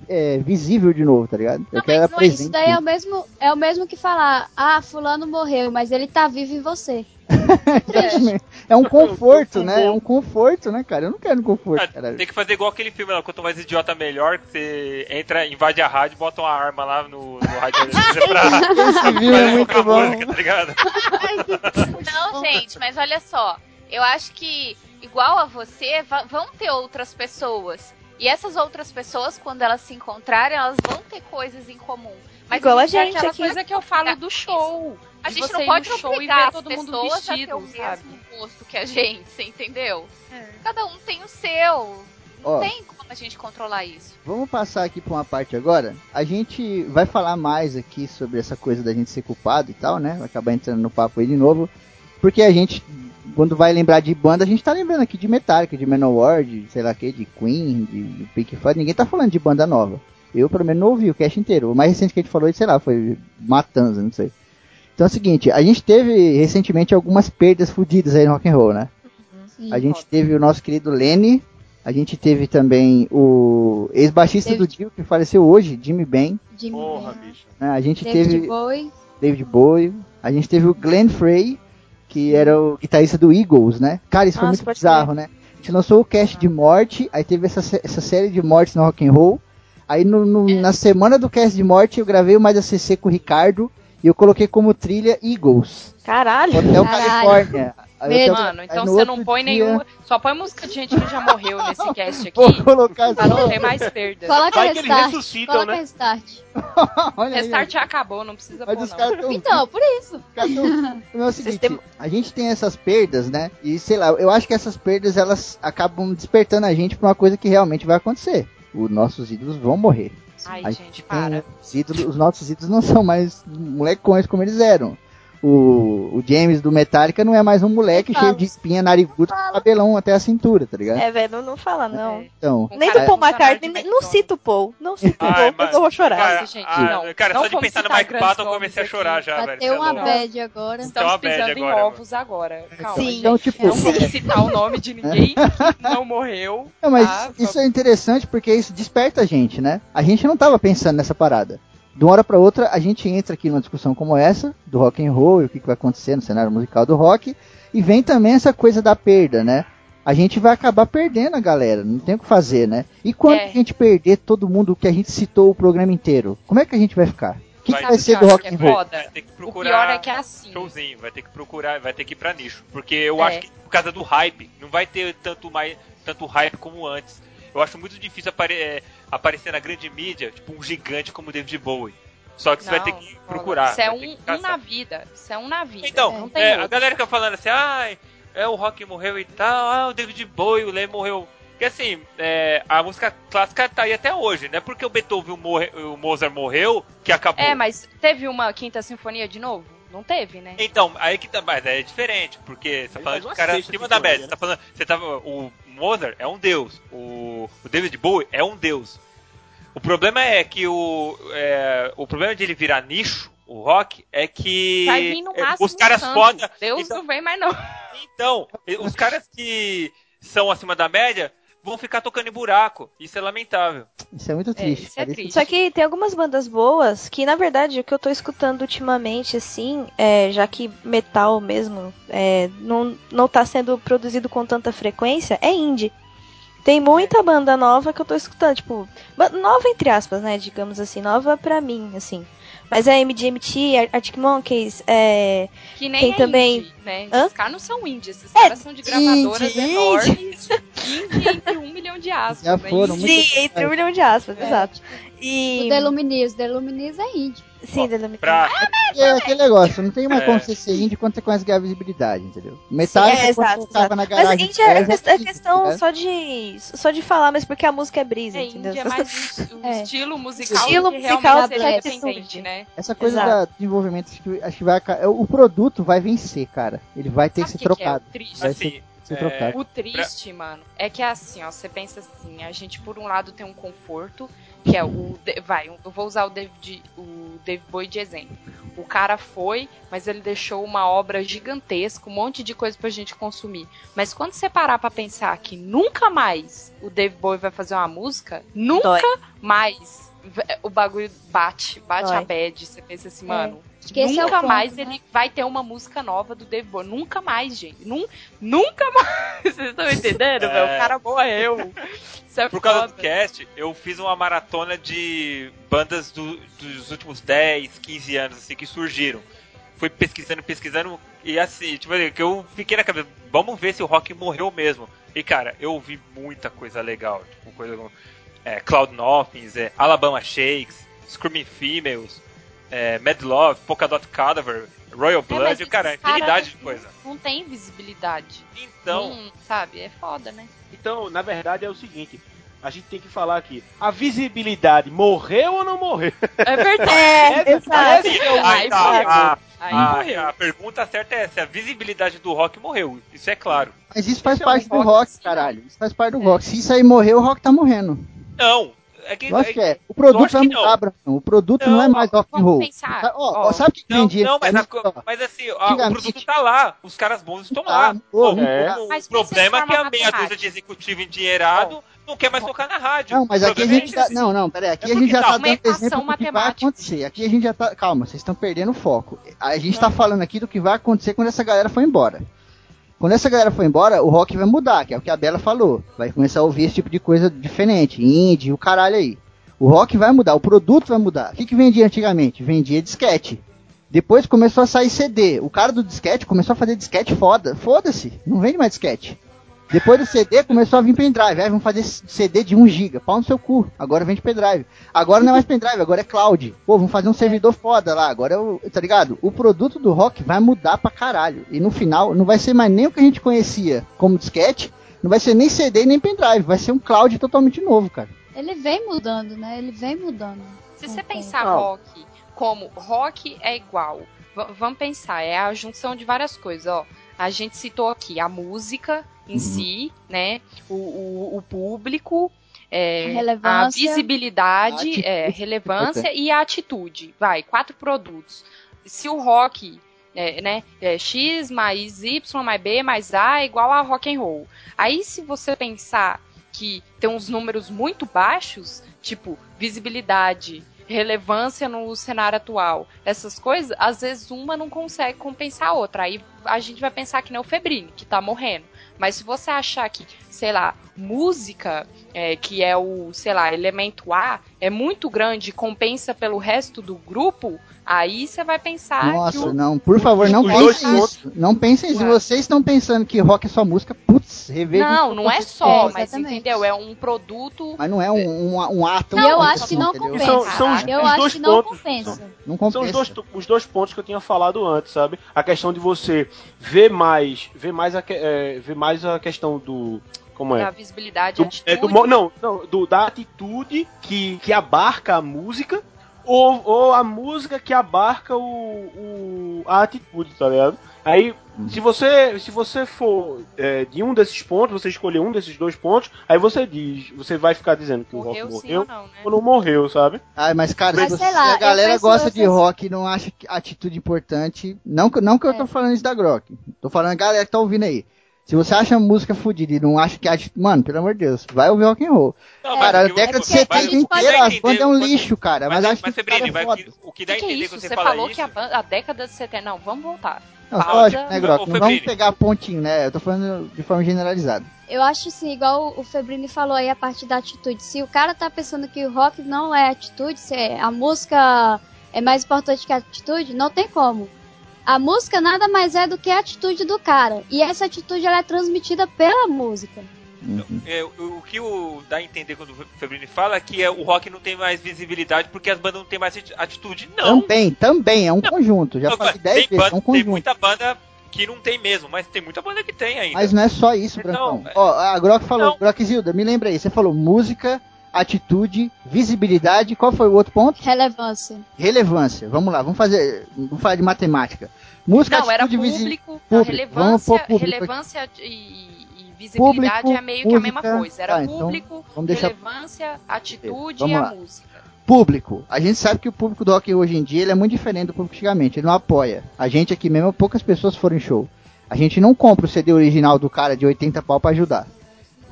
é, visível de novo, tá ligado? Eu Não, quero a mas não é isso daí é o mesmo é o mesmo que falar, ah, fulano morreu, mas ele tá vivo em você. *laughs* É um conforto, *laughs* né? É um conforto, né, cara? Eu não quero conforto, cara. Tem que fazer igual aquele filme lá, quanto mais idiota melhor, que você entra, invade a rádio, bota uma arma lá no, no rádio *laughs* pra, Esse filme é muito pra bom. música, tá ligado? Não, gente, mas olha só. Eu acho que, igual a você, vão ter outras pessoas. E essas outras pessoas, quando elas se encontrarem, elas vão ter coisas em comum. Mas Igual a gente- gente aquela aqui. coisa que eu falo do show. A gente não pode no show e obrigar ver as todo mundo vestido, o sabe? mesmo gosto que a gente, você entendeu? Cada um tem o seu. Não Ó. tem como a gente controlar isso. Vamos passar aqui pra uma parte agora. A gente vai falar mais aqui sobre essa coisa da gente ser culpado e tal, né? Vai acabar entrando no papo aí de novo. Porque a gente, quando vai lembrar de banda, a gente tá lembrando aqui de Metallica, de Manowar, de sei lá o que, de Queen, de, de Pink Floyd. Ninguém tá falando de banda nova. Eu, pelo menos, não ouvi o cast inteiro. O mais recente que a gente falou, sei lá, foi Matanza, não sei. Então é o seguinte, a gente teve recentemente algumas perdas fodidas aí no rock and roll, né? A gente teve o nosso querido Lenny, a gente teve também o ex-baixista do Dio que faleceu hoje, Jimmy Ben. Jimmy Porra, Ben. bicho. né? A gente David teve Bowie. David Bowie, a gente teve o Glenn Frey, que era o guitarrista do Eagles, né? Cara, isso foi Nossa, muito pode bizarro, né? A gente lançou o cast de morte, aí teve essa, essa série de mortes no rock and roll. Aí no- no- É. na semana do cast de morte eu gravei o mais ACC com o Ricardo e eu coloquei como trilha Eagles. Caralho. Hotel Caralho. Califórnia. Aí Mano, aí então você não põe dia- nenhuma. Só põe música de gente que já morreu nesse cast aqui. Vou colocar Pra não ter mais perdas. Coloca Vai que eles restart. ressuscitam, Coloca né? restart. *laughs* Olha aí, Restart já acabou, não precisa Mas pôr não. tão Então, por isso. Então, *laughs* é o seguinte, a gente tem essas perdas, né? E sei lá, eu acho que essas perdas elas acabam despertando a gente pra uma coisa que realmente vai acontecer. Os nossos ídolos vão morrer. Ai, gente, gente para. os ídolos, os nossos ídolos não são mais molecões como eles eram. O, o James do Metallica não é mais um moleque cheio de espinha, narigudo, com cabelão até a cintura, tá ligado? É, velho, não, não fala não. Então, Um Nem cara do Paul McCartney, nem- não cita o Paul. Não cita o Ai, Paul, mas- porque eu vou chorar. Cara, gente, ah, não. cara, Não só de pensar no Mike Patton eu comecei a chorar já, velho. Bateu é uma bad agora. Então, Estamos pisando em ovos agora. Calma, Sim. Então, tipo- Não vamos citar o nome de ninguém *laughs* que não morreu. Não, mas tá? isso é interessante porque isso desperta a gente, né? A gente não tava pensando nessa parada. De uma hora pra outra, a gente entra aqui numa discussão como essa, do rock and roll e o que, que vai acontecer no cenário musical do rock, e vem também essa coisa da perda, né? A gente vai acabar perdendo a galera, não tem o que fazer, né? E quando É. a gente perder todo mundo que a gente citou o programa inteiro, como é que a gente vai ficar? O que, Vai que vai ser do rock and é roll? Vai ter que O procurar pior é que é assim. showzinho, vai ter que procurar, vai ter que ir pra nicho. Porque eu É. acho que por causa do hype, não vai ter tanto, mais, tanto hype como antes. Eu acho muito difícil apare- é, aparecer na grande mídia, tipo um gigante como o David Bowie. Só que você vai ter que Não, procurar. Isso é um, que um na vida. Isso é um na vida. Então, não tem é, a galera fica falando assim, ai, é o Rock morreu e tal, ah, o David Bowie, o Lem morreu. Porque assim, é, a música clássica tá aí até hoje, não é porque o Beethoven o, morre- o Mozart morreu que acabou. É, mas teve uma quinta sinfonia de novo? Não teve, né? Então, aí que tá, mas é diferente, porque você tá falando de uma cara acima da média. né? Você tá falando, você tá, o Mozart é um deus, o, o David Bowie é um deus. O problema é que o, é, o problema de ele virar nicho, o rock, é que Vai vir no é, máximo os caras um santo. foda. Deus então, não vem mais não. então, os caras que são acima da média vão ficar tocando em buraco. Isso é lamentável. Isso é muito triste. isso é triste. Só que tem algumas bandas boas que, na verdade, o que eu tô escutando ultimamente, assim, é, já que metal mesmo é, não, não tá sendo produzido com tanta frequência, é indie. Tem muita banda nova que eu tô escutando, tipo, nova entre aspas, né, digamos assim, nova pra mim, assim. Mas é MGMT, Ar- Arctic Monkeys, é... Que nem Tem é também- indie, né? Hã? Esses caras não são indie, esses caras são de gravadoras indie, enormes. Indie *laughs* entre um milhão de aspas. Já né? foram muito Sim, entre um milhão de aspas, É. exato. E. O The Lumineers. The Lumineers é indie. Sim, The Lumineers. Pra, É aquele negócio, não tem mais É. como você ser indie quando você conhece a visibilidade, entendeu? Metade é, é, exato, você tava exato. na Mas garagem. indie é, casa, é indie, questão né? só de. só de falar, mas porque a música é brisa, É, entendeu? indie é mais um, um É. estilo musical Estilo que musical realmente da você pessoa. entende, né? Essa coisa da desenvolvimento, acho que, acho que vai. é, O produto vai vencer, cara. Ele vai ter Sabe que o ser que que é o trocado. triste? Vai assim, ser, é, trocado. O triste, mano, é que é assim, ó, você pensa assim, a gente por um lado tem um conforto, que é o vai, eu vou usar o David, o David Bowie de exemplo. O cara foi, mas ele deixou uma obra gigantesca, um monte de coisa pra gente consumir. Mas quando você parar pra pensar que nunca mais o David Bowie vai fazer uma música, nunca Dói. mais o bagulho bate, bate Dói. a bad, você pensa assim, É. mano, Acho que esse é o nunca ponto, mais né? ele vai ter uma música nova do David Bowie. Nunca mais, gente. Nun, nunca mais. *laughs* Vocês estão entendendo, É. velho? O cara morreu. É Por causa do cast, eu fiz uma maratona de bandas do- dos últimos 10, 15 anos, assim, que surgiram. Fui pesquisando, pesquisando, e assim, tipo, que eu fiquei na cabeça, vamos ver se o rock morreu mesmo. E cara, eu ouvi muita coisa legal, tipo, coisa como é, Cloud Nothings, é, Alabama Shakes, Screaming Females, é, Mad Love, Polka Dot Cadaver, Royal É, Blood, esses cara, infinidade de não- coisa. Não tem visibilidade. Então, Não, sabe? É foda, né? Então, na verdade, é o seguinte. A gente tem que falar aqui. A visibilidade morreu ou não morreu? É *laughs* verdade. É, é Aí mais tá, morreu. a, a- morreu. a pergunta certa é essa: a visibilidade do rock morreu. Isso é claro. Mas isso faz é parte um do rock rock, caralho. Isso faz parte do rock. Se isso aí morrer, o rock tá morrendo. Não. É que, Eu acho é- que é. O produto vai que não. mudar. O produto não, Não, é mais rock and vamos roll. pensar. Ó, Ó, ó, sabe o que Não, não, mas, a mas assim, ó, o produto tá lá. Os caras bons estão Tá, lá. mudou, O- problema é que a meia dúzia de executivo endinheirado não quer mais tocar na rádio. Não, mas aqui a gente é tá. Não, não, peraí. Aqui É a gente já tá uma dando exemplo do que vai matemática. acontecer. Aqui a gente já tá. Calma, vocês estão perdendo o foco. A gente tá falando aqui do que vai acontecer quando essa galera for embora. Quando essa galera for embora, o rock vai mudar, que é o que a Bela falou. Vai começar a ouvir esse tipo de coisa diferente, indie, o caralho aí. O rock vai mudar, o produto vai mudar. O que, que vendia antigamente? Vendia disquete. Depois começou a sair CD. O cara do disquete começou a fazer disquete foda. Foda-se, não vende mais disquete. Depois do CD começou a vir pendrive. Aí vamos fazer CD de 1 GB. Pau no seu cu. Agora vende pendrive. Agora não é mais pendrive, agora é cloud. Pô, vamos fazer um servidor foda lá. Agora é o. Tá ligado? O produto do rock vai mudar pra caralho. E no final não vai ser mais nem o que a gente conhecia como disquete. Não vai ser nem CD nem pendrive. Vai ser um cloud totalmente novo, cara. Ele vem mudando, né? Ele vem mudando. Se você pensar rock como rock é igual, v- vamos pensar, é a junção de várias coisas, ó. A gente citou aqui a música em Uhum. si, né? O, o, o público, é, A visibilidade, A é, relevância e a atitude. Vai, quatro produtos. Se o rock é, né, é X mais Y mais B mais A é igual a rock and roll. Aí se você pensar que tem uns números muito baixos, tipo visibilidade, relevância no cenário atual, essas coisas, às vezes uma não consegue compensar a outra. Aí a gente vai pensar que nem o Febrini, que tá morrendo. Mas se você achar que, sei lá, música, é, que é o, sei lá, elemento A, é muito grande e compensa pelo resto do grupo, aí você vai pensar que Nossa, o. não, por favor, não pensem isso. Não pensem, se Ué. vocês estão pensando que rock é só música, putz, revejam. Não, não é só, É, mas entendeu? É um produto. Mas não é um, um, um ato. E eu acho que não entendeu? compensa. São, são os, Eu os acho dois que não pontos. compensa. Não compensa. São os dois, os dois pontos que eu tinha falado antes, sabe? A questão de você ver mais, ver mais a, é, ver mais a questão do como Da é? visibilidade, Do, atitude. é do não, não, do, da atitude que, que abarca a música ou, ou a música que abarca o, o- a atitude, tá ligado? Aí, se você se você for é, de um desses pontos, você escolher um desses dois pontos, aí você diz, você vai ficar dizendo que morreu o rock sim morreu ou não, né? ou não morreu, sabe? Ah, mas cara, Mas se, você- lá, se a galera gosta de vocês- rock e não acha que atitude importante, não, que- não que eu É. tô falando isso da Grok. Tô falando a galera que tá ouvindo aí. Se você acha música fodida e não acha que atitude, mano, pelo amor de Deus, vai ouvir rock and roll. Não, cara, a década de mas- 70 mas o que dá inteira, a as bandas é um entender- lixo, cara. Mas, Mas, acho mas que Febrini, esse cara é mas foda. o que- o que dá a Que que é entender você, Você falou isso. que a, ban- a década de 70. Não, vamos voltar. Não, Pausa. lógico, né, Grok? Ô, Não vamos pegar pontinho, né? Eu tô falando de forma generalizada. Eu acho assim, igual o Febrini falou aí a parte da atitude. Se o cara tá pensando que o rock não é atitude, se a música é mais importante que a atitude, não tem como. A música nada mais é do que a atitude do cara. E essa atitude ela é transmitida pela música. Uhum. É, o, o que o, dá a entender quando o Febrini fala é que é, o rock não tem mais visibilidade porque as bandas não têm mais ati- atitude. Não. Também, também, é um conjunto. Já Não, falei tem, 10 vezes, banda- é um tem conjunto. muita banda que não tem mesmo, mas tem muita banda que tem ainda. Mas não é só isso, Então, Brancão. é- Ó, a Grok falou, Não. Grok Zilda, me lembra aí, você falou música, atitude, visibilidade, qual foi o outro ponto? Relevância. Relevância. Vamos lá, vamos fazer, vamos falar de matemática. Música, Não, era atitude, visi- público, público. a Vamos pôr relevância, público relevância e, e visibilidade Público, é meio que a mesma coisa. Era Tá, então, público, vamos deixar- relevância, atitude Vamos e lá. a música. Público. A gente sabe que o público do rock hoje em dia ele é muito diferente do público antigamente. Ele não apoia. A gente aqui mesmo, poucas pessoas foram em show. A gente não compra o CD original do cara de 80 pau pra ajudar.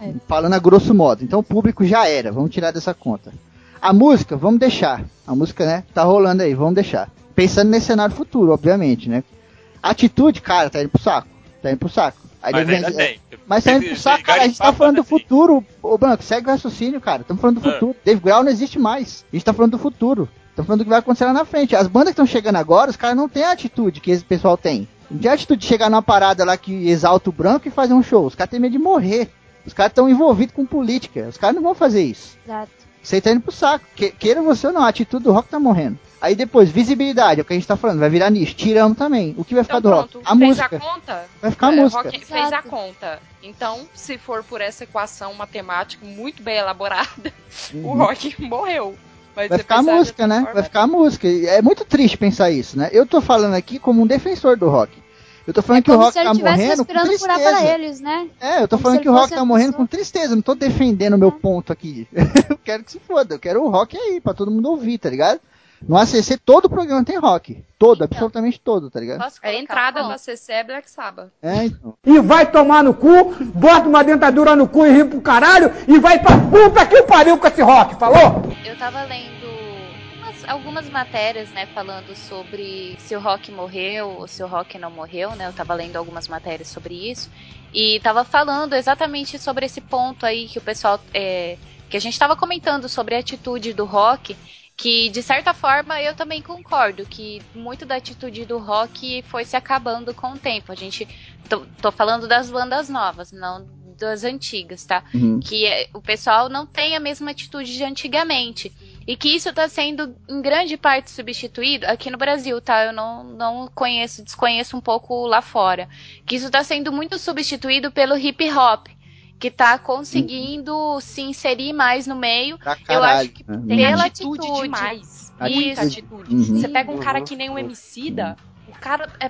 É. Falando a grosso modo. Então o público já era. Vamos tirar dessa conta. A música, vamos deixar. A música, né? Tá rolando aí, vamos deixar. Pensando nesse cenário futuro, obviamente, né? Atitude, cara, tá indo pro saco. Tá indo pro saco. Aí Mas ainda tem. mas tá indo pro saco, cara. A gente tá falando do futuro. Ô, Branco, segue o raciocínio, cara. Estamos falando do Ah. futuro. Dave Grohl não existe mais. A gente tá falando do futuro. Estamos falando do que vai acontecer lá na frente. As bandas que estão chegando agora, os caras não têm a atitude que esse pessoal tem. Não tem a atitude de chegar numa parada lá que exalta o branco e fazer um show. Os caras têm medo de morrer. Os caras estão envolvidos com política. Os caras não vão fazer isso. Exato. Você tá indo pro saco. Que- queira você ou não, a atitude do rock tá morrendo. Aí depois, visibilidade, é o que a gente tá falando, vai virar nicho. Tiramos também. O que vai ficar Então do rock? pronto, A fez música. a conta? Vai ficar a É, música. Rock fez a conta. Então, se for por essa equação matemática muito bem elaborada, *laughs* o Uhum. rock morreu. Mas Vai ficar a música, né? forma, Vai ficar a música. É muito triste pensar isso, né? Eu tô falando aqui como um defensor do rock. Eu tô falando É que o rock tá morrendo com tristeza. para eles, né? É, eu tô Como falando que o rock tá a morrendo pessoa. com tristeza. Não tô defendendo o meu ponto aqui. *laughs* eu quero que se foda. Eu quero o rock aí, pra todo mundo ouvir, tá ligado? No ACC todo o programa tem rock. Todo, absolutamente todo, tá ligado? Posso A colocar entrada um da CC é Black Sabbath. É, então. E vai tomar no cu, bota uma dentadura no cu e ri pro caralho e vai pra puta que pariu com esse rock, falou? Eu tava lendo umas- algumas matérias, né, falando sobre se o rock morreu ou se o rock não morreu, né? Eu tava lendo algumas matérias sobre isso e tava falando exatamente sobre esse ponto aí que o pessoal é, que a gente tava comentando sobre a atitude do rock. Que de certa forma eu também concordo que muito da atitude do rock foi se acabando com o tempo. A gente tô, tô falando das bandas novas, não das antigas, tá? Uhum. que é- o pessoal não tem a mesma atitude de antigamente. E que isso está sendo, em grande parte, substituído aqui no Brasil, tá? Eu não, não conheço, desconheço um pouco lá fora. Que isso está sendo muito substituído pelo hip hop, que está conseguindo se inserir mais no meio. Pra Eu caralho. acho que né? Pela atitude, atitude. demais. Atitude. Muita atitude. Uhum. Você pega um cara Uhum. que nem o Emicida, o cara é,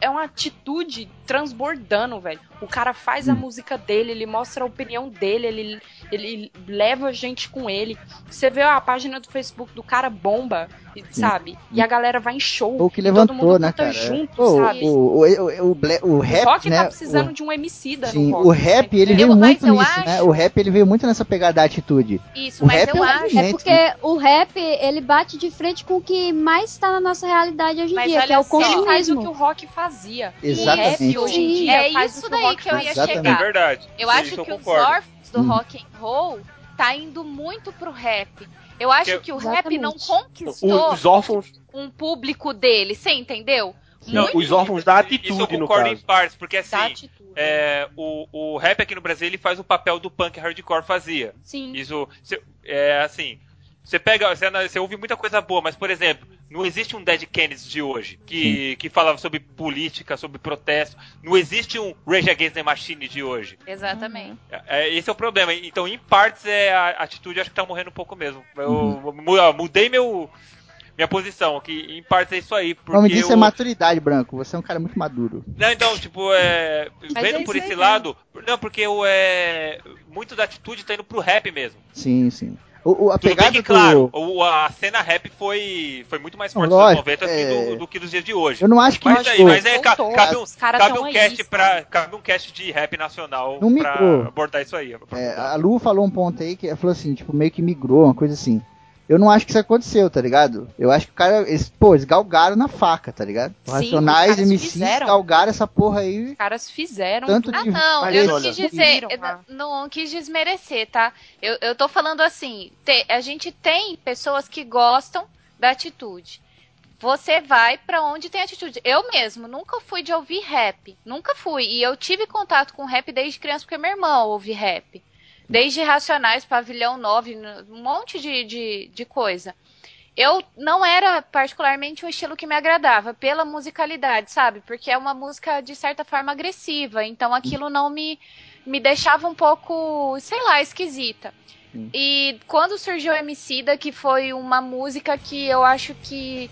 é uma atitude transbordando, velho. O cara faz a Hum. música dele, ele mostra a opinião dele, ele, ele leva a gente com ele. Você vê a página do Facebook do cara bomba, e- sabe? E a galera vai em show. Ou que e todo levantou, mundo né, cara? junto, Pô, sabe? o, o, o, o, o O rap, rock né? tá precisando o, de um Emicida sim, no rock. o rap, ele Eu- veio muito nisso, né? O rap, ele veio muito nessa pegada da atitude. Isso, O mas rap eu é acho. É porque o rap, ele bate de frente com o que mais está na nossa realidade hoje em dia, que é o só, Ele faz o que o rock fazia. Exatamente. O rap hoje em dia É faz isso o que o daí rock que eu ia. Exatamente. É chegar. verdade. Eu Isso acho que os concordo. órfãos do Uhum. rock and roll tá indo muito pro rap. Eu acho Porque- que o rap não Exatamente. conquistou Os órfãos, um público dele, você entendeu? Não, Muito os órfãos da Isso eu atitude, no concordo em partes, porque assim, atitude. é, o, o rap aqui no Brasil ele faz o papel do punk hardcore fazia. Sim. Isso, cê- é assim, você pega, você, você ouve muita coisa boa, mas por exemplo, não existe um Dead Kennedys de hoje que, que falava sobre política, sobre protesto. Não existe um Rage Against the Machine de hoje. Exatamente. É, é, esse é o problema. Então, em partes, é, a atitude acho que tá morrendo um pouco mesmo. Eu Uhum. mu- mudei meu, minha posição, que em partes é isso aí. O nome disso eu- é maturidade, Branco. Você é um cara muito maduro. Não, então, tipo, é. Mas Vendo é por esse aí lado. Não, porque o é. Muito da atitude tá indo pro rap mesmo. Sim, sim. O, o- a Tudo bem pegada que, do... claro, o- a cena rap foi, foi muito mais forte nos lógico, anos 90 é. do, do que nos dias de hoje. Eu não acho que Mas, aí, mas é, ca- cabe um, cabe um aí, cast sabe? pra, cabe um cast de rap nacional Não pra migrou. abordar isso aí. É, a Lu falou um ponto aí que ela falou assim, tipo, meio que migrou, uma coisa assim. Eu não acho que isso aconteceu, tá ligado? Eu acho que o cara, eles, pô, eles galgaram na faca, tá ligado? Os Sim, Racionais, os caras MCs, fizeram. galgaram essa porra aí. Os caras fizeram Tanto Ah, não, eu não quis dizer, eu tá? não quis desmerecer, tá? Eu, eu tô falando assim, te- a gente tem pessoas que gostam da atitude. você vai pra onde tem atitude. Eu mesmo nunca fui de ouvir rap. Nunca fui. E eu tive contato com rap desde criança, porque meu irmão ouve rap. Desde Racionais, Pavilhão 9, um monte de, de, de coisa. Eu não era particularmente um estilo que me agradava pela musicalidade, sabe? Porque é uma música de certa forma agressiva, então aquilo não me, me deixava um pouco, sei lá, esquisita. E quando surgiu Emicida, que foi uma música que eu acho que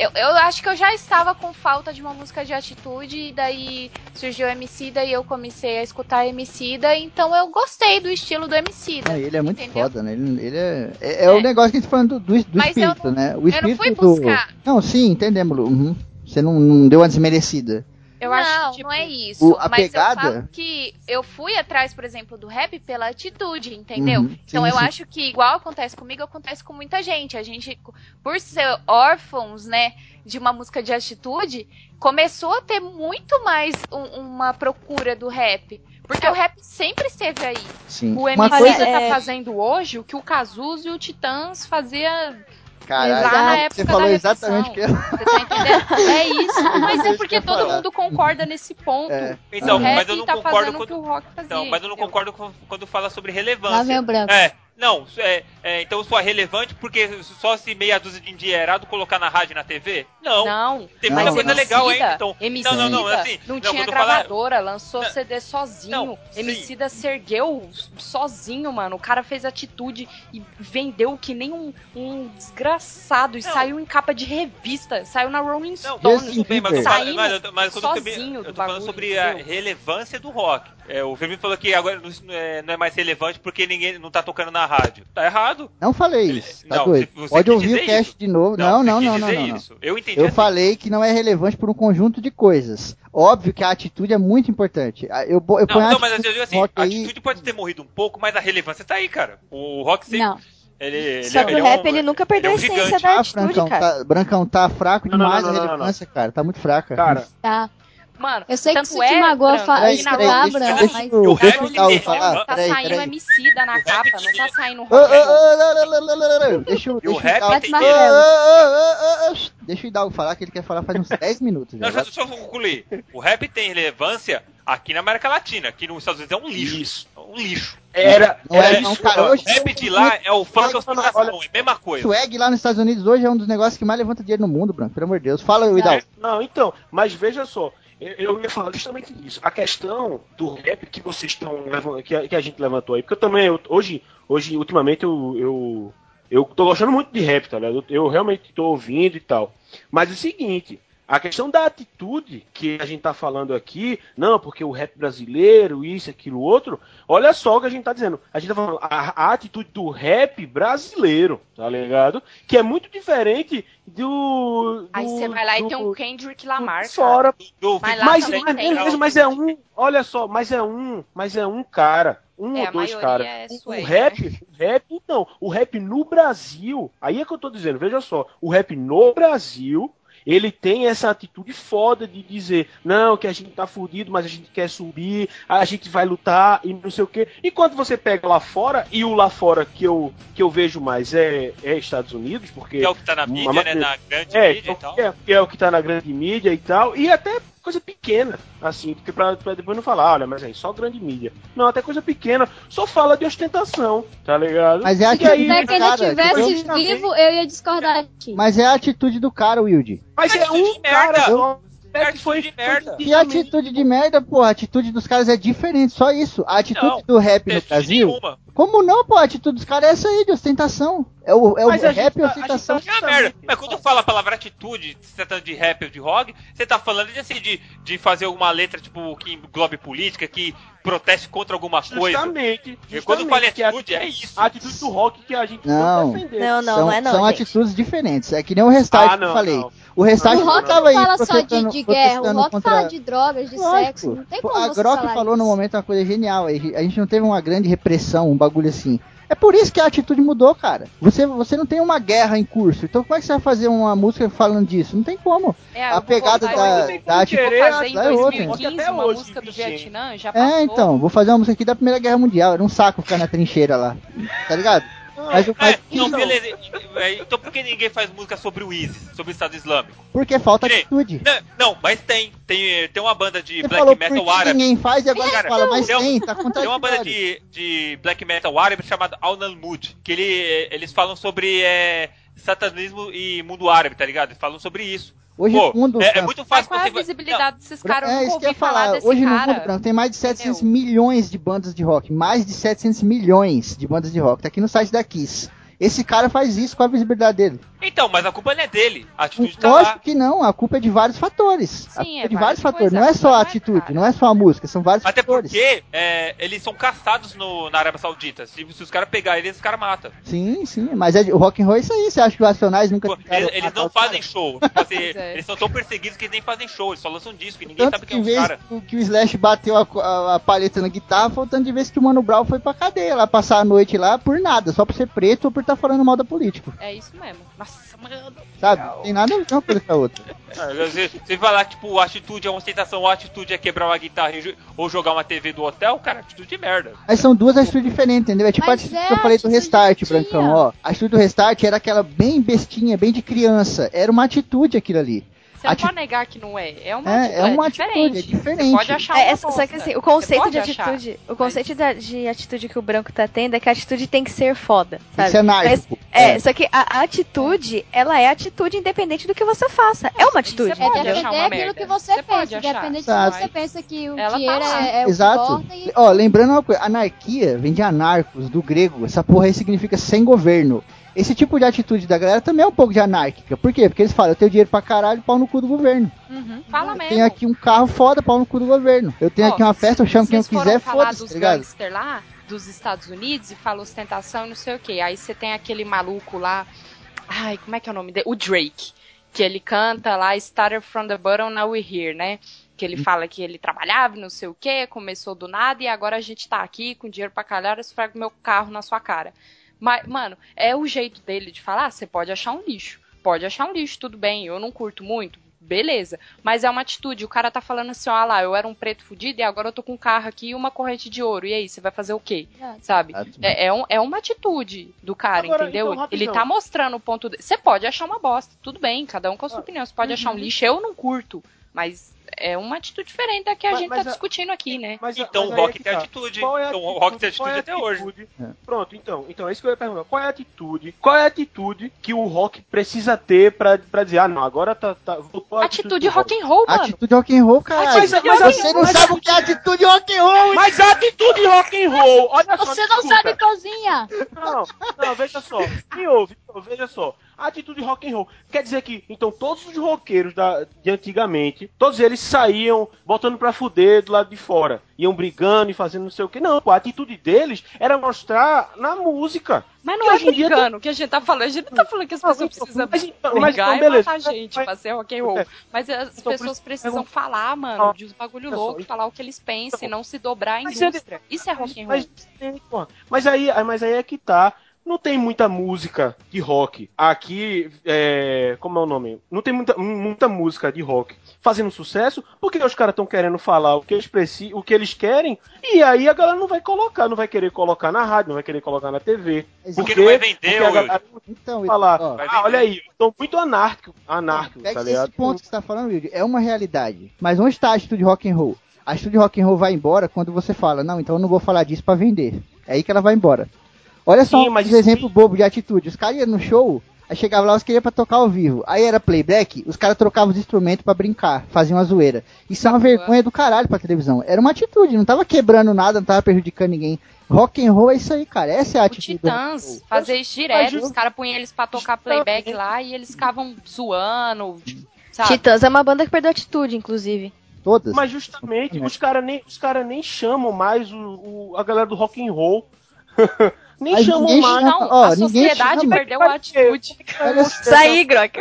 eu, eu acho que eu já estava com falta de uma música de atitude, e daí surgiu o Emicida e eu comecei a escutar Emicida, então eu gostei do estilo do Emicida. Ah, ele é muito entendeu? foda, né? Ele, ele é, é, é o negócio que a gente tá falando do, do, do Mas espírito, né? O eu não espírito fui do. buscar. Não, sim, entendemos, Lu. Uhum. Você não, não deu uma desmerecida. Eu não, acho que, tipo, não é isso. o- a mas pegada- eu falo que eu fui atrás, por exemplo, do rap pela atitude, entendeu? Uhum, então sim, eu sim. acho que igual acontece comigo, acontece com muita gente. A gente, por ser órfãos, né, de uma música de atitude, começou a ter muito mais um- uma procura do rap. Porque o rap sempre esteve aí. Sim. O Uma MC coisa. tá é- fazendo hoje o que o Cazuza e o Titãs fazia Caralho, lá na você época falou da exatamente o que eu. Você tá entendendo? É isso. Mas é que porque todo falar. mundo concorda nesse ponto. É. Então, o mas eu não tá concordo fazendo com- o que o rock fazia. Então, mas eu não entendeu? concordo com- quando fala sobre Lá relevância. vem o branco. É, não, é, é, então só é relevante porque só se meia dúzia de endinheirado colocar na rádio e na TV? Não. Não, Tem Não, muita não. coisa legal ainda. Então, Emicida, não, não, não, assim, não, não, tinha gravadora, lançou Não. CD sozinho. Não, sim. Emicida se ergueu sozinho, mano. O cara fez atitude e vendeu que nem um, um desgraçado e Não. saiu em capa de revista. Saiu na Rolling Não. Justin tudo bem, mas tô falando, mas, eu- mas eu também- sozinho eu tô falando bagulho, sobre a relevância do rock. É, o Firmino falou que agora não é, não é mais relevante porque ninguém não tá tocando na rádio. Tá errado. Não falei isso, tá Não, doido. Pode ouvir o cast isso. de novo. Não, não, não, não, não, não. isso. Eu entendi Eu assim. falei que não é relevante por um conjunto de coisas. Óbvio que a atitude é muito importante. Ah, Eu, eu Não, ponho a não, mas eu atitude digo assim, a aí- atitude pode ter morrido um pouco, mas a relevância tá aí, cara. O rock sempre. Não. Ele, ele, Só que ele o é rap um- ele nunca perdeu ele é a um essência gigante. da Ah, atitude, Brancão, cara. tá, Brancão tá fraco Não, não, demais não, a não, não, não. relevância, cara. Tá muito fraca. Cara, Tá. Mano, Eu sei que isso te é, magoa Branco, fa- Peraí, que na peraí, escutar, Rolling deixa, Branco, deixa, mas- o- O o ele- falar. tá Peraí, saindo peraí. Emicida na capa, não tá saindo lá, Deixa o E o deixa o o Hidalgo falar que ele quer falar faz uns 10 minutos. Não, já. eu só concluir. O rap tem relevância aqui na América Latina. Aqui nos Estados Unidos é um lixo. Isso. É um lixo. Era, Não é, era não, cara. Hoje O rap de lá é o funk ostentação, é a mesma coisa. swag lá nos Estados Unidos hoje é um dos negócios que mais levanta dinheiro no mundo, Branco. Pelo amor de Deus. Fala, Hidalgo. Não, então, mas veja só, eu, ia falar justamente disso. A questão do rap que vocês estão que a, que a gente levantou aí, porque eu também, eu- hoje, hoje, ultimamente, eu, eu, eu tô gostando muito de rap, tá ligado? Eu, eu realmente tô ouvindo e tal. Mas é o seguinte. A questão da atitude que a gente tá falando aqui, não, porque o rap brasileiro, isso, aquilo, outro, olha só o que a gente tá dizendo. A gente tá falando a, a atitude do rap brasileiro, tá ligado? Que é muito diferente do. Aí do- você vai lá e do- tem um Kendrick Lamar, fora. Do Mas Mas, mas, mas é um. Olha só, mas é um. Mas é um cara. Um É, ou dois caras. é o rap, o rap, então, o rap no Brasil, aí é que eu tô dizendo, veja só, o rap no Brasil, ele tem essa atitude foda de dizer, não, que a gente tá fudido, mas a gente quer subir, a gente vai lutar e não sei o quê. Enquanto você pega lá fora, e o lá fora que eu, que eu vejo mais é, é Estados Unidos, porque Que é o que tá na mídia, Uma- né? Na grande é, mídia e tal. é, é o que tá na grande mídia e tal, e até coisa pequena, assim, porque pra, pra depois não falar, olha, mas aí só grande mídia. Não, até coisa pequena, só fala de ostentação, tá ligado? Mas é a aí- atitude Se do ele cara. tivesse entendeu? vivo, eu ia discordar ti. Mas é a atitude do cara, Wilde. Mas é um cara só. É atitude de merda. Que atitude de merda, pô. A atitude dos caras é diferente, só isso. A atitude Não, do rap no Brasil. nenhuma. Como não, pô? A atitude dos caras é essa aí, de ostentação. É o, é o Mas a rap e tá- a ostentação. gente É uma merda. Mas quando fala a palavra atitude, se tratando de rap ou de rock, você tá falando de, assim, de, de fazer alguma letra, tipo, que englobe política, que proteste contra alguma coisa. Justamente. E quando fala justamente, que é a- atitude, é isso. A atitude do rock que a gente Não. tem que defender. Não, não, são não é não, são gente. atitudes diferentes. É que nem o restart Ah, que eu não, falei. não. O restart O não rock tava não aí fala só de, protestando- de guerra, o rock contra- fala de drogas, de Lógico. sexo. Não tem como A Grok falou no isso. momento uma coisa genial. A gente não teve uma grande repressão, um bagulho assim. É por isso que a atitude mudou, cara. Você, você não tem uma guerra em curso. Então como é que você vai fazer uma música falando disso? Não tem como. É, A vou pegada da- da atitude fazer em lá é outra. 2015 Até uma hoje, música do. Vietnã, já passou. É, então, vou fazer uma música aqui da Primeira Guerra Mundial. Era um saco ficar na trincheira lá. Tá ligado? Mas o É, mas, não, beleza. então por que ninguém faz música sobre o ISIS, sobre o Estado Islâmico? Porque falta Que nem- atitude. Não, não, mas tem. Tem, tem uma banda de Você black falou metal árabe. ninguém faz e agora Cara, fala, mas tem tem, tá Tem uma banda de, de black metal árabe chamada Al Nalmud, que ele, eles falam sobre é, satanismo e mundo árabe, tá ligado? Eles falam sobre isso. Hoje Pô, o mundo é, é muito Mas fácil qual é a visibilidade desses caras? Eu é nunca isso que eu ouvi ia falar falar. desse Hoje no cara. mundo branco tem mais de 700 Entendeu? milhões de bandas de rock. Mais de 700 milhões de bandas de rock. Tá aqui no site da Kiss. Esse cara faz isso com a visibilidade dele. Então, mas a culpa não é dele. A atitude tá Lógico lá. que não, a culpa é de vários fatores. Sim, é é de várias vários fatores. Não é só a é atitude, cara. não é só a música, são vários Até fatores. porque é, eles são caçados no, na Arábia Saudita. Se, se os caras pegarem eles, os caras matam. Sim, sim, mas é, de- o rock and roll é isso aí. Você acha que os Racionais nunca Pô, Eles, eles não fazem show. *laughs* Tipo assim, é. Eles são tão perseguidos que eles nem fazem show. Eles só lançam disco e ninguém Tanto sabe que quem é em os vez caras. do que o Slash bateu a, a, a palheta na guitarra, faltando de vez que o Mano Brown foi pra cadeia lá, passar a noite lá por nada, só por ser preto ou por estar falando mal da político. É isso mesmo. Nossa, mano. Sabe? Não tem nada a ver uma coisa com a outra. *laughs* Ah, Se você falar, tipo, a atitude é uma ostentação, a atitude é quebrar uma guitarra jo- ou jogar uma TV do hotel, cara, atitude de merda. Mas são duas atitudes diferentes, entendeu? É tipo a Mas atitude é que eu falei do Restart, Brancão, ó. A atitude do Restart era aquela bem bestinha, bem de criança. Era uma atitude aquilo ali. Você não Ati- pode negar que não é. É uma É, atitude. é uma diferente. atitude, é diferente. Você pode achar É, uma é, só que assim, o conceito de achar. atitude, o conceito da- de atitude que o branco tá tendo é que a atitude tem que ser foda, Tem que sabe? ser anárquico. É, só que a, atitude, ela é atitude independente do que você faça. É uma atitude. Você É pode achar aquilo merda. que você, Você pode pensa, achar. independente Exato. se você pensa que o Ela tá dinheiro lá. é, é o Exato. que importa e Ó, lembrando uma coisa, anarquia vem de anarcos, do grego. Essa porra aí significa sem governo. Esse tipo de atitude da galera também é um pouco de anárquica. Por quê? Porque eles falam, eu tenho dinheiro pra caralho, pau no cu do governo. Uhum. Fala Eu mesmo. tenho aqui um carro foda, pau no cu do governo. Eu tenho Ó, aqui uma festa, eu chamo quem eu quiser, falar foda-se, dos tá ligado? gangster lá, dos Estados Unidos, e fala ostentação e não sei o que. Aí você tem aquele maluco lá. Ai, como é que é o nome dele? O Drake. Que ele canta lá, Started from the bottom, now we're here, né? Que ele fala que ele trabalhava e não sei o que, começou do nada e agora a gente tá aqui com dinheiro pra calhar, eu esfrego meu carro na sua cara. Mas, mano, é o jeito dele de falar, você pode achar um lixo. Pode achar um lixo, tudo bem, eu não curto muito, beleza. Mas é uma atitude, o cara tá falando assim, ó lá, eu era um preto fudido e agora eu tô com um carro aqui e uma corrente de ouro. E aí, você vai fazer o quê? Exato. Sabe? É, é, um- é uma atitude do cara, Agora, entendeu? então, Ele tá mostrando o ponto dele. Você pode achar uma bosta, tudo bem, cada um com a sua opinião. Você pode achar um lixo, eu não curto. Mas é uma atitude diferente da que a Mas- gente mas tá a- discutindo aqui, né? Mas, Então mas o rock é que tem tá. atitude. É Então o rock tem é atitude até hoje. atitude? É. Pronto, então, então é isso que eu ia perguntar. Qual é a atitude? Qual é a atitude que o rock precisa ter pra, pra dizer, ah, não, agora tá, tá voltou a Atitude do rock and roll, mano. Atitude rock and roll, caralho. Mas- mas- Você não mas- sabe o que é atitude rock and roll, Mas a atitude rock and roll, olha só, Você não escuta. sabe cozinha! Não, não, veja só. Me ouve, veja só. A atitude rock and roll. Quer dizer que, então, todos os roqueiros da, de antigamente, todos eles saíam botando pra fuder do lado de fora. Iam brigando e fazendo não sei o que. Não, a atitude deles era mostrar na música. Mas não Que é hoje em brigando que a gente tá falando. A gente não tá falando que as pessoas então, precisam mas então- brigar mas então, e beleza. matar gente Mas- pra ser rock and roll. É. Mas as Então, pessoas precisam falar, mano, de uns bagulho louco, então- falar o que eles pensam, não se dobrar à Mas ele- indústria. Isso é rock and roll. Mas, mas aí, mas aí é que tá. Não tem muita música de rock. Aqui, é, como é o nome? Não tem muita, muita música de rock fazendo sucesso, porque os caras estão querendo falar o que eles precisam, o que eles querem, e aí a galera não vai colocar, não vai querer colocar na rádio, não vai querer colocar na TV. Mas Porque não vai vender, porque a galera Então, vai falar, ó, Vai ah, olha aí, tô muito anárquico, anárquico, Pega tá esse ligado? ponto que você tá falando, Wilde, é uma realidade. Mas onde está a atitude rock and roll? A atitude rock and roll vai embora quando você fala, não, então eu não vou falar disso pra vender. É aí que ela vai embora. Olha só Sim, um mas exemplo bobo de atitude. Os caras iam no show, aí chegava lá, os queriam pra tocar ao vivo. Aí era playback, os caras trocavam os instrumentos pra brincar, faziam uma zoeira. Isso é uma vergonha do caralho pra televisão. Era uma atitude, não tava quebrando nada, não tava prejudicando ninguém. Rock and roll é isso aí, cara. Essa é a O atitude. Titãs fazer isso direto, os caras punham eles pra tocar playback lá e eles ficavam zoando, sabe? Titãs é uma banda que perdeu atitude, inclusive. Todas. Mas justamente, os caras nem, os cara nem chamam mais o, o- a galera do rock and roll. *laughs* nem Mas chamam ninguém mais. chama- Não, ó, a ninguém sociedade chama. perdeu a atitude. Isso aí, Grok.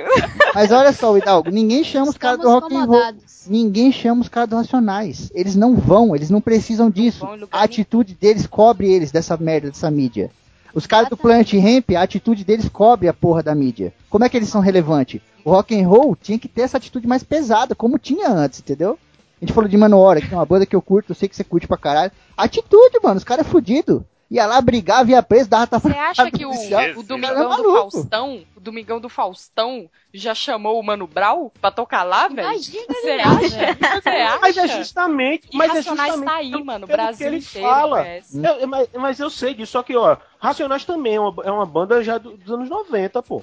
Mas olha só, Hidalgo, ninguém chama os caras do rock and roll. Ninguém chama os caras do Racionais. Eles não vão, eles não precisam disso. lugar A atitude deles cobre eles dessa merda, dessa mídia. Os caras do Planet Ramp, a atitude deles cobre a porra da mídia. Como é que eles são relevantes? O rock and roll tinha que ter essa atitude mais pesada, como tinha antes, entendeu? A gente falou de Manowar, que é uma banda que eu curto, eu sei que você curte pra caralho. Atitude, mano, os caras é fudido. Ia lá, brigava, ia preso, dava tapa Você acha que o, o Domingão do. Faustão, o Domingão do Faustão já chamou o Mano Brau pra tocar lá, velho? Imagina Você acha? Você acha? Mas é justamente. Mas é Racionais justamente tá aí, pelo- mano, o pelo Brasil que ele inteiro fala. eu- mas, mas eu sei disso, só que, ó, Racionais também é uma, é uma banda já do- dos anos 90, pô.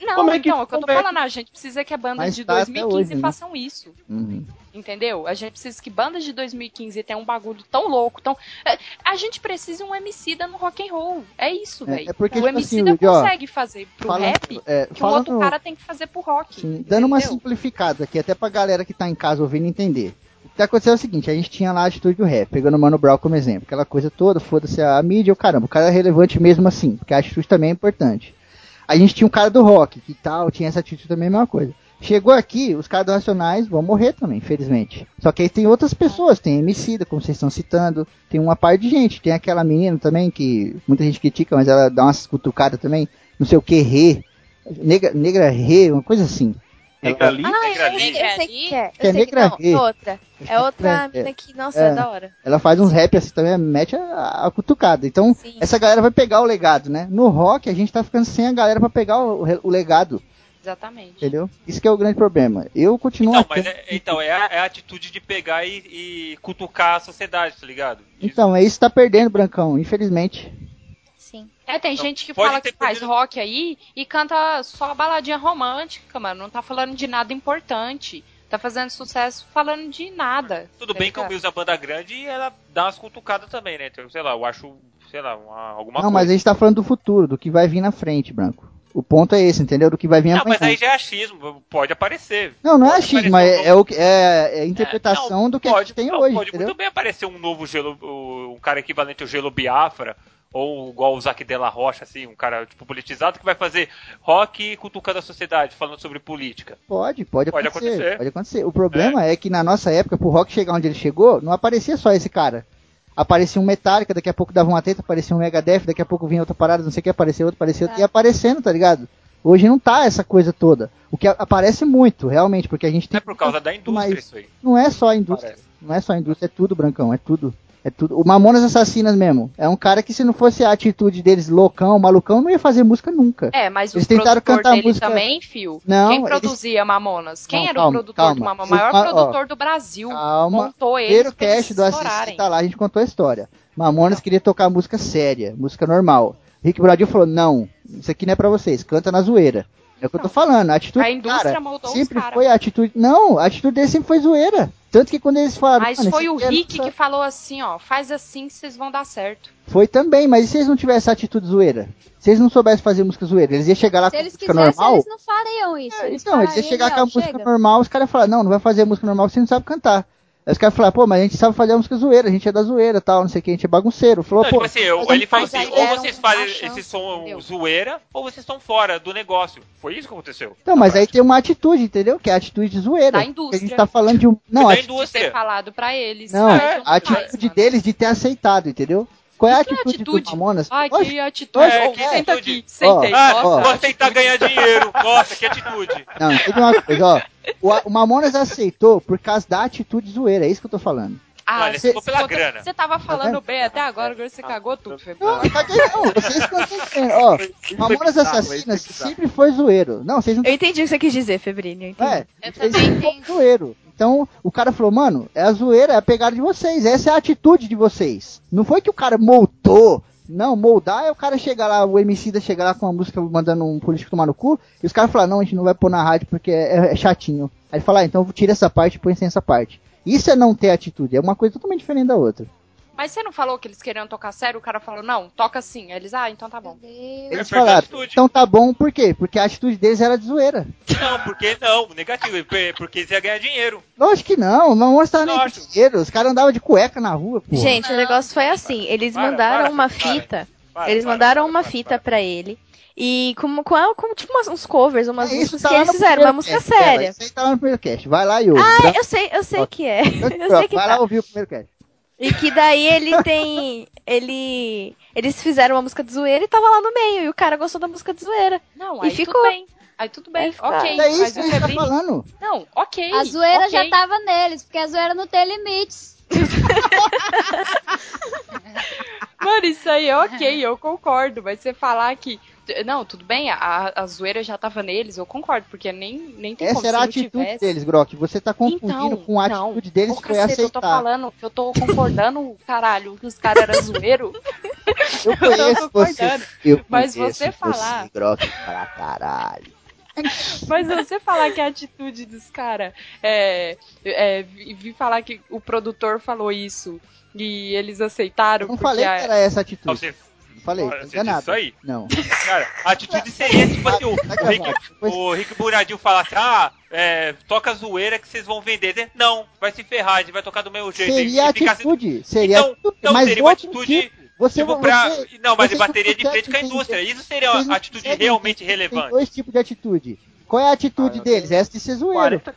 Não, Como é que- então, é o que eu tô é falando, a gente precisa que a banda Mas de tá até 2015 hoje, né? façam isso. Uhum. Entendeu? A gente precisa que bandas de 2015 tenham um bagulho tão louco, tão. É, A gente precisa um MC no rock and roll. É isso, velho. é porque, o tipo MC assim, Yuri, ó, consegue fazer pro falando- rap é, que falando- outro cara tem que fazer pro rock. Sim, dando uma simplificada aqui, até pra galera que tá em casa ouvindo entender. O que aconteceu é o seguinte, a gente tinha lá a atitude do rap, pegando o Mano Brown como exemplo. Aquela coisa toda, foda-se a mídia, o caramba, o cara é relevante mesmo assim, porque a atitude também é importante. A gente tinha um cara do rock, que tal, tinha essa atitude também, a mesma coisa. Chegou aqui, os caras do Racionais vão morrer também, infelizmente. Só que aí tem outras pessoas, tem Emicida, como vocês estão citando, tem uma parte de gente, tem aquela menina também que muita gente critica, mas ela dá umas cutucadas também, não sei o que, Rê, Negra, negra uma coisa assim. Negra? Ah, eu, Negra eu, sei- ali. eu sei que é. Eu Que é sei que não, é outra. É outra É. mina que, nossa, É. é da hora. Ela faz uns rap assim também, mete a, a cutucada. Então, Sim. essa galera vai pegar o legado, né? No rock, a gente tá ficando sem a galera pra pegar o, o legado, Exatamente. entendeu? Isso que é o grande problema. Eu continuo Então, mas é, então, é, a, é a atitude de pegar e, e cutucar a sociedade, tá ligado? Então, é isso que tá perdendo, Brancão, infelizmente. É, tem Então, gente que fala que faz perdido- rock aí e canta só baladinha romântica, mano. Não tá falando de nada importante. Tá fazendo sucesso falando de nada. Tudo tá bem que o ligado? Mills é banda grande e ela dá umas cutucadas também, né? Então, sei lá, eu acho, sei lá, uma- alguma Não, coisa. mas a gente tá falando do futuro, do que vai vir na frente, Branco. O ponto é esse, entendeu? Do que vai vir Não, na mas aí já é achismo, pode aparecer. Não, não é achismo, é, um é, o que- é, é a interpretação não, do que a pode, gente tem não, hoje, Pode entendeu? muito bem aparecer um novo gelo, o- um cara equivalente ao Gelo Biafra, ou igual o Zac Della Rocha, assim, um cara tipo politizado que vai fazer rock cutucando a sociedade, falando sobre política. Pode, pode, Pode acontecer, acontecer. Pode acontecer. O problema é. que na nossa época, pro rock chegar onde ele chegou, não aparecia só esse cara. Aparecia um Metallica, daqui a pouco dava uma teta, aparecia um Megadeth, daqui a pouco vinha outra parada, não sei o que, aparecia outro, aparecia outro, É. e aparecendo, tá ligado? Hoje não tá essa coisa toda. O que aparece muito, realmente, porque a gente tem. É por causa da indústria isso aí. Não é só a indústria. Parece. Não é só a indústria, é tudo, Brancão, é tudo. É tudo. O Mamonas Assassinas mesmo. É um cara que se não fosse a atitude deles loucão, malucão, não ia fazer música nunca. É, mas Eles tentaram cantar dele música- também, fio. Não, Quem eles- produzia Mamonas? Quem Não, era calma, o produtor calma. do Mamonas? O O maior ó, produtor do Brasil. Calma. Montou eles Primeiro eles cast do estourarem. tá lá, a gente contou a história. Mamonas queria tocar música séria, música normal. Rick Bradil falou, não, isso aqui não é pra vocês, canta na zoeira. É o que eu tô falando, a atitude A indústria cara moldou os sempre cara. foi a atitude... Não, a atitude dele sempre foi zoeira. Tanto que quando eles falaram... Mas "Mano, foi o é Rick nossa-" que falou assim, ó, faz assim que vocês vão dar certo. Foi também, mas e se eles não tivessem atitude zoeira? Se eles não soubessem fazer música zoeira, eles iam chegar lá Se com eles música quisessem, normal... eles não fariam isso. É, Eles então, eles iam chegar com a "Não, música chega." normal, os caras iam falar, não, não vai fazer música normal porque você não sabe cantar. Aí os caras falaram, pô, mas a gente sabe fazer música zoeira, a gente é da zoeira tal, não sei o que, a gente é bagunceiro. Falou, Não, pô, tipo assim, ele falou assim, ou vocês fazem chance, esse som entendeu? zoeira, ou vocês estão fora do negócio. Foi isso que aconteceu. Então, mas aí tem uma atitude, entendeu? Que é a atitude de zoeira. Da indústria. A gente tá falando de um. Não, da De ter indústria. falado pra eles. não, faz a mais, atitude mano. deles de ter aceitado, entendeu? Qual é a Que atitude, atitude? do Mamonas? Ai, que atitude. É, que Senta atitude. aqui, sentei. Ah, vou tentar ganhar dinheiro. Nossa, que atitude. Não, entende uma coisa, ó. O, o Mamonas aceitou por causa da atitude zoeira, é isso que eu tô falando. Ah, Olha, você ficou pela grana. Você tava falando vendo? bem até agora, agora você cagou tudo, Felipe. Não, não caguei não, vocês estão entendendo. Ó, Mamonas Assassinas sempre foi zoeiro. Não, vocês não Eu entendi o que você quis dizer, Febrini. Eu entendi. É, Eu também entendi. zoeiro. Então, o cara falou, mano, é a zoeira, é a pegada de vocês, essa é a atitude de vocês. Não foi que o cara moldou. Não, moldar é o cara chegar lá, o MC da chegar lá com uma música mandando um político tomar no cu, e os caras falam, não, a gente não vai pôr na rádio porque é, é chatinho. Aí ele fala, ah, então tira essa parte e põe sem essa parte. Isso é não ter atitude, é uma coisa totalmente diferente da outra. Mas você não falou que eles queriam tocar sério? O cara falou, não, toca assim. Aí eles, ah, então tá bom. Deus. Eles falaram, então tá bom, por quê? Porque a atitude deles era de zoeira. Não, porque não, negativo. Porque eles iam ganhar dinheiro. Lógico que não, não mostra nem dinheiro, os caras andavam de cueca na rua, pô. Gente, o negócio foi assim. Eles Para, mandaram para, uma para. fita. Para, eles para, mandaram para, uma para, fita para. pra ele. E com, com, com tipo umas- uns covers, umas É isso, músicas tá que eles fizeram, uma música cast, séria. Isso aí tá lá no primeiro cast. Vai lá e ouve. Ah, Branco- eu sei, eu sei que é. *laughs* Eu Branco, sei que vai tá. lá ouvir o primeiro cast. E que daí ele tem. Ele. Eles fizeram uma música de zoeira e tava lá no meio. E o cara gostou da música de zoeira. Não, E aí ficou. tudo bem. Aí tudo bem, Aí ok. É isso que a gente tá falando. Não, ok. A zoeira ok. já tava neles, porque a zoeira não tem limites. *laughs* Mano, isso aí é ok, eu concordo. Mas você falar que. Não, tudo bem, a, a zoeira já tava neles, eu concordo, porque nem, nem tem Essa como era a atitude tivesse. deles, Grok. Você tá confundindo Então, com a não. atitude deles que foi caceta, eu tô aceitar. falando que eu tô concordando, *laughs* caralho, que os caras eram zoeiro. *laughs* Eu conheço você. concordando. Eu Mas conheço você falar- Você, Grok, pra caralho. *laughs* Mas você falar que a atitude dos caras é, é vi falar que o produtor falou isso e eles aceitaram Eu não falei a- que era essa atitude. Não, você, falei, Olha, você enganado. disse isso aí? Não. *laughs* cara, a atitude seria tipo assim, o, *laughs* Tá o Rick, o Rick Buradil falasse, ah, é, toca zoeira que vocês vão vender. Né? Não, vai se ferrar, a gente vai tocar do mesmo jeito. Seria ficar- atitude. Seria Então, atitude. então mas seria uma atitude, tipo. Você, tipo, pra... você- Não, mas bateria não de frente com a indústria. Isso seria uma não atitude realmente relevante. Tem dois tipos de atitude. Qual é a atitude Ah, deles? Essa de ser zoeiro. 40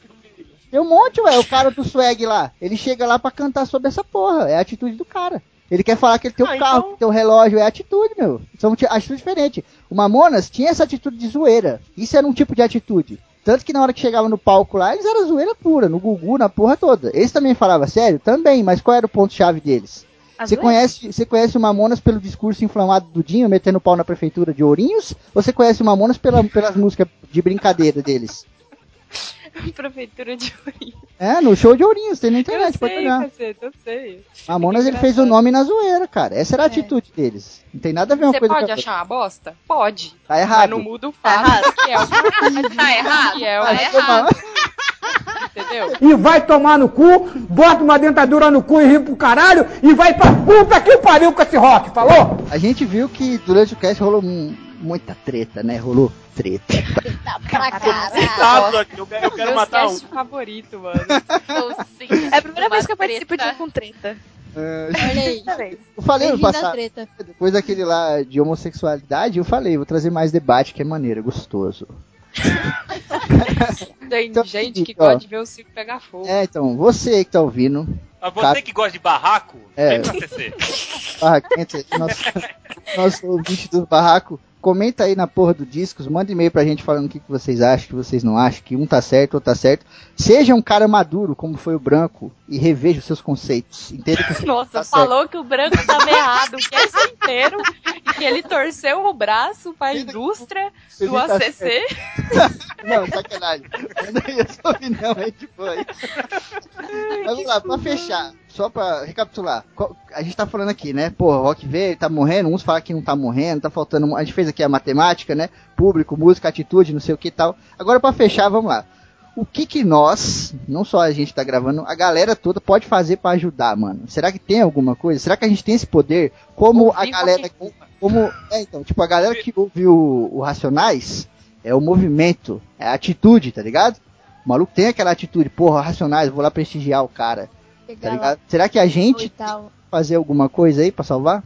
Tem um monte, ué. O cara do swag lá. Ele chega lá pra cantar sobre essa porra. É a atitude do cara. Ele quer falar que ele tem um Ah, carro, então- tem um relógio. É atitude, meu. São ti- atitudes diferentes. O Mamonas tinha essa atitude de zoeira. Isso era um tipo de atitude. Tanto que na hora que chegava no palco lá, eles eram zoeira pura, no Gugu, na porra toda. Eles também falavam sério? Também, mas qual era o ponto-chave deles? Você conhece, você conhece o Mamonas pelo discurso inflamado do Dinho, metendo pau na prefeitura de Ourinhos? Ou você conhece o Mamonas pela- pelas músicas de brincadeira deles? *laughs* Prefeitura de Ourinho. É, no show de Ourinhos, tem na Eu internet, pode sei, olhar. caceta, eu sei. Mamonas, Que ele fez o nome na zoeira, cara. Essa era a É. atitude deles. Não tem nada a ver uma Você coisa pode com a achar uma bosta? Pode. Tá Mas errado. não muda o fato *laughs* que é o Tá errado? que é o Tá Mas, errado. entendeu? E vai tomar no cu, bota uma dentadura no cu e ri pro caralho e vai pra puta que o pariu com esse rock, falou? A gente viu que durante o cast rolou mu- muita treta, né? Rolou treta. Tá pra caralho. Citado aqui, eu quero, eu quero Meu matar um. favorito, mano. *laughs* É a primeira vez que eu participo de um com treta. É, Olha aí. eu falei no passado, treta. depois daquele lá de homossexualidade, eu falei, vou trazer mais debate, que é maneiro, é gostoso. *laughs* Tem Então, gente que ó. gosta de ver o circo pegar fogo. É, então, você que tá ouvindo, Mas você Cara- que gosta de barraco, É. vem pra CC. barraquento, nosso, *laughs* nosso ouvinte do barraco, comenta aí na porra do Discos, manda e-mail pra gente falando o que, que vocês acham, o que vocês não acham, que um tá certo, outro tá certo. Seja um cara maduro, como foi o Branco, e reveja os seus conceitos. Entenda que *laughs* Nossa, tá certo. falou que o branco tava errado o cast inteiro e que ele torceu o braço pra indústria Ele do tá ACC. *laughs* Não, sacanagem. Manda aí a sua opinião aí depois. Mas vamos lá, pra fechar, só pra recapitular. A gente tá falando aqui, né? Pô, Rock V tá morrendo, uns falam que não tá morrendo, tá faltando. A gente fez aqui a matemática, né? Público, música, atitude, não sei o que e tal. Agora pra fechar, vamos lá. O que que nós, não só a gente tá gravando, a galera toda pode fazer pra ajudar, mano? Será que tem alguma coisa? Será que a gente tem esse poder? Como a galera que como é então tipo a galera que ouve o, o Racionais é o movimento é a atitude tá ligado o maluco tem aquela atitude porra Racionais vou lá prestigiar o cara tá Pegar lá ligado será que a gente fazer alguma coisa aí pra salvar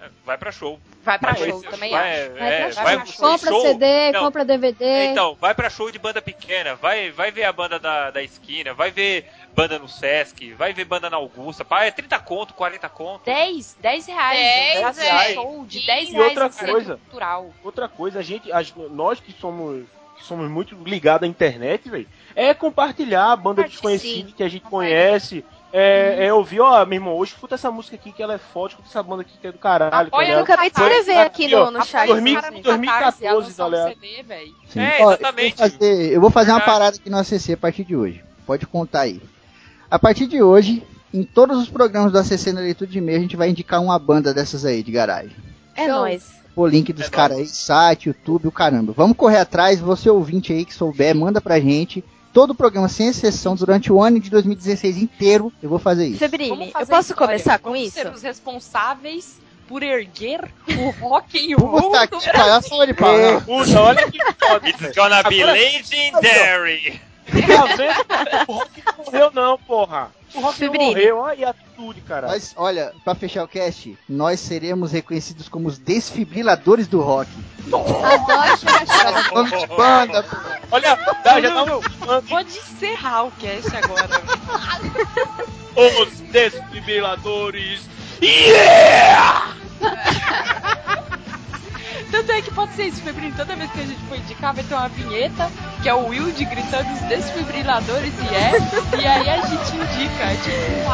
É, Vai pra show. Vai pra Vai, show, também vai, acho. é, Vai pra vai show. Compra show. CD, Não, compra DVD. Então, vai pra show de banda pequena, vai, vai ver a banda da, da esquina, vai ver banda no Sesc, vai ver banda na Augusta, pá, é 30 conto, 40 conto. 10, 10 reais. 10 10 reais. show de 10 E reais outra centro coisa. cultural. Outra coisa, a gente, a nós que somos, que somos muito ligados à internet, velho, é compartilhar a banda desconhecida que a gente conhece. É, é ouvir, ó, meu irmão, hoje escuta essa música aqui que ela é forte, escuta essa banda aqui que é do caralho. tá Apoia Eu acabei de escrever aqui Aqui, ó, no, no chat. dois mil- Cara, no 2014, Catarse, ia lançar tá um. É, Ó, exatamente. Eu vou fazer, eu vou fazer uma Verdade. parada aqui no ACC a partir de hoje. Pode contar aí. A partir de hoje, em todos os programas do ACC na leitura de e-mail, a gente vai indicar uma banda dessas aí de garagem. É Show. nóis. O link dos É caras aí, site, YouTube, o caramba. Vamos correr atrás, você ouvinte aí que souber, manda pra gente. Todo o programa, sem exceção, durante o ano de 2016 inteiro, eu vou fazer isso. Febrini, eu posso história. começar com Vamos isso? ser os responsáveis por erguer o *laughs* rock and roll Puta que pariu, só de pau, né? Puta, olha que foda, It's gonna be Agora- legendary. Tá vendo? O Rock não morreu não, porra. O Rock não morreu, olha a atitude, cara. Mas, olha, pra fechar o cast, nós seremos reconhecidos como os desfibriladores do rock. Adoro chegar Nome de banda, pô. Olha, dá, já tá Pode encerrar o cast agora. *laughs* os desfibriladores. Yeah! Tanto é que pode ser isso, Toda vez que a gente for indicar, vai ter uma vinheta, que é o Wild gritando os desfibriladores e é. E aí a gente indica, é tipo um